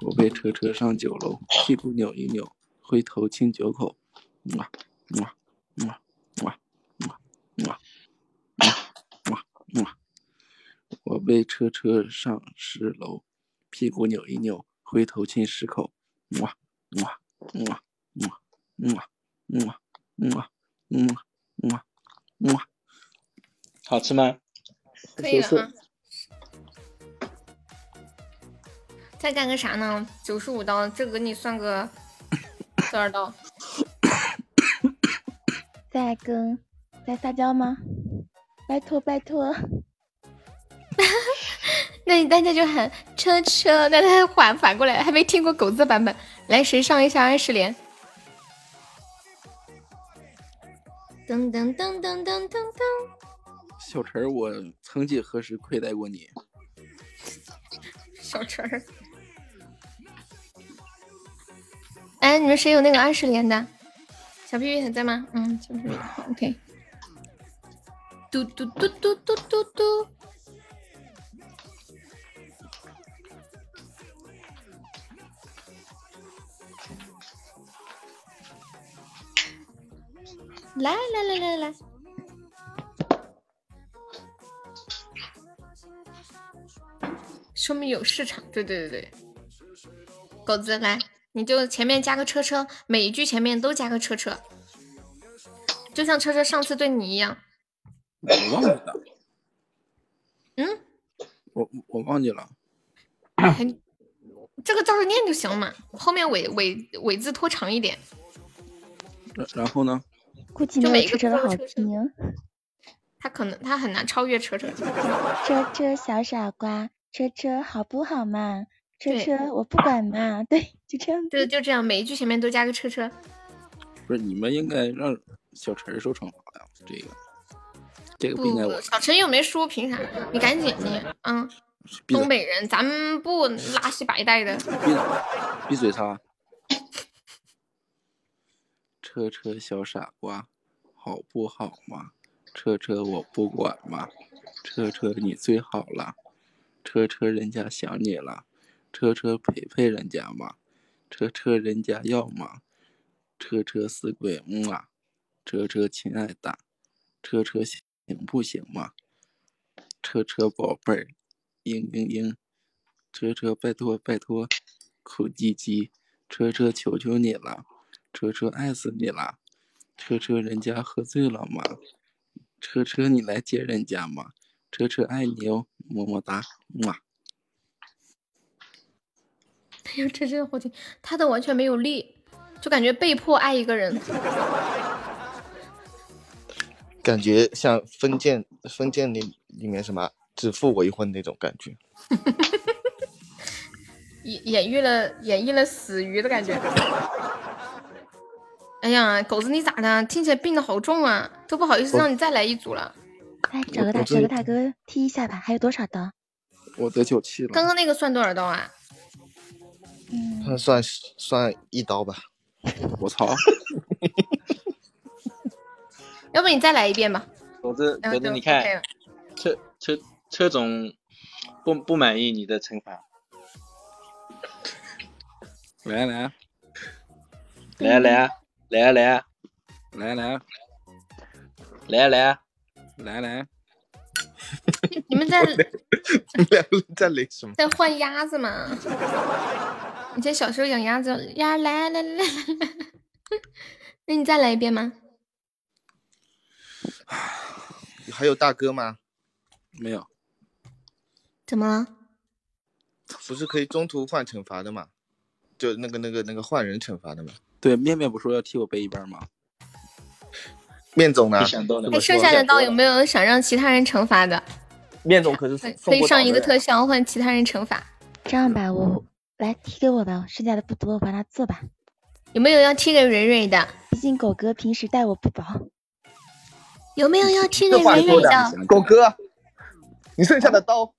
我被车车上九楼，屁股扭一扭，回头亲九口，哇哇哇哇哇哇哇哇！我被车车上十楼，屁股扭一扭，回头亲十口。哇哇哇哇哇哇哇哇哇！好吃吗？可以了再干个啥呢？九十五刀，这个给你算个多少刀？再跟再撒娇吗？拜托拜托！那你大家就喊车车，那他反反过来，还没听过狗子版本。来，谁上一下二十连？噔噔噔噔噔噔噔。小陈儿，我曾几何时亏待过你？小陈儿。哎，你们谁有那个二十连的？小屁屁还在吗？嗯，小屁屁，OK。嘟嘟嘟嘟嘟嘟嘟。来来来来来，说明有市场。对对对对，狗子来，你就前面加个车车，每一句前面都加个车车，就像车车上次对你一样。我忘记了。嗯，我我忘记了。这个照着念就行了嘛，后面尾尾尾字拖长一点。然后呢？估计就每个没有车车的好听。他可能他很难超越车车。车车小傻瓜，车车好不好嘛？车对车我不管嘛。对，就这样。对，就这样，每一句前面都加个车车。不是你们应该让小陈儿受惩罚呀？这个，这个不不应该我，小陈又没输，凭啥？你赶紧的，嗯，东北人，咱们不拉稀白带的。闭嘴他。车车小傻瓜，好不好嘛？车车我不管嘛，车车你最好了，车车人家想你了，车车陪陪人家嘛，车车人家要嘛，车车死鬼嗯啊，车车亲爱的，车车行不行嘛？车车宝贝儿，嘤嘤嘤，车车拜托拜托，哭唧唧，车车求求你了，车车爱死你了，车车人家喝醉了嘛，车车你来接人家嘛，车车爱你哦，么么哒，么。真的好听，他的完全没有力，就感觉被迫爱一个人。感觉像封建封建里里面什么只付为婚那种感觉。演演绎了演绎了死鱼的感觉。哎呀，狗子你咋的？听起来病的好重啊，都不好意思让你再来一组了。来找个大找个大哥踢一下吧。还有多少刀？我得九七了。刚刚那个算多少刀啊？那算算一刀吧。我操！要不你再来一遍吧。狗子，狗子，然后就你看车车车总不不满意你的惩罚，来来啊来啊来啊来啊来啊来来啊来啊来啊！来来，你们在两个人在 雷什么？在换鸭子吗？以前小时候养鸭子，鸭来来来来来，那你再来一遍吗？还有大哥吗？没有，怎么了？不是可以中途换惩罚的吗？就那个那个那个换人惩罚的吗？对，面面不说要替我背一半吗？面总呢？哎，剩下的刀有没有想让其他人惩罚的？面总可是可可以上一个特效换其他人惩罚。这样吧，我来踢给我的，剩下的不多，我帮他做吧。有没有要踢给蕊蕊的？毕竟狗哥平时待我不薄。有没有要踢给蕊蕊的的？，狗哥，你剩下的刀，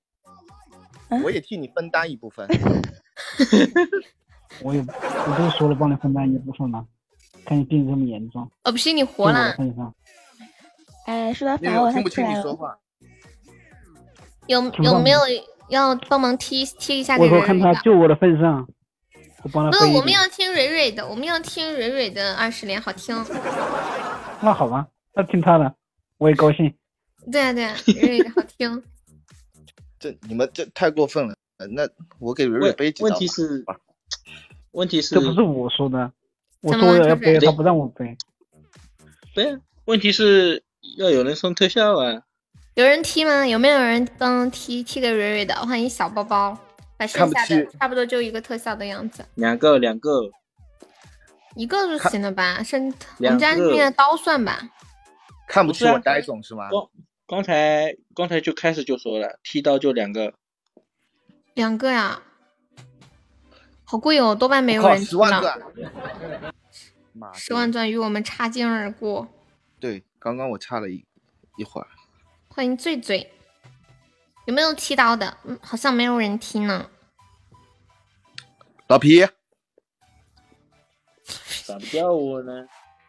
嗯我也替你分担一部分。我也我不是说了帮你分担一部分吗？看你病这么严重，哦，不是你活了，哎，说到因为罚我，他不清出来了。你说话。有有没有要帮忙踢踢一下给我说看蕊蕊的？他救我的份上，我帮他不是，我们。要听蕊蕊的，我们要听蕊蕊的二十连，好听。那好吧，那听他的，我也高兴。对 啊对啊，蕊蕊的好听。这你们这太过分了。呃那我给蕊蕊背几刀吧。问题是问题是这不是我说的，我说我要背，他不让我背。对啊，问题是要有人送特效啊。有人踢吗？有没有人帮踢踢给蕊蕊的？欢迎小包包，把剩下的看不起差不多就一个特效的样子，两个两个，一个就行了吧？剩我们家个那边的刀算吧。看不不是啊起我呆总是吗？刚刚才刚才就开始就说了，剃刀就两个，两个呀，好贵哦，多半没有人踢十万个了。啊。妈的十万钻与我们擦肩而过。对，刚刚我差了一一会儿。欢迎醉醉，有没有踢刀的？嗯，好像没有人踢呢。老皮，咋不叫我呢？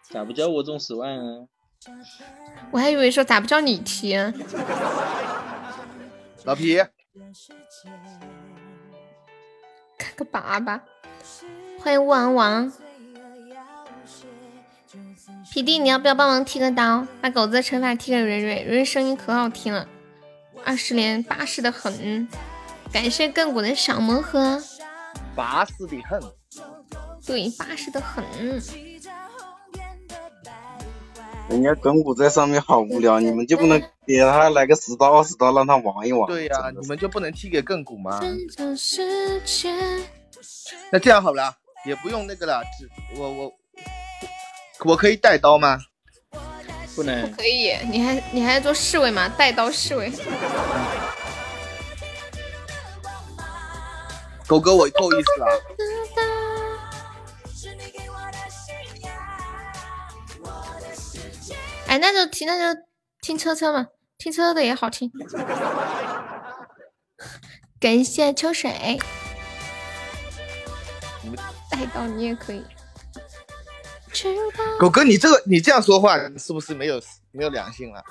咋不叫我中十万啊？我还以为说咋不叫你踢？老皮，看个粑粑。欢迎王王，皮弟，你要不要帮忙踢个刀，把狗子的惩罚踢给蕊蕊？蕊蕊声音可好听了，二十连巴适的很。感谢亘古的小魔盒，巴适的很。对，巴适的很。人家耿古在上面好无聊，你们就不能给他来个十刀二十刀让他玩一玩？对呀、你们就不能踢给亘古吗？那这样好了，也不用那个了，只我我我可以带刀吗？不能。不可以，你还你还做侍卫吗？带刀侍卫。狗哥，我够意思了。哎，那就听那就听车车嘛，听车车的也好听。感谢秋水，带刀你也可以。狗哥，你这个你这样说话是不是没有没有良心了？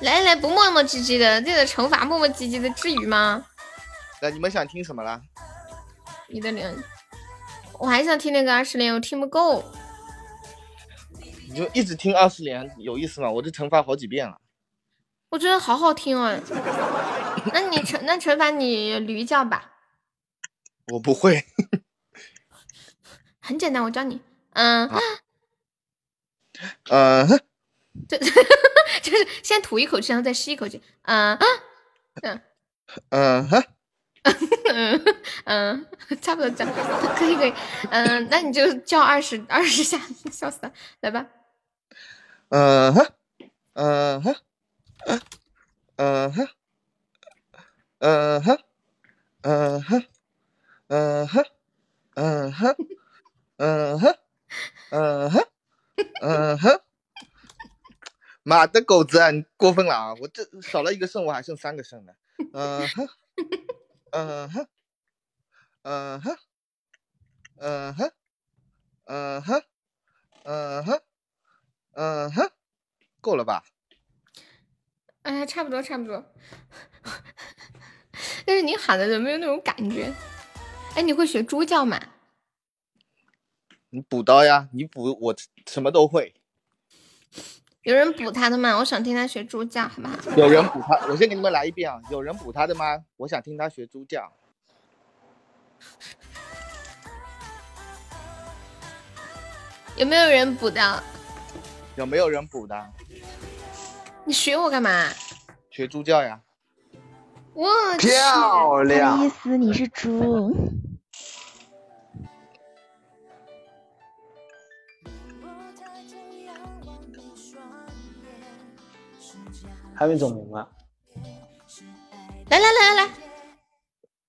来来，不磨磨唧唧的，这个惩罚磨磨唧唧的，至于吗？那你们想听什么啦？你的脸，我还想听那个二十连，我听不够。你就一直听二十连有意思吗？我这惩罚好几遍了。我觉得好好听哦。那你惩那惩罚你驴叫吧。我不会。很简单，我教你。嗯。嗯。对，就是先吐一口气，然后再吸一口气。嗯。嗯。嗯哼。嗯 嗯，差不多这样，可以可以。嗯，那你就叫二十二十下，笑死了。来吧。嗯哼。嗯哼。嗯哼。嗯哼。嗯哼。嗯哼。嗯哼。嗯嗯哼，嗯哼，嗯哼，妈的狗子啊，你过分了啊！我这少了一个肾，我还剩三个肾呢。嗯哼，嗯哼，嗯哼，嗯哼，嗯哼，嗯哼，嗯哼，够了吧？哎，差不多，差不多。但是你喊的人没有那种感觉。哎，你会学猪叫吗？你补刀呀，你补我什么都会。有人补他的吗？我想听他学猪叫，好不好？有人补他，我先给你们来一遍啊！有人补他的吗？我想听他学猪叫。有没有人补的？有没有人补的？你学我干嘛？学猪叫呀！我漂亮。意思你是猪。还没整明白。来来来来来，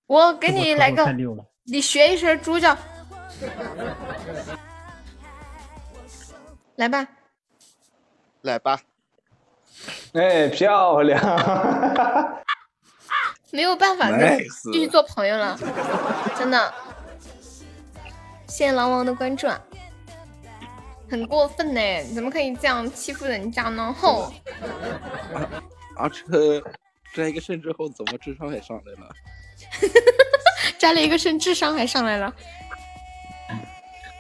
我给你来个，你学一声猪叫，来吧，来吧。哎，漂亮！没有办法 再继续做朋友了，真的。谢谢狼王的关注。很过分呢，怎么可以这样欺负人家呢？吼！阿车摘一个肾之后，怎么智商还上来了？摘了一个肾，智商还上来了。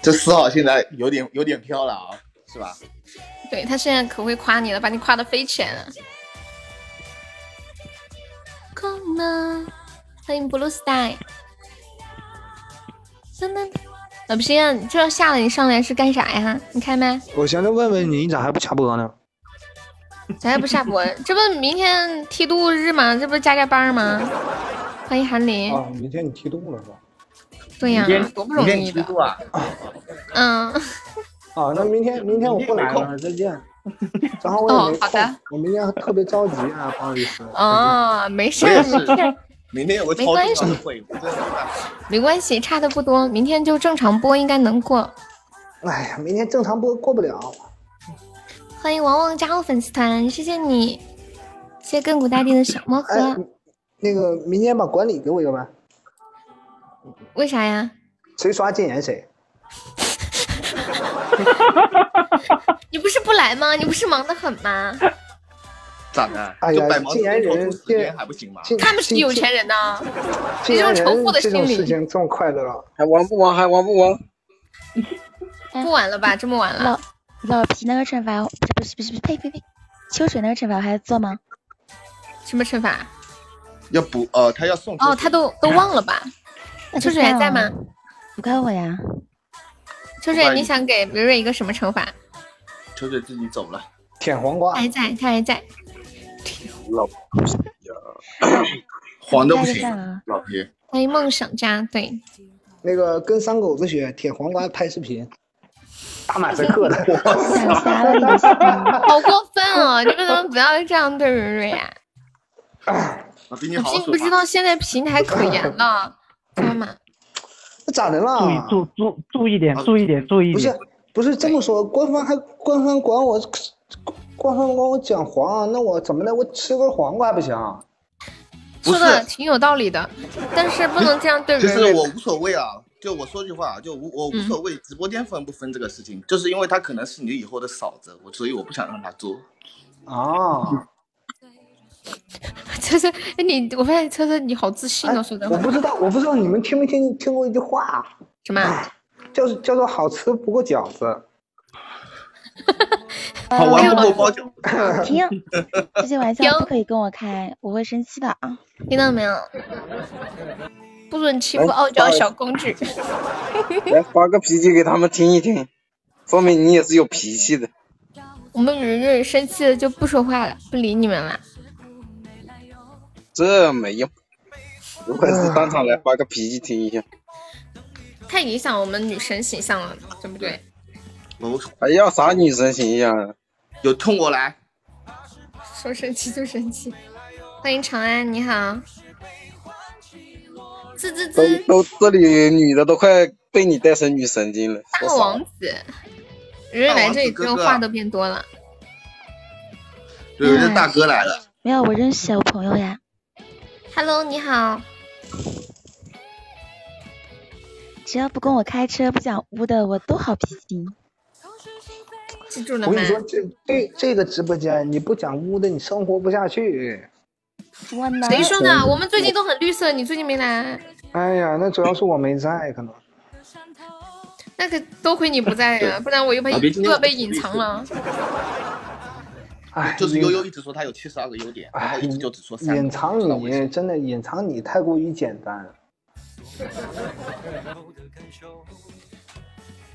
这四号现在有点有点飘了啊，是吧？对他现在可会夸你了，把你夸的飞起来了。欢迎 blue sky。老皮，这要下了你上来是干啥呀？你开麦。我现在问问你，你咋还不下播呢？咋还不下播？这不明天梯度日吗？这不加加班吗？欢迎韩林。啊，明天你梯度了是吧？对呀，多不容易的。啊。嗯。啊，那明天明天我不来了，再见。正好我也没空，我明天特别着急啊，不好意思。哦，没事没事。明天有个没关系，没关系，差的不多，明天就正常播，应该能过。哎呀，明天正常播过不了。欢迎王王加入粉丝团，谢谢你，谢谢亘古大帝的小魔盒。那个，明天把管理给我一个呗。为啥呀？谁刷禁言谁。你不是不来吗？你不是忙得很吗？咋的？哎呀，禁言人还不行吗？他们是有钱人呐，这种仇富的心理。事情这么快乐，还玩不玩？还玩不玩？不玩了吧？这么晚了。老老皮那个惩罚不是不是不是呸呸呸，秋水那个惩罚还做吗？什么惩罚？要补呃，他要送。哦，他都 都忘了吧？秋水还在吗？不怪我呀。秋水，你想给蕊蕊一个什么惩罚？秋水自己走了。舔黄瓜。还在，他还在。老皮呀，黄的不行。老皮，欢迎梦想家，对，那个跟三狗子学舔黄瓜拍视频。打马赛克的。好过分哦！你们能不能不要这样对蕊蕊呀？我比不知道现在平台可严了，知道吗？那咋的了？注意注注注意点，注意点，注意不是点。不是这么说，官方还官方管我，官方跟我讲黄，那我怎么的？我吃根黄瓜还不行？说的挺有道理的，但是不能这样对其蕊蕊。实我无所谓啊，就我说句话，就无我无所谓直播间分不分这个事情，就是因为他可能是你以后的嫂子，我所以我不想让他做。啊，车车，哎你，我发现车车你好自信哦，说的话。我不知道，我不知道你们听没听听过一句话？什么？叫叫做好吃不过饺子。好玩不过包饺子。停，这些玩笑不可以跟我开，我会生气的啊！听到没有？不准欺负傲娇小公主。来发个脾气给他们听一听，说明你也是有脾气的。我们蕊蕊生气了就不说话了，不理你们了。这没用，有本事当场来发个脾气听一下。太影响我们女神形象了，对不对？我还要啥女神形象？有痛过来！说生气就生气。欢迎长安，你好。滋滋都滋，都这里女的都快被你带成女神经了。大王子，蕊蕊来这里之后话都变多了。对，我这大哥来了。没有，我认识小朋友呀。Hello，你好。只要不跟我开车不讲污的，我都好脾气。记住了我跟你？说，这这这个直播间你不讲污的，你生活不下去。谁说的？我们最近都很绿色，你最近没来，哎呀，那主要是我没在，可能。那可多亏你不在呀，不然我又被又要被隐藏了。哎，就是悠悠一直说他有七十二个优点，然后一直就只说。隐藏你真的隐藏你太过于简单。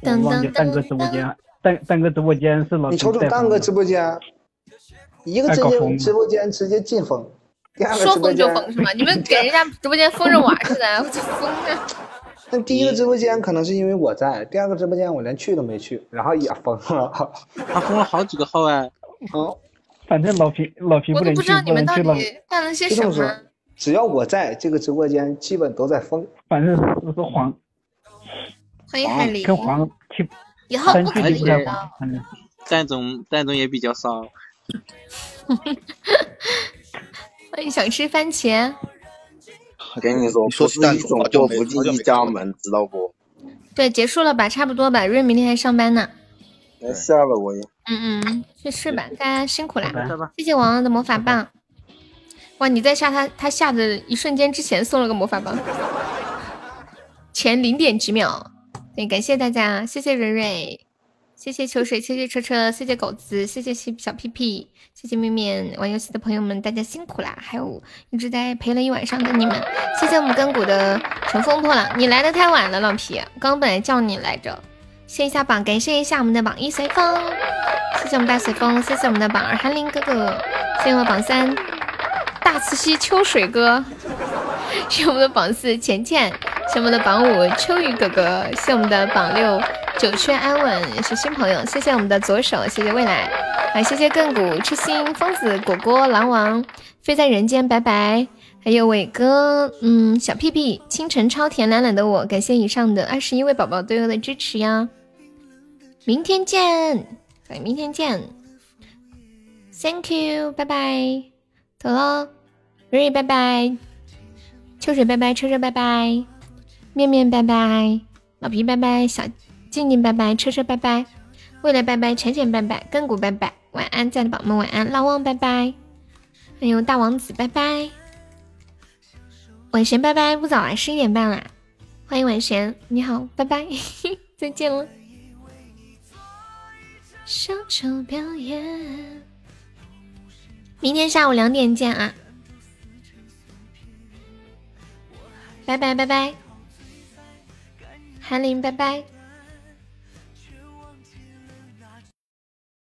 我忘记蛋哥直播间，蛋蛋哥直播间是老你瞅瞅在蛋哥直播间，一个直接直播间直接进封，第二个说封就直播间封是吗？你们给人家直播间封着玩似的，我就疯了。那第一个直播间可能是因为我在，第二个直播间我连去都没去，然后也封了。他封了好几个号哎。哦，反正老皮老皮我都不不能去，知道你们到不能去了。底干了些什么。，只要我在这个直播间，基本都在封。反正是是黄，欢迎海狸，跟黄去以后不可以蛋总蛋总也比较骚，欢迎想吃番茄。我跟你说，不是一种就不进一家门，知道不？对，结束了吧，差不多吧。瑞明天还上班呢。来下了我也。嗯嗯，去睡吧，大家辛苦啦拜拜！谢谢王王的魔法棒。哇，你在下他他下的一瞬间之前送了个魔法棒，前零点几秒。对，感谢大家，谢谢蕊蕊，谢谢秋水，谢谢车车，谢谢狗子，谢谢小屁屁，谢谢面面。玩游戏的朋友们，大家辛苦啦！还有一直在陪了一晚上的你们，谢谢我们根骨的乘风破浪。你来的太晚了，老皮，刚本来叫你来着。谢一下榜，感谢一下我们的榜一随风，谢谢我们大随风，谢谢我们的榜二韩林哥哥，谢谢我们榜三大慈溪秋水哥，谢我们的榜四钱钱，谢我们的榜五秋雨哥哥，谢我们的榜六九圈安稳也是新朋友，谢谢我们的左手，谢谢未来，还谢谢亘古痴心疯子果果狼王飞在人间拜拜。还有伟哥，嗯，小屁屁，清晨超甜懒懒的我，感谢以上的二十一位宝宝对我的支持呀！明天见，对，明天见，Thank you，拜拜，走喽，瑞瑞拜拜，秋水拜拜，车车拜拜，面面拜拜，老皮拜拜，小静静拜拜，车车拜拜，未来拜拜，浅浅拜拜，亘古拜拜，晚安，在的宝宝们晚安，老王拜拜，还有大王子拜拜。晚贤拜拜，不早了，十一点半啦。欢迎晚贤，你好，拜拜，再见了。明天下午两点见啊！拜拜拜拜，韩林拜拜。